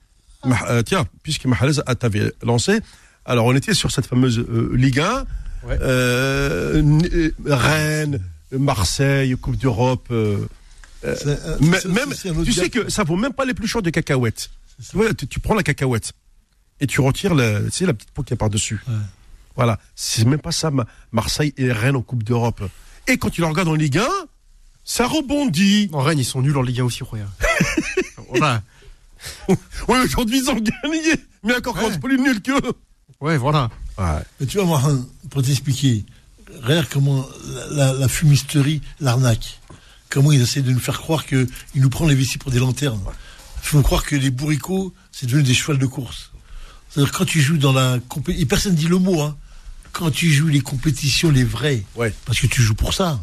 euh, tiens, puisque Mahalez a- t'avait lancé, alors on était sur cette fameuse euh, Ligue 1, Ouais. euh, N- euh, Rennes, Marseille, Coupe d'Europe. Euh, même, tu sais que ça vaut même pas les plus chauds de cacahuètes. Tu, vois, tu, tu prends la cacahuète et tu retires le, tu sais, la petite peau qui est par-dessus. Ouais. Voilà, c'est même pas ça, Ma- Marseille et Rennes en Coupe d'Europe. Et quand tu le regardes en Ligue 1, ça rebondit. En Rennes, ils sont nuls en Ligue 1 aussi, Roya. voilà. Oui, aujourd'hui ils ont gagné, mais encore quand Ouais. c'est plus nul qu'eux. Ouais, voilà. Ouais. Mais tu vois, moi, pour t'expliquer, regarde comment la, la- la fumisterie, l'arnaque, comment ils essaient de nous faire croire qu'ils nous prennent les vessies pour des lanternes. Ils font croire que les bourricots, c'est devenu des chevals de course. C'est-à-dire quand tu joues dans la compétition, et personne dit le mot, hein, quand tu joues les compétitions, les vraies, Ouais. parce que tu joues pour ça,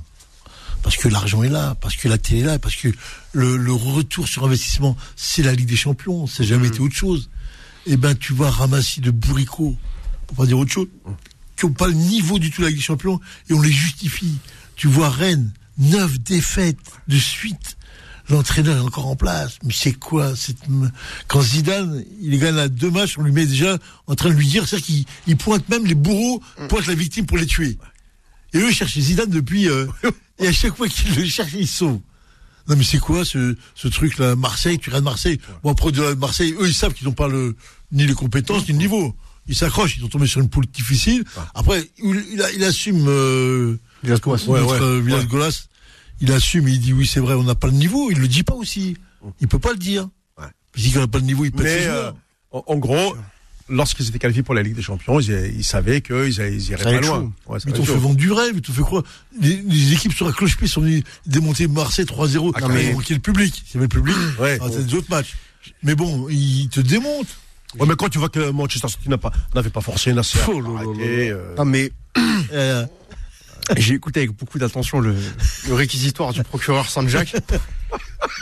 parce que l'argent est là, parce que la télé est là, parce que le, le retour sur investissement, c'est la Ligue des Champions, ça n'a jamais été autre chose. Eh ben, tu vois ramasser de bourricots, pour pas dire autre chose, qui n'ont pas le niveau du tout de la Ligue des Champions, et on les justifie. Tu vois Rennes, neuf défaites de suite. L'entraîneur est encore en place. Mais c'est quoi cette... Quand Zidane, il gagne à deux matchs, on lui met déjà en train de lui dire, c'est-à-dire qu'il il pointe même les bourreaux, pointe la victime pour les tuer. Et eux, ils cherchent Zidane depuis... euh, [laughs] et à chaque fois qu'ils le cherchent, ils sauvent. Non mais c'est quoi ce, ce truc-là? Marseille, tu regardes Marseille. Bon après de Marseille, eux ils savent qu'ils n'ont pas le ni les compétences ni le niveau. Ils s'accrochent, ils sont tombés sur une poule difficile. Après, il, il il assume euh, Villas-Boas. notre, ouais, ouais. Villas-Golas. Il assume, il dit oui c'est vrai, on n'a pas le niveau. Il le dit pas aussi. Il peut pas le dire. Ouais. Parce qu'il n'a pas le niveau, il peut Mais ses euh, joueurs. en, en gros, lorsqu'ils étaient qualifiés pour la Ligue des Champions, ils, ils savaient qu'ils ils iraient pas loin. Ouais, va t'ont fait vendre du rêve, ils t'ont fait quoi les, les équipes sur la cloche-pied sont venues démonter Marseille 3-0. Ah, non, mais mais- ils ont manqué le public. Il y avait le public. Ouais. Ah, c'est des autres matchs. Mais bon, ils te démontent. Ouais, mais quand tu vois que Manchester City n'a pas, n'avait pas forcé Nasser, Oh arrêtez, euh, Non, mais Euh, j'ai écouté avec beaucoup d'attention le, le réquisitoire du procureur Saint-Jacques.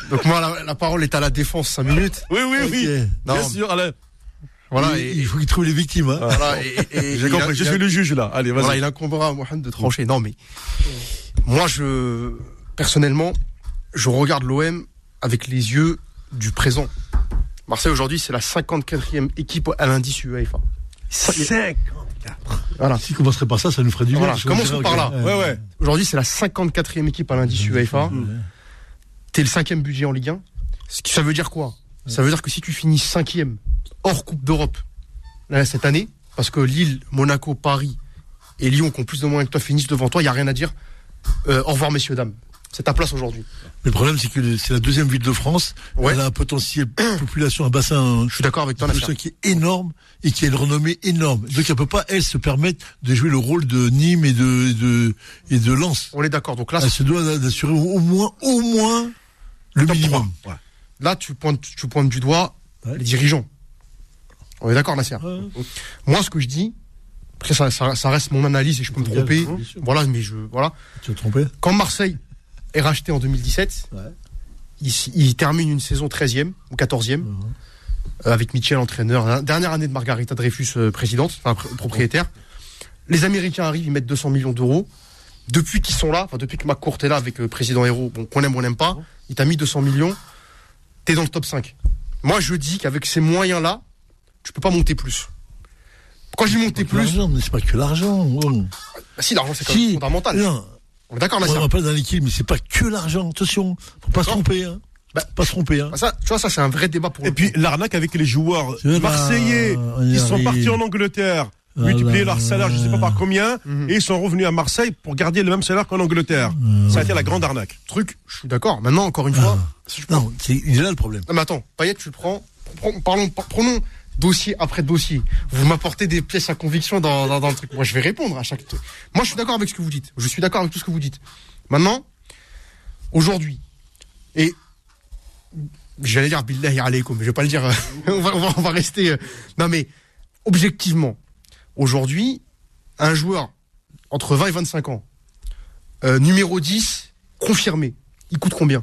Donc moi, la, la parole est à la défense 5 minutes. Oui, oui, oui. Bien sûr, allez. Voilà, il, et, il faut qu'ils trouvent les victimes. Hein. voilà, et, [laughs] et- et J'ai il compris, a- je a- suis le juge là. Allez, vas-y. Voilà, il incombera à Mohamed de trancher. Non, mais moi, je personnellement, je regarde l'OM avec les yeux du présent. Marseille aujourd'hui, c'est la 54e équipe à l'indice UEFA. 5. Voilà. S'ils commenceraient par ça, ça nous ferait du bien. Voilà, commençons par là. Ouais, ouais. Aujourd'hui, c'est la 54e équipe à l'indice UEFA. T'es le cinquième budget en Ligue 1. Ce qui- Ça veut dire quoi? Ça veut dire que si tu finis cinquième hors Coupe d'Europe cette année, parce que Lille, Monaco, Paris et Lyon qui ont plus de moyens que toi finissent devant toi, il y a rien à dire. Euh, au revoir messieurs dames. C'est ta place aujourd'hui. Mais le problème, c'est que c'est la deuxième ville de France. Ouais. Elle a un potentiel [clears throat] population, un bassin, Je suis d'accord avec toi, qui est énorme et qui a une renommée énorme. Donc elle peut pas, elle, se permettre de jouer le rôle de Nîmes et de, de, et de Lens. On est d'accord. Donc là, Elle se doit d'assurer au moins, au moins, le minimum. 3. Ouais. là, tu pointes, tu pointes du doigt Ouais. les dirigeants. On est d'accord, Nasser. Moi, ce que je dis, après, ça, ça, ça reste mon analyse et je peux me tromper. Voilà, mais je, voilà. Tu te tromper Quand Marseille est racheté en 2017, Ouais. il, termine une saison 13e ou 14e euh, avec Michel entraîneur. La Dernière année de Margarita Dreyfus euh, présidente, enfin pr- propriétaire. Les Américains arrivent, ils mettent 200 millions d'euros. Depuis qu'ils sont là, enfin depuis que McCourt est là avec le président Hérault, bon, qu'on aime ou on n'aime pas, il t'a mis 200 millions, t'es dans le top 5. Moi je dis qu'avec ces moyens-là, tu peux pas monter plus. Quand j'ai monté plus, l'argent, mais c'est pas que l'argent. oh. bah si l'argent c'est quand même Si. fondamental. Non, On est d'accord, on rappelle dans l'équipe, mais c'est pas que l'argent. Attention, faut pas se tromper. Hein. Bah, pas se tromper. Hein. Bah, ça, tu vois, ça c'est un vrai débat pour Et le puis coup. l'arnaque avec les joueurs marseillais qui sont partis en Angleterre, multiplier leur salaire, je sais pas par combien, Mhm. et ils sont revenus à Marseille pour garder le même salaire qu'en Angleterre. Ça a été la grande arnaque. truc, je suis d'accord. Maintenant, encore une fois, si je prends- Non, c'est il est là le problème. Non, mais attends, Payet, tu le prends. Parlons, par- prenons dossier après dossier. Vous m'apportez des pièces à conviction dans, dans, dans le truc. Moi, je vais répondre à chaque. truc. Moi, je suis d'accord avec ce que vous dites. Je suis d'accord avec tout ce que vous dites. Maintenant, aujourd'hui, et j'allais dire billahi alaykoum, mais je vais pas le dire. [laughs] on va rester. euh, non, mais objectivement, aujourd'hui, un joueur entre 20 et 25 ans, euh, numéro 10, confirmé, il coûte combien?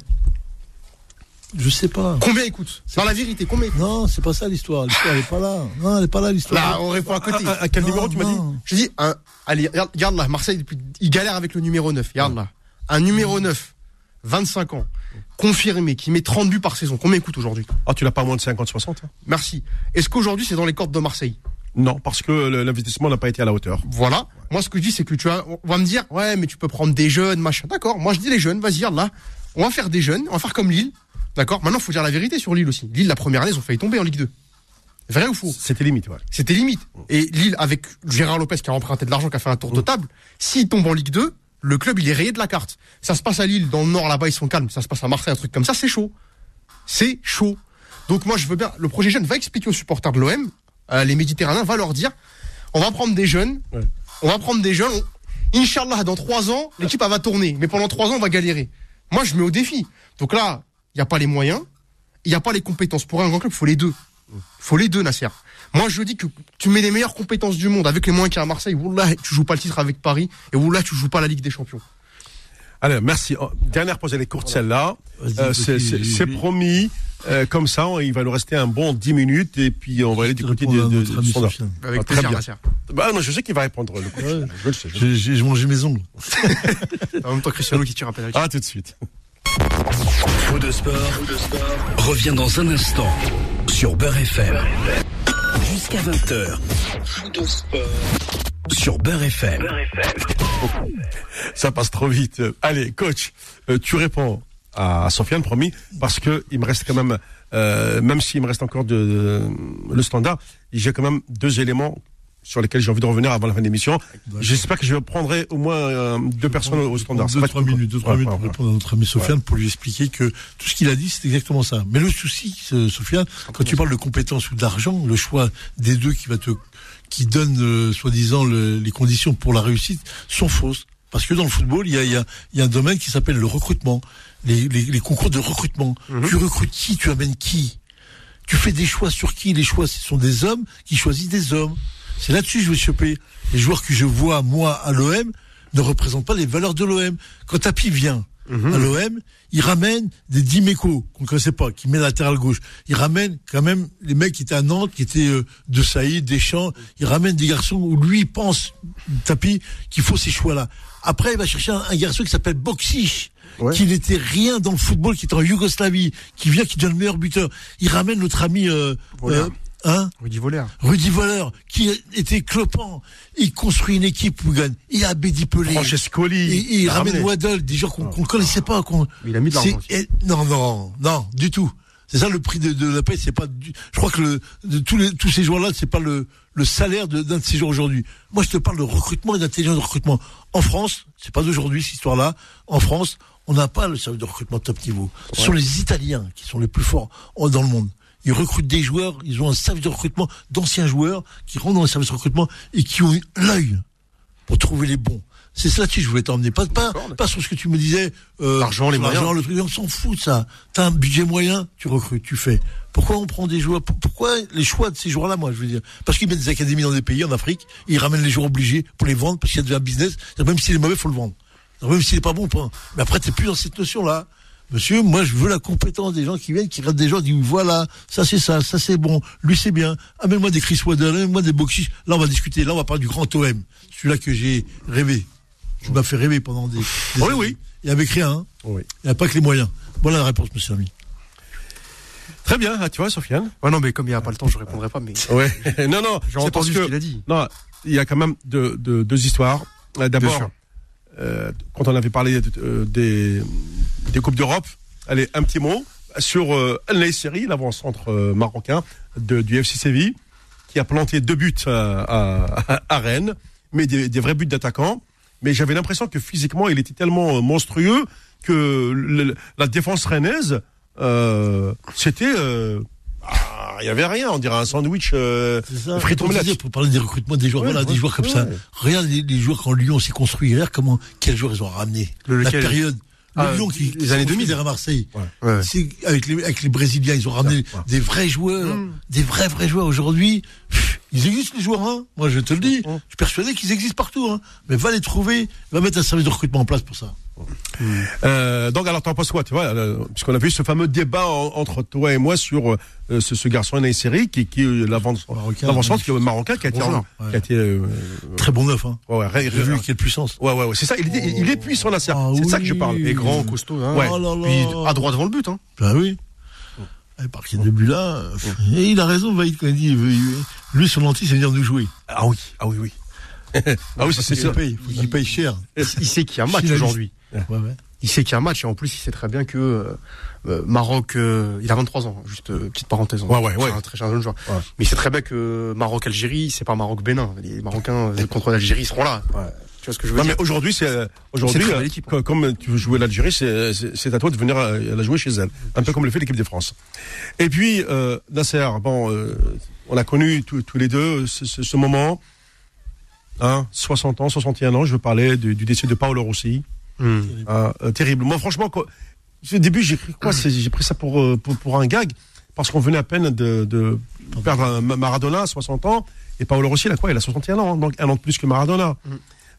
Je sais pas. Combien il coûte Dans la vérité, combien Non, c'est pas ça l'histoire. L'histoire elle est pas là. Non, elle est pas là Là, l'histoire. on répond à côté. À, à- à quel Non, numéro tu m'as dit. Je dis, un, allez, regarde, regarde là, Marseille, depuis, il galère avec le numéro 9. Regarde là. Un numéro 9, 25 ans, confirmé, qui met 30 buts par saison. Combien il coûte aujourd'hui Ah, tu l'as pas moins de 50-60 hein Merci. Est-ce qu'aujourd'hui, c'est dans les cordes de Marseille Non, parce que l'investissement n'a pas été à la hauteur. Voilà. Moi, ce que je dis, c'est que tu vas, on va me dire, ouais, mais tu peux prendre des jeunes, machin. D'accord. Moi, je dis les jeunes, vas-y, regarde là. On va faire des jeunes, on va faire comme Lille. D'accord. Maintenant, faut dire la vérité sur Lille aussi. Lille, la première année, ils ont failli tomber en Ligue 2. Vrai ou faux C'était limite, ouais. C'était limite. Et Lille, avec Gérard Lopez qui a emprunté de l'argent, qui a fait un tour de table, s'il tombe en Ligue 2, le club, il est rayé de la carte. Ça se passe à Lille, dans le nord, là-bas, ils sont calmes. Ça se passe à Marseille, un truc comme ça, c'est chaud. C'est chaud. Donc moi, je veux bien, le projet jeune va expliquer aux supporters de l'OM, euh, les Méditerranéens, va leur dire, on va prendre des jeunes, Ouais. on va prendre des jeunes, on- Inch'Allah, dans trois ans, l'équipe, elle va tourner. Mais pendant trois ans, on va galérer. Moi, je mets au défi. Donc là, il n'y a pas les moyens, il n'y a pas les compétences. Pour un grand club, il faut les deux. Il faut les deux, Nasser. Moi, je dis que tu mets les meilleures compétences du monde avec les moyens qu'il y a à Marseille. Wallah, tu joues pas le titre avec Paris. Et Wallah, tu joues pas la Ligue des Champions. Allez, merci. Oh, Dernière pause, elle est courte celle-là. Euh, c'est promis. Euh, comme ça, on- il va nous rester un bon 10 minutes et puis on va aller du côté de, à de, de. Avec Ah, plaisir, bien. Nasser. Bah non, je sais qu'il va répondre. Le. Ouais. Je le sais. J'ai mangé mes ongles. [laughs] En même temps, Cristiano qui tire un pénalty. Ah, tout de suite. Faux de sport, revient dans un instant sur Beurre FM. Jusqu'à 20h. Faux de sport sur Beurre FM. Ça passe trop vite. Allez, coach, euh, tu réponds à Sofiane, promis, parce que il me reste quand même, euh, même s'il me reste encore de, de- le standard, j'ai quand même deux éléments sur lesquels j'ai envie de revenir avant la fin de l'émission. J'espère que je prendrai au moins euh, deux personnes au standard. Deux, trois minutes, deux, trois minutes pour répondre à notre ami Sofiane pour lui expliquer que tout ce qu'il a dit, c'est exactement ça. Mais le souci, euh, Sofiane, quand tu parles de compétences ou d'argent, le choix des deux qui va te, qui donne, euh, soi-disant, le- les conditions pour la réussite sont fausses. Parce que dans le football, il y a, y a, y a un domaine qui s'appelle le recrutement, les, les, les concours de recrutement. Tu recrutes qui, tu amènes qui? Tu fais des choix sur qui? Les choix, ce sont des hommes qui choisissent des hommes. C'est là-dessus que je vais choper. Les joueurs que je vois, moi, à l'OM, ne représentent pas les valeurs de l'OM. Quand Tapi vient à l'OM, il ramène des Dimeco, qu'on ne connaissait pas, qui met latéral gauche. Il ramène quand même les mecs qui étaient à Nantes, qui étaient euh, de Saïd, Deschamps. Il ramène des garçons où lui il pense, Tapi, qu'il faut ces choix-là. Après, il va chercher un, un garçon qui s'appelle Ouais. qui n'était rien dans le football, qui est en Yougoslavie, qui vient, qui devient le meilleur buteur. Il ramène notre ami, euh, euh, hein, Rudy Voller. Rudy Voller, qui était clopant. Il construit une équipe où il. Il a Bédi Pelé. Francescoli. Il a ramène. Waddle, des gens qu'on ne connaissait pas. il a mis de l'argent Non, non, non, du tout. C'est ça le prix de, de la paix. C'est pas. Du, je crois que le, de tous les tous ces joueurs-là, c'est pas le le salaire de- d'un de, ces joueurs aujourd'hui. Moi, je te parle de recrutement et d'intelligence de recrutement. En France, c'est pas d'aujourd'hui cette histoire-là. En France, On n'a pas le service de recrutement top niveau. Ce sont les Italiens qui sont les plus forts dans le monde. Ils recrutent des joueurs, ils ont un service de recrutement d'anciens joueurs qui rentrent dans le service de recrutement et qui ont l'œil pour trouver les bons. C'est ça que je voulais t'emmener. Pas, pas, pas sur ce que tu me disais. Euh, L'argent, les moyens. le truc. On s'en fout de ça. T'as un budget moyen, tu recrutes, tu fais. Pourquoi on prend des joueurs? Pour- Pourquoi les choix de ces joueurs-là, moi, je veux dire? Parce qu'ils mettent des académies dans des pays, en Afrique, ils ramènent les joueurs obligés pour les vendre, parce qu'il y a déjà un business. Même s'il est mauvais, faut le vendre. Même s'il est pas bon, point. Mais après, t'es plus dans cette notion-là. Monsieur, moi, je veux la compétence des gens qui viennent, qui regardent des gens, qui disent, voilà, ça c'est ça, ça c'est bon, lui c'est bien. Amène-moi des Chris Waddle, amène-moi des Boxis. Là, on va discuter. Là, on va parler du grand OM. Celui-là que j'ai rêvé. Je m'as fait rêver pendant des, des Oui, années. oui. Et avec rien, hein. Oui. Il n'y a pas que les moyens. Voilà la réponse, monsieur ami. Très bien, ah, tu vois, Sofiane. Ouais, non, mais comme il n'y a pas le temps, je répondrai pas. Mais Ouais. [laughs] non, non, j'ai entendu que ce qu'il a dit. non, il y a quand même deux, deux, deux histoires. Euh, Bien D'abord, sûr. Euh, quand on avait parlé euh, des, des coupes d'Europe, allez, un petit mot sur euh, Nasseri, l'avant-centre euh, marocain de, du FC Séville, qui a planté deux buts euh, à, à Rennes, mais des, des vrais buts d'attaquant. Mais j'avais l'impression que physiquement, il était tellement euh, monstrueux que le- la défense rennaise, c'était, il y avait rien. On dirait un sandwich euh, frites Pour, omelette. dire, pour parler des recrutements des joueurs, Ouais, voilà, ouais, des joueurs comme ça. Regarde les, les joueurs quand Lyon s'est construit. Regarde comment, quels joueurs ils ont ramené. Le- La lequel période. Le Ah, Lyon qui, les qui années construit 2000. derrière Marseille. Ouais. C'est avec les, avec les Brésiliens, ils ont ramené Ouais. des vrais joueurs, des vrais vrais joueurs aujourd'hui. pff, Ils existent les joueurs, hein. Moi, je te le dis. Je suis persuadé qu'ils existent partout, hein. Mais va les trouver, va mettre un service de recrutement en place pour ça. Euh, donc alors t'en penses quoi tu vois euh, puisqu'on a vu ce fameux débat en- entre toi et moi sur euh, ce, ce garçon Nasseri qui qui Marocain, l'avant-centre qui est marocain qui a été Bon joueur, qui a été euh, Très bon neuf, hein. ouais ouais, ré- J'ai vu ré- quelle puissance. ouais ouais, ouais, c'est ça il est, il est puissant Nasser Ah c'est ça que je parle Et grand, costaud. Hein. Ouais. Oh là là. Puis à droit devant le but. Hein. Ben oui. Et par qu'il y a deux buts là. euh, Et il a raison, Vaïd, quand il dit, il veut- il- lui, son anti, c'est venir nous jouer. ah oui ah oui oui [laughs] ah oui c'est Il ça paye, faut qu'il paye cher. Il sait qu'il y a un match aujourd'hui. Ouais, ouais. Il sait qu'il y a un match et en plus il sait très bien que euh, euh, Maroc, euh, il a 23 ans, juste euh, petite parenthèse. hein. Ouais, ouais, C'est ouais. un très jeune joueur. Ouais. Mais il sait très bien que Maroc-Algérie, c'est pas Maroc-Bénin. Les Marocains contre l'Algérie seront là. Ouais. Tu vois ce que je veux non mais aujourd'hui c'est aujourd'hui euh, hein. comme tu veux jouer l'Algérie c'est à toi de venir la jouer chez elle un peu comme le fait l'équipe de France et puis euh, Nasser bon euh, on a connu tous les deux ce, ce, ce moment hein 60 ans 61 ans je veux parler du, du décès de Paolo Rossi Hmm. Ah, euh, terrible. Moi, franchement, quoi, au début, j'ai pris quoi c'est- J'ai pris ça pour, pour, pour un gag, parce qu'on venait à peine de, de perdre Maradona à 60 ans, et Paolo Rossi, il a quoi? Il a 61 ans, hein, donc un an de plus que Maradona.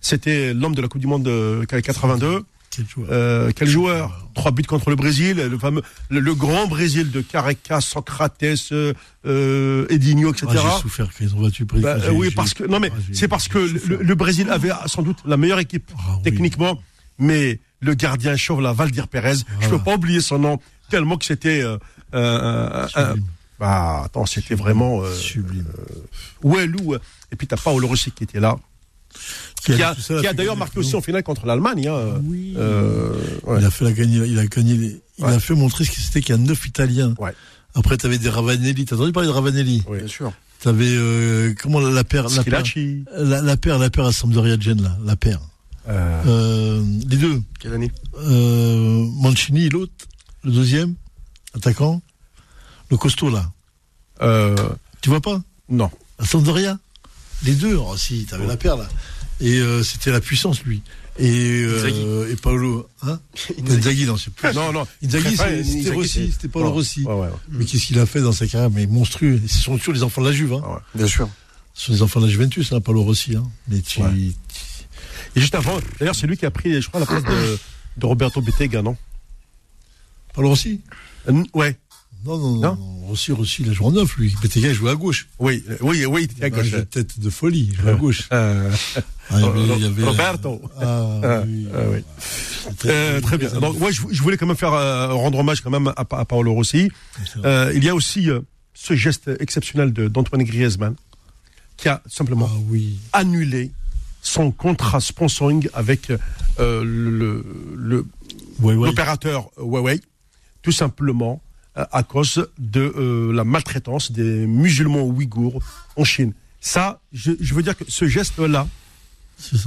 C'était l'homme de la Coupe du Monde de 82. Quel joueur. Euh, quel joueur Trois buts contre le Brésil, le fameux, le, le grand Brésil de Careca, Socrates, euh, euh, Edinho, etc. Ah, j'ai souffert quand ils ont battu le Brésil. Bah, euh, oui, parce que non mais Ah, c'est parce que le, Brésil avait sans doute la meilleure équipe Ah, oui. techniquement, mais le gardien chauve là, Valdir Pérez, je peux pas oublier son nom tellement que c'était euh, euh, euh, euh, bah attends, c'était vraiment euh, Sublime. Ouelou, euh, et puis t'as pas Rossi qui était là, qui a, d'ailleurs marqué aussi en finale contre l'Allemagne. Hein, oui. euh, ouais. Il a fait la gagner, il a gagné, les- il Ouais. a fait montrer ce que c'était qu'il y a neuf Italiens. Ouais. Après, t'avais des Ravanelli. T'as entendu parler de Ravanelli? Oui. Bien sûr. T'avais, euh, comment la, la paire, la paire, la, la paire, la paire à Sampdoria Gen, là, la paire. euh, Euh, les deux. Quelle année? Euh, Mancini, l'autre, le deuxième, attaquant. Le costaud, là. euh, Tu vois pas? non. À Sampdoria? Les deux. Oh, si, t'avais la paire, là. Et, euh, c'était la puissance, lui. Et, euh, et Paolo, hein? [laughs] Inzaghi, non, c'est plus. Non, non. Inzaghi, c'était Rossi, c'était Paolo Ouais, Rossi. ouais, ouais. Mais qu'est-ce qu'il a fait dans sa carrière Mais monstrueux. Ce sont toujours les enfants de la Juve. Hein. Ah ouais. Bien sûr. Ce sont les enfants de la Juventus, hein, Paolo Rossi. Hein. Mais tu... Ouais. Et juste avant, d'ailleurs, c'est lui qui a pris, je crois, la place de, de Roberto Bettega, non? Paolo Rossi? Euh, Ouais. Non non, non, Non. Rossi, Rossi, il a joué en neuf, lui. Bettega, il jouait à gauche. Oui, euh, oui, oui, il était à Il gauche. avait une tête de folie, il jouait à gauche. Euh, Ah, il y avait- il y avait- Roberto. Ah, Ah, oui. ah, oui. Euh, très bien. Donc, ouais, je, je voulais quand même faire euh, rendre hommage quand même à, Pa- à Paolo Rossi. Il y a aussi ce geste exceptionnel d'Antoine Griezmann qui a simplement oui. annulé son contrat sponsoring avec euh, le, l'opérateur Huawei, tout simplement à cause de euh, la maltraitance des musulmans ouïghours en Chine. Ça, je, je veux dire que ce geste-là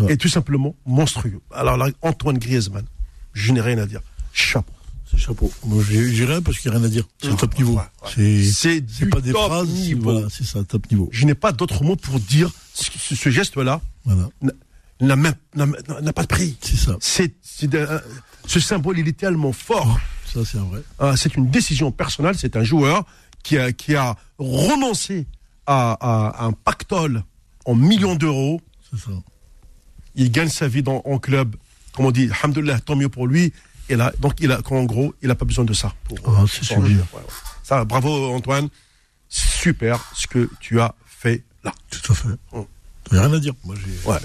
est tout simplement monstrueux. Alors là, Antoine Griezmann, je n'ai rien à dire. Chapeau. C'est chapeau. Moi, rien parce qu'il n'y a rien à dire. C'est top niveau. Ouais, ouais. C'est pas des top phrases. niveau. Voilà, c'est ça, top niveau. Je n'ai pas d'autres mots pour dire ce, ce- geste-là Voilà, n'a- pas de prix. c'est ça. C'est un- ce symbole, il est tellement fort. Ça, c'est un vrai. Ah, c'est une décision personnelle. C'est un joueur qui a, qui a renoncé à, à un pactole en millions d'euros. C'est ça. Il gagne sa vie dans, en club. Comme on dit, alhamdoulilah, tant mieux pour lui. Et là, donc, il a, en gros, il n'a pas besoin de ça. Pour, Ah, c'est. Ouais, ouais. Ça, bravo Antoine. Super ce que tu as fait là. Tout à fait. Hum. Il rien à dire. Moi. Ouais.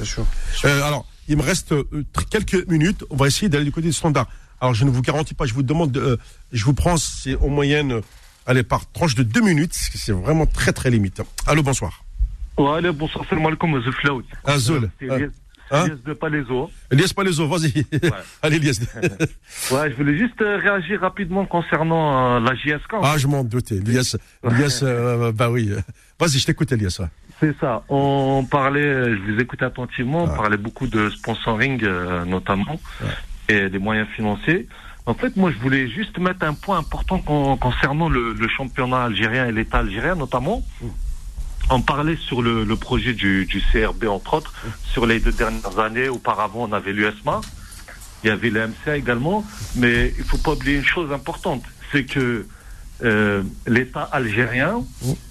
Euh, alors, il me reste euh, quelques minutes. On va essayer d'aller du côté du standard. Alors, je ne vous garantis pas, je vous demande, de, euh, je vous prends, c'est en moyenne, euh, allez, par tranche de deux minutes, c'est vraiment très très limite. Allô, bonsoir. Ouais, bonsoir, salam alaikum. Azul. C'est Euh, Elias, hein Elias de Palaiso. Elias Palaiso, vas-y. [laughs] allez, Elias. [laughs] Ouais, je voulais juste euh, réagir rapidement concernant euh, la JSK. ah, je m'en doutais. Elias, Elias euh, bah oui. Vas-y, je t'écoute, Elias. C'est ça. On parlait, je vous écoutais attentivement, on parlait beaucoup de sponsoring notamment et des moyens financiers. En fait, moi, je voulais juste mettre un point important con- concernant le, le championnat algérien et l'État algérien notamment. On parlait sur le, le projet du, du CRB, entre autres, sur les deux dernières années. Auparavant, on avait l'USMA, il y avait le MCA également, mais il faut pas oublier une chose importante, c'est que euh, l'État algérien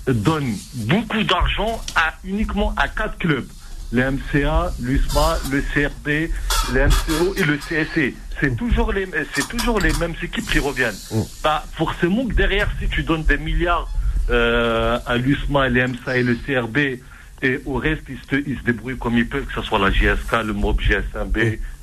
donne beaucoup d'argent à uniquement à quatre clubs. Le MCA, l'USMA, le CRB, le MCO et le CSE. C'est toujours les, c'est toujours les mêmes équipes qui reviennent. Bah, forcément que derrière, si tu donnes des milliards euh, à l'USMA, le MCA et le CRB, et au reste, ils se, ils se débrouillent comme ils peuvent, que ce soit la GSK, le MOB, GSMB,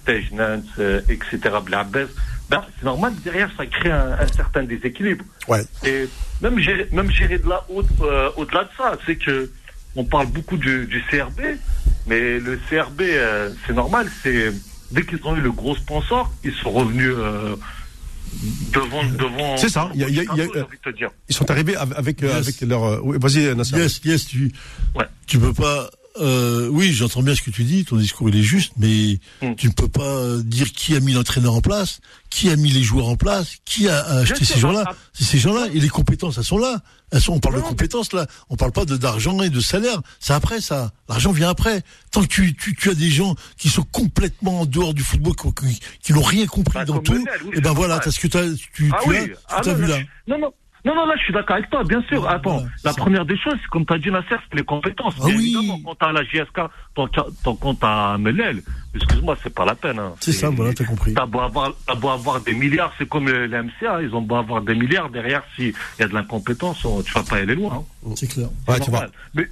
Tej Nantes, euh, etc., Blabez. Ben, c'est normal que derrière, ça crée un, un certain déséquilibre. Ouais. Et même gérer, même gérer de là, au, euh, au-delà de ça, c'est que on parle beaucoup du, du CRB, mais le CRB, euh, c'est normal, c'est dès qu'ils ont eu le gros sponsor, ils sont revenus euh, devant devant. C'est ça, il y a- y a- y a- j'ai envie de te dire. Ils sont arrivés av- avec, euh, Yes. avec leur. euh, oui, vas-y, Nasser. Yes, yes, tu, Ouais. tu peux pas. Euh, oui, j'entends bien ce que tu dis. Ton discours il est juste, mais Mm. tu ne peux pas euh, dire qui a mis l'entraîneur en place, qui a mis les joueurs en place, qui a, a acheté ces gens-là. ah, C'est ces gens-là et les compétences, elles sont là. Elles sont. On parle de compétences là. On parle pas d'argent et de salaire. C'est après ça. L'argent vient après. Tant que tu, tu, tu as des gens qui sont complètement en dehors du football, qui, qui, qui n'ont rien compris Bah, dans tout, Lionel, oui, et ben c'est voilà, normal. t'as ce que tu, Ah tu oui, as, ah tu as non, vu là, non, non. Non, non, là, je suis d'accord avec toi, bien sûr. Attends, la première des choses, comme tu as dit, Nasser, c'est les compétences. Ah Bien oui. évidemment, quand t'as la JSK, ton, ton compte à Melel, excuse-moi, c'est pas la peine. Hein. C'est ça, voilà, t'as compris. T'as beau avoir, t'as beau avoir des milliards, c'est comme le, le MCA, ils ont beau avoir des milliards derrière, s'il y a de l'incompétence, tu vas pas aller loin. hein. C'est clair. Ouais, C'est tu vois. normal. Mais,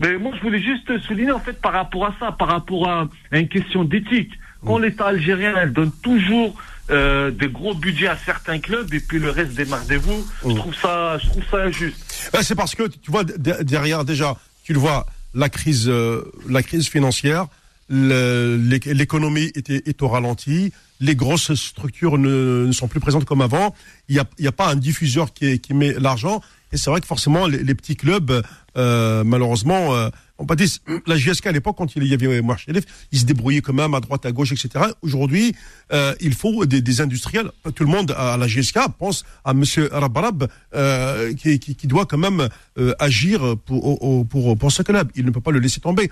mais moi, je voulais juste souligner, en fait, par rapport à ça, par rapport à, à une question d'éthique. Quand Mm. l'État algérien, elle donne toujours euh, des gros budgets à certains clubs et puis le reste démerdez-vous, Mm. je trouve ça, je trouve ça injuste. Ben, c'est parce que tu vois de- derrière déjà, tu le vois, la crise, euh, la crise financière, l'économie est, est au ralenti, les grosses structures ne, ne sont plus présentes comme avant. Il n'y a, y a pas un diffuseur qui, met l'argent. Et c'est vrai que forcément, les, les petits clubs, euh, malheureusement, on peut dire, la JSK à l'époque, quand il y avait Marchelef, ils se débrouillaient quand même à droite, à gauche, etc. Aujourd'hui, euh, il faut des, des industriels. Tout le monde à la GSK pense à Monsieur Rabarab, euh, qui, qui, qui doit quand même euh, agir pour, au- pour, pour ce club. Il ne peut pas le laisser tomber.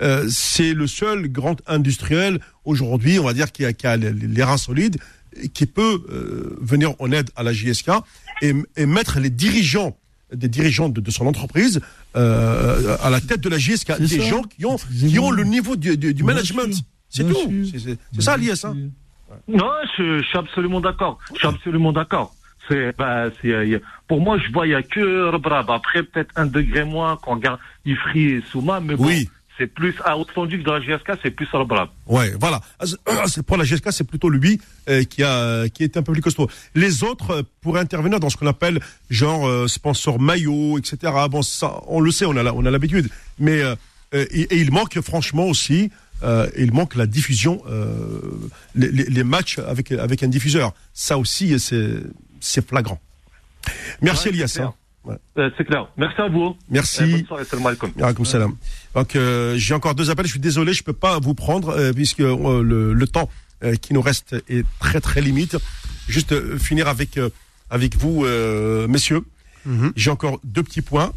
Euh, c'est le seul grand industriel aujourd'hui, on va dire, qui a, qui a les, les reins solides, qui peut euh, venir en aide à la JSK et, et mettre les dirigeants des dirigeants de, de son entreprise euh, à la tête de la JSK, des ça. gens qui ont, qui ont le niveau du, du, management. C'est tout. C'est- ça l'IS. Hein. Non, je, je suis absolument d'accord. Je suis absolument d'accord. C'est, bah, c'est, euh, pour moi, je vois, il y a que Rebrab. Après, peut-être un degré moins quand on regarde Ifri et Souma, mais bon, Oui. C'est plus, à haute fondue que dans la GSK, c'est plus Rebrab. Ouais, voilà. C'est pour la GSK, c'est plutôt lui euh, qui a qui est un peu plus costaud. Les autres euh, pourraient intervenir dans ce qu'on appelle genre euh, sponsor maillot, etc. Bon, ça, on le sait, on a la- on a l'habitude. Mais et, et il manque franchement aussi, euh, il manque la diffusion, euh, les, les- les matchs avec avec un diffuseur. Ça aussi, c'est c'est flagrant. Merci Ouais, Elias. C'est clair. Ouais. Euh, c'est clair. Merci à vous. Merci. Bonne soirée, salam. Donc euh, j'ai encore deux appels. Je suis désolé, je peux pas vous prendre euh, puisque euh, le, le temps euh, qui nous reste est très très limite. Juste euh, finir avec euh, avec vous, euh, messieurs. Mhm. J'ai encore deux petits points.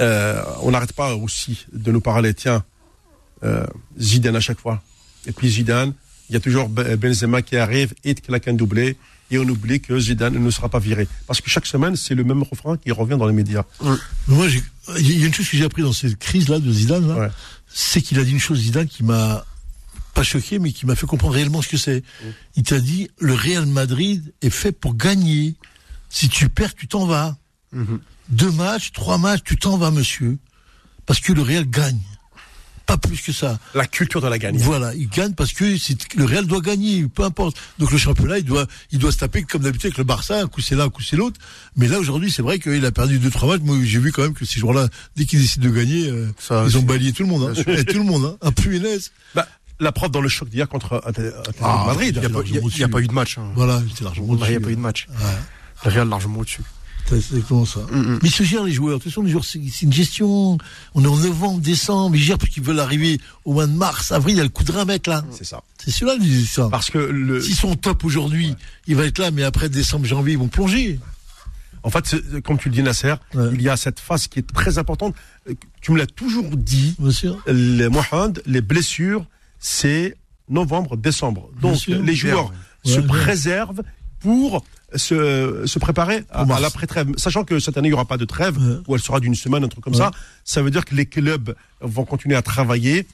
Euh, on n'arrête pas aussi de nous parler. Tiens, euh, Zidane à chaque fois. Et puis Zidane, il y a toujours Be- Benzema qui arrive et qui claque un doublé. Et on oublie que Zidane ne sera pas viré. Parce que chaque semaine, c'est le même refrain qui revient dans les médias. Moi, j'ai- il y a une chose que j'ai appris dans cette crise-là de Zidane, Ouais. c'est qu'il a dit une chose, Zidane, qui m'a pas choqué, mais qui m'a fait comprendre réellement ce que c'est. Il t'a dit, le Real Madrid est fait pour gagner. Si tu perds, tu t'en vas. Deux matchs, trois matchs, tu t'en vas, monsieur. Parce que le Real gagne. Pas plus que ça. La culture de la gagne. Voilà, il gagne parce que le Real doit gagner, peu importe. Donc le championnat, il doit, il doit se taper comme d'habitude avec le Barça, un coup c'est l'un, un coup c'est l'autre. Mais là aujourd'hui, c'est vrai qu'il a perdu deux trois matchs. Moi, j'ai vu quand même que ces joueurs-là, dès qu'ils décident de gagner, euh, Ça, ils ont balayé tout le monde. Hein. Eh, tout le monde, hein. un punaise. Bah, la preuve dans le choc d'hier contre Ah, Madrid. Il n'y a, pas- a- a eu de match. hein. Voilà, Il n'y a au-dessus. pas eu de match. Ouais. Le Real largement au-dessus. C'est c'est exactement ça. Mm, Mais ils se gèrent les joueurs. De toute façon, les joueurs, c'est c'est une gestion. On est en novembre, décembre. Ils gèrent parce qu'ils veulent arriver au mois de mars, avril. Il y a le coup de là. C'est ça. C'est disent ça. Parce que le, S'ils sont top aujourd'hui, il va être là, mais après décembre, janvier, ils vont plonger. En fait, c'est- comme tu le dis, Nasser, Ouais. il y a cette phase qui est très importante. Tu me l'as toujours dit, sûr. les Mohand, les blessures, c'est novembre, décembre. Donc, les joueurs Ouais, se préservent pour se, se préparer à, à l'après-trêve. Sachant que cette année, il n'y aura pas de trêve, Ouais. ou elle sera d'une semaine, un truc comme Ouais. ça. Ça veut dire que les clubs vont continuer à travailler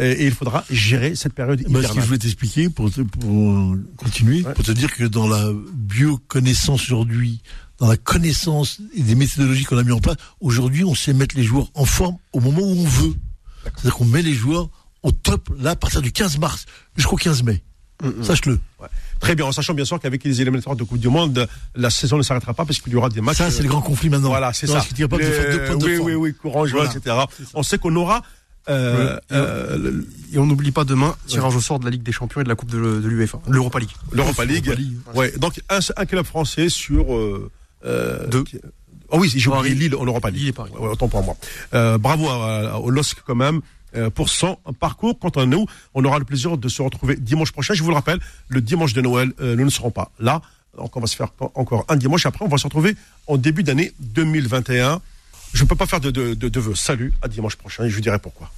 euh, et il faudra gérer cette période Bah, ce que je hivernale. voulais t'expliquer pour, te- pour continuer, Ouais. pour te dire que dans la bioconnaissance aujourd'hui, dans la connaissance et des méthodologies qu'on a mis en place, aujourd'hui, on sait mettre les joueurs en forme au moment où on veut. C'est-à-dire qu'on met les joueurs au top, là, à partir du 15 mars jusqu'au 15 mai. Sache-le. Ouais. Très bien, en sachant bien sûr qu'avec les éliminatoires de Coupe du Monde, la saison ne s'arrêtera pas parce qu'il y aura des matchs. Ça, c'est le grand conflit maintenant. Voilà, c'est ça. Capable de Les- oui, forme. oui, oui, courant, juin, Voilà. etc. On sait qu'on aura. euh, euh, Et on n'oublie pas demain, tirage au sort de la Ligue des Champions et de la Coupe de, de l'UEFA, l'Europa League. l'Europa League. League. Ouais, donc un, un club français sur euh, euh, Deux. qui- Oh oui, j'ai oublié. Lille en Europa League. Lille et Paris. Ouais, autant pour moi. Euh, bravo à- à- au LOSC quand même. Euh, Pour son parcours, quant à nous, on aura le plaisir de se retrouver dimanche prochain. Je vous le rappelle, le dimanche de Noël, euh, nous ne serons pas là. Donc on va se faire encore un dimanche. Après, on va se retrouver en début d'année 2021. Je ne peux pas faire de, de, de, vœux. Salut, à dimanche prochain et je vous dirai pourquoi.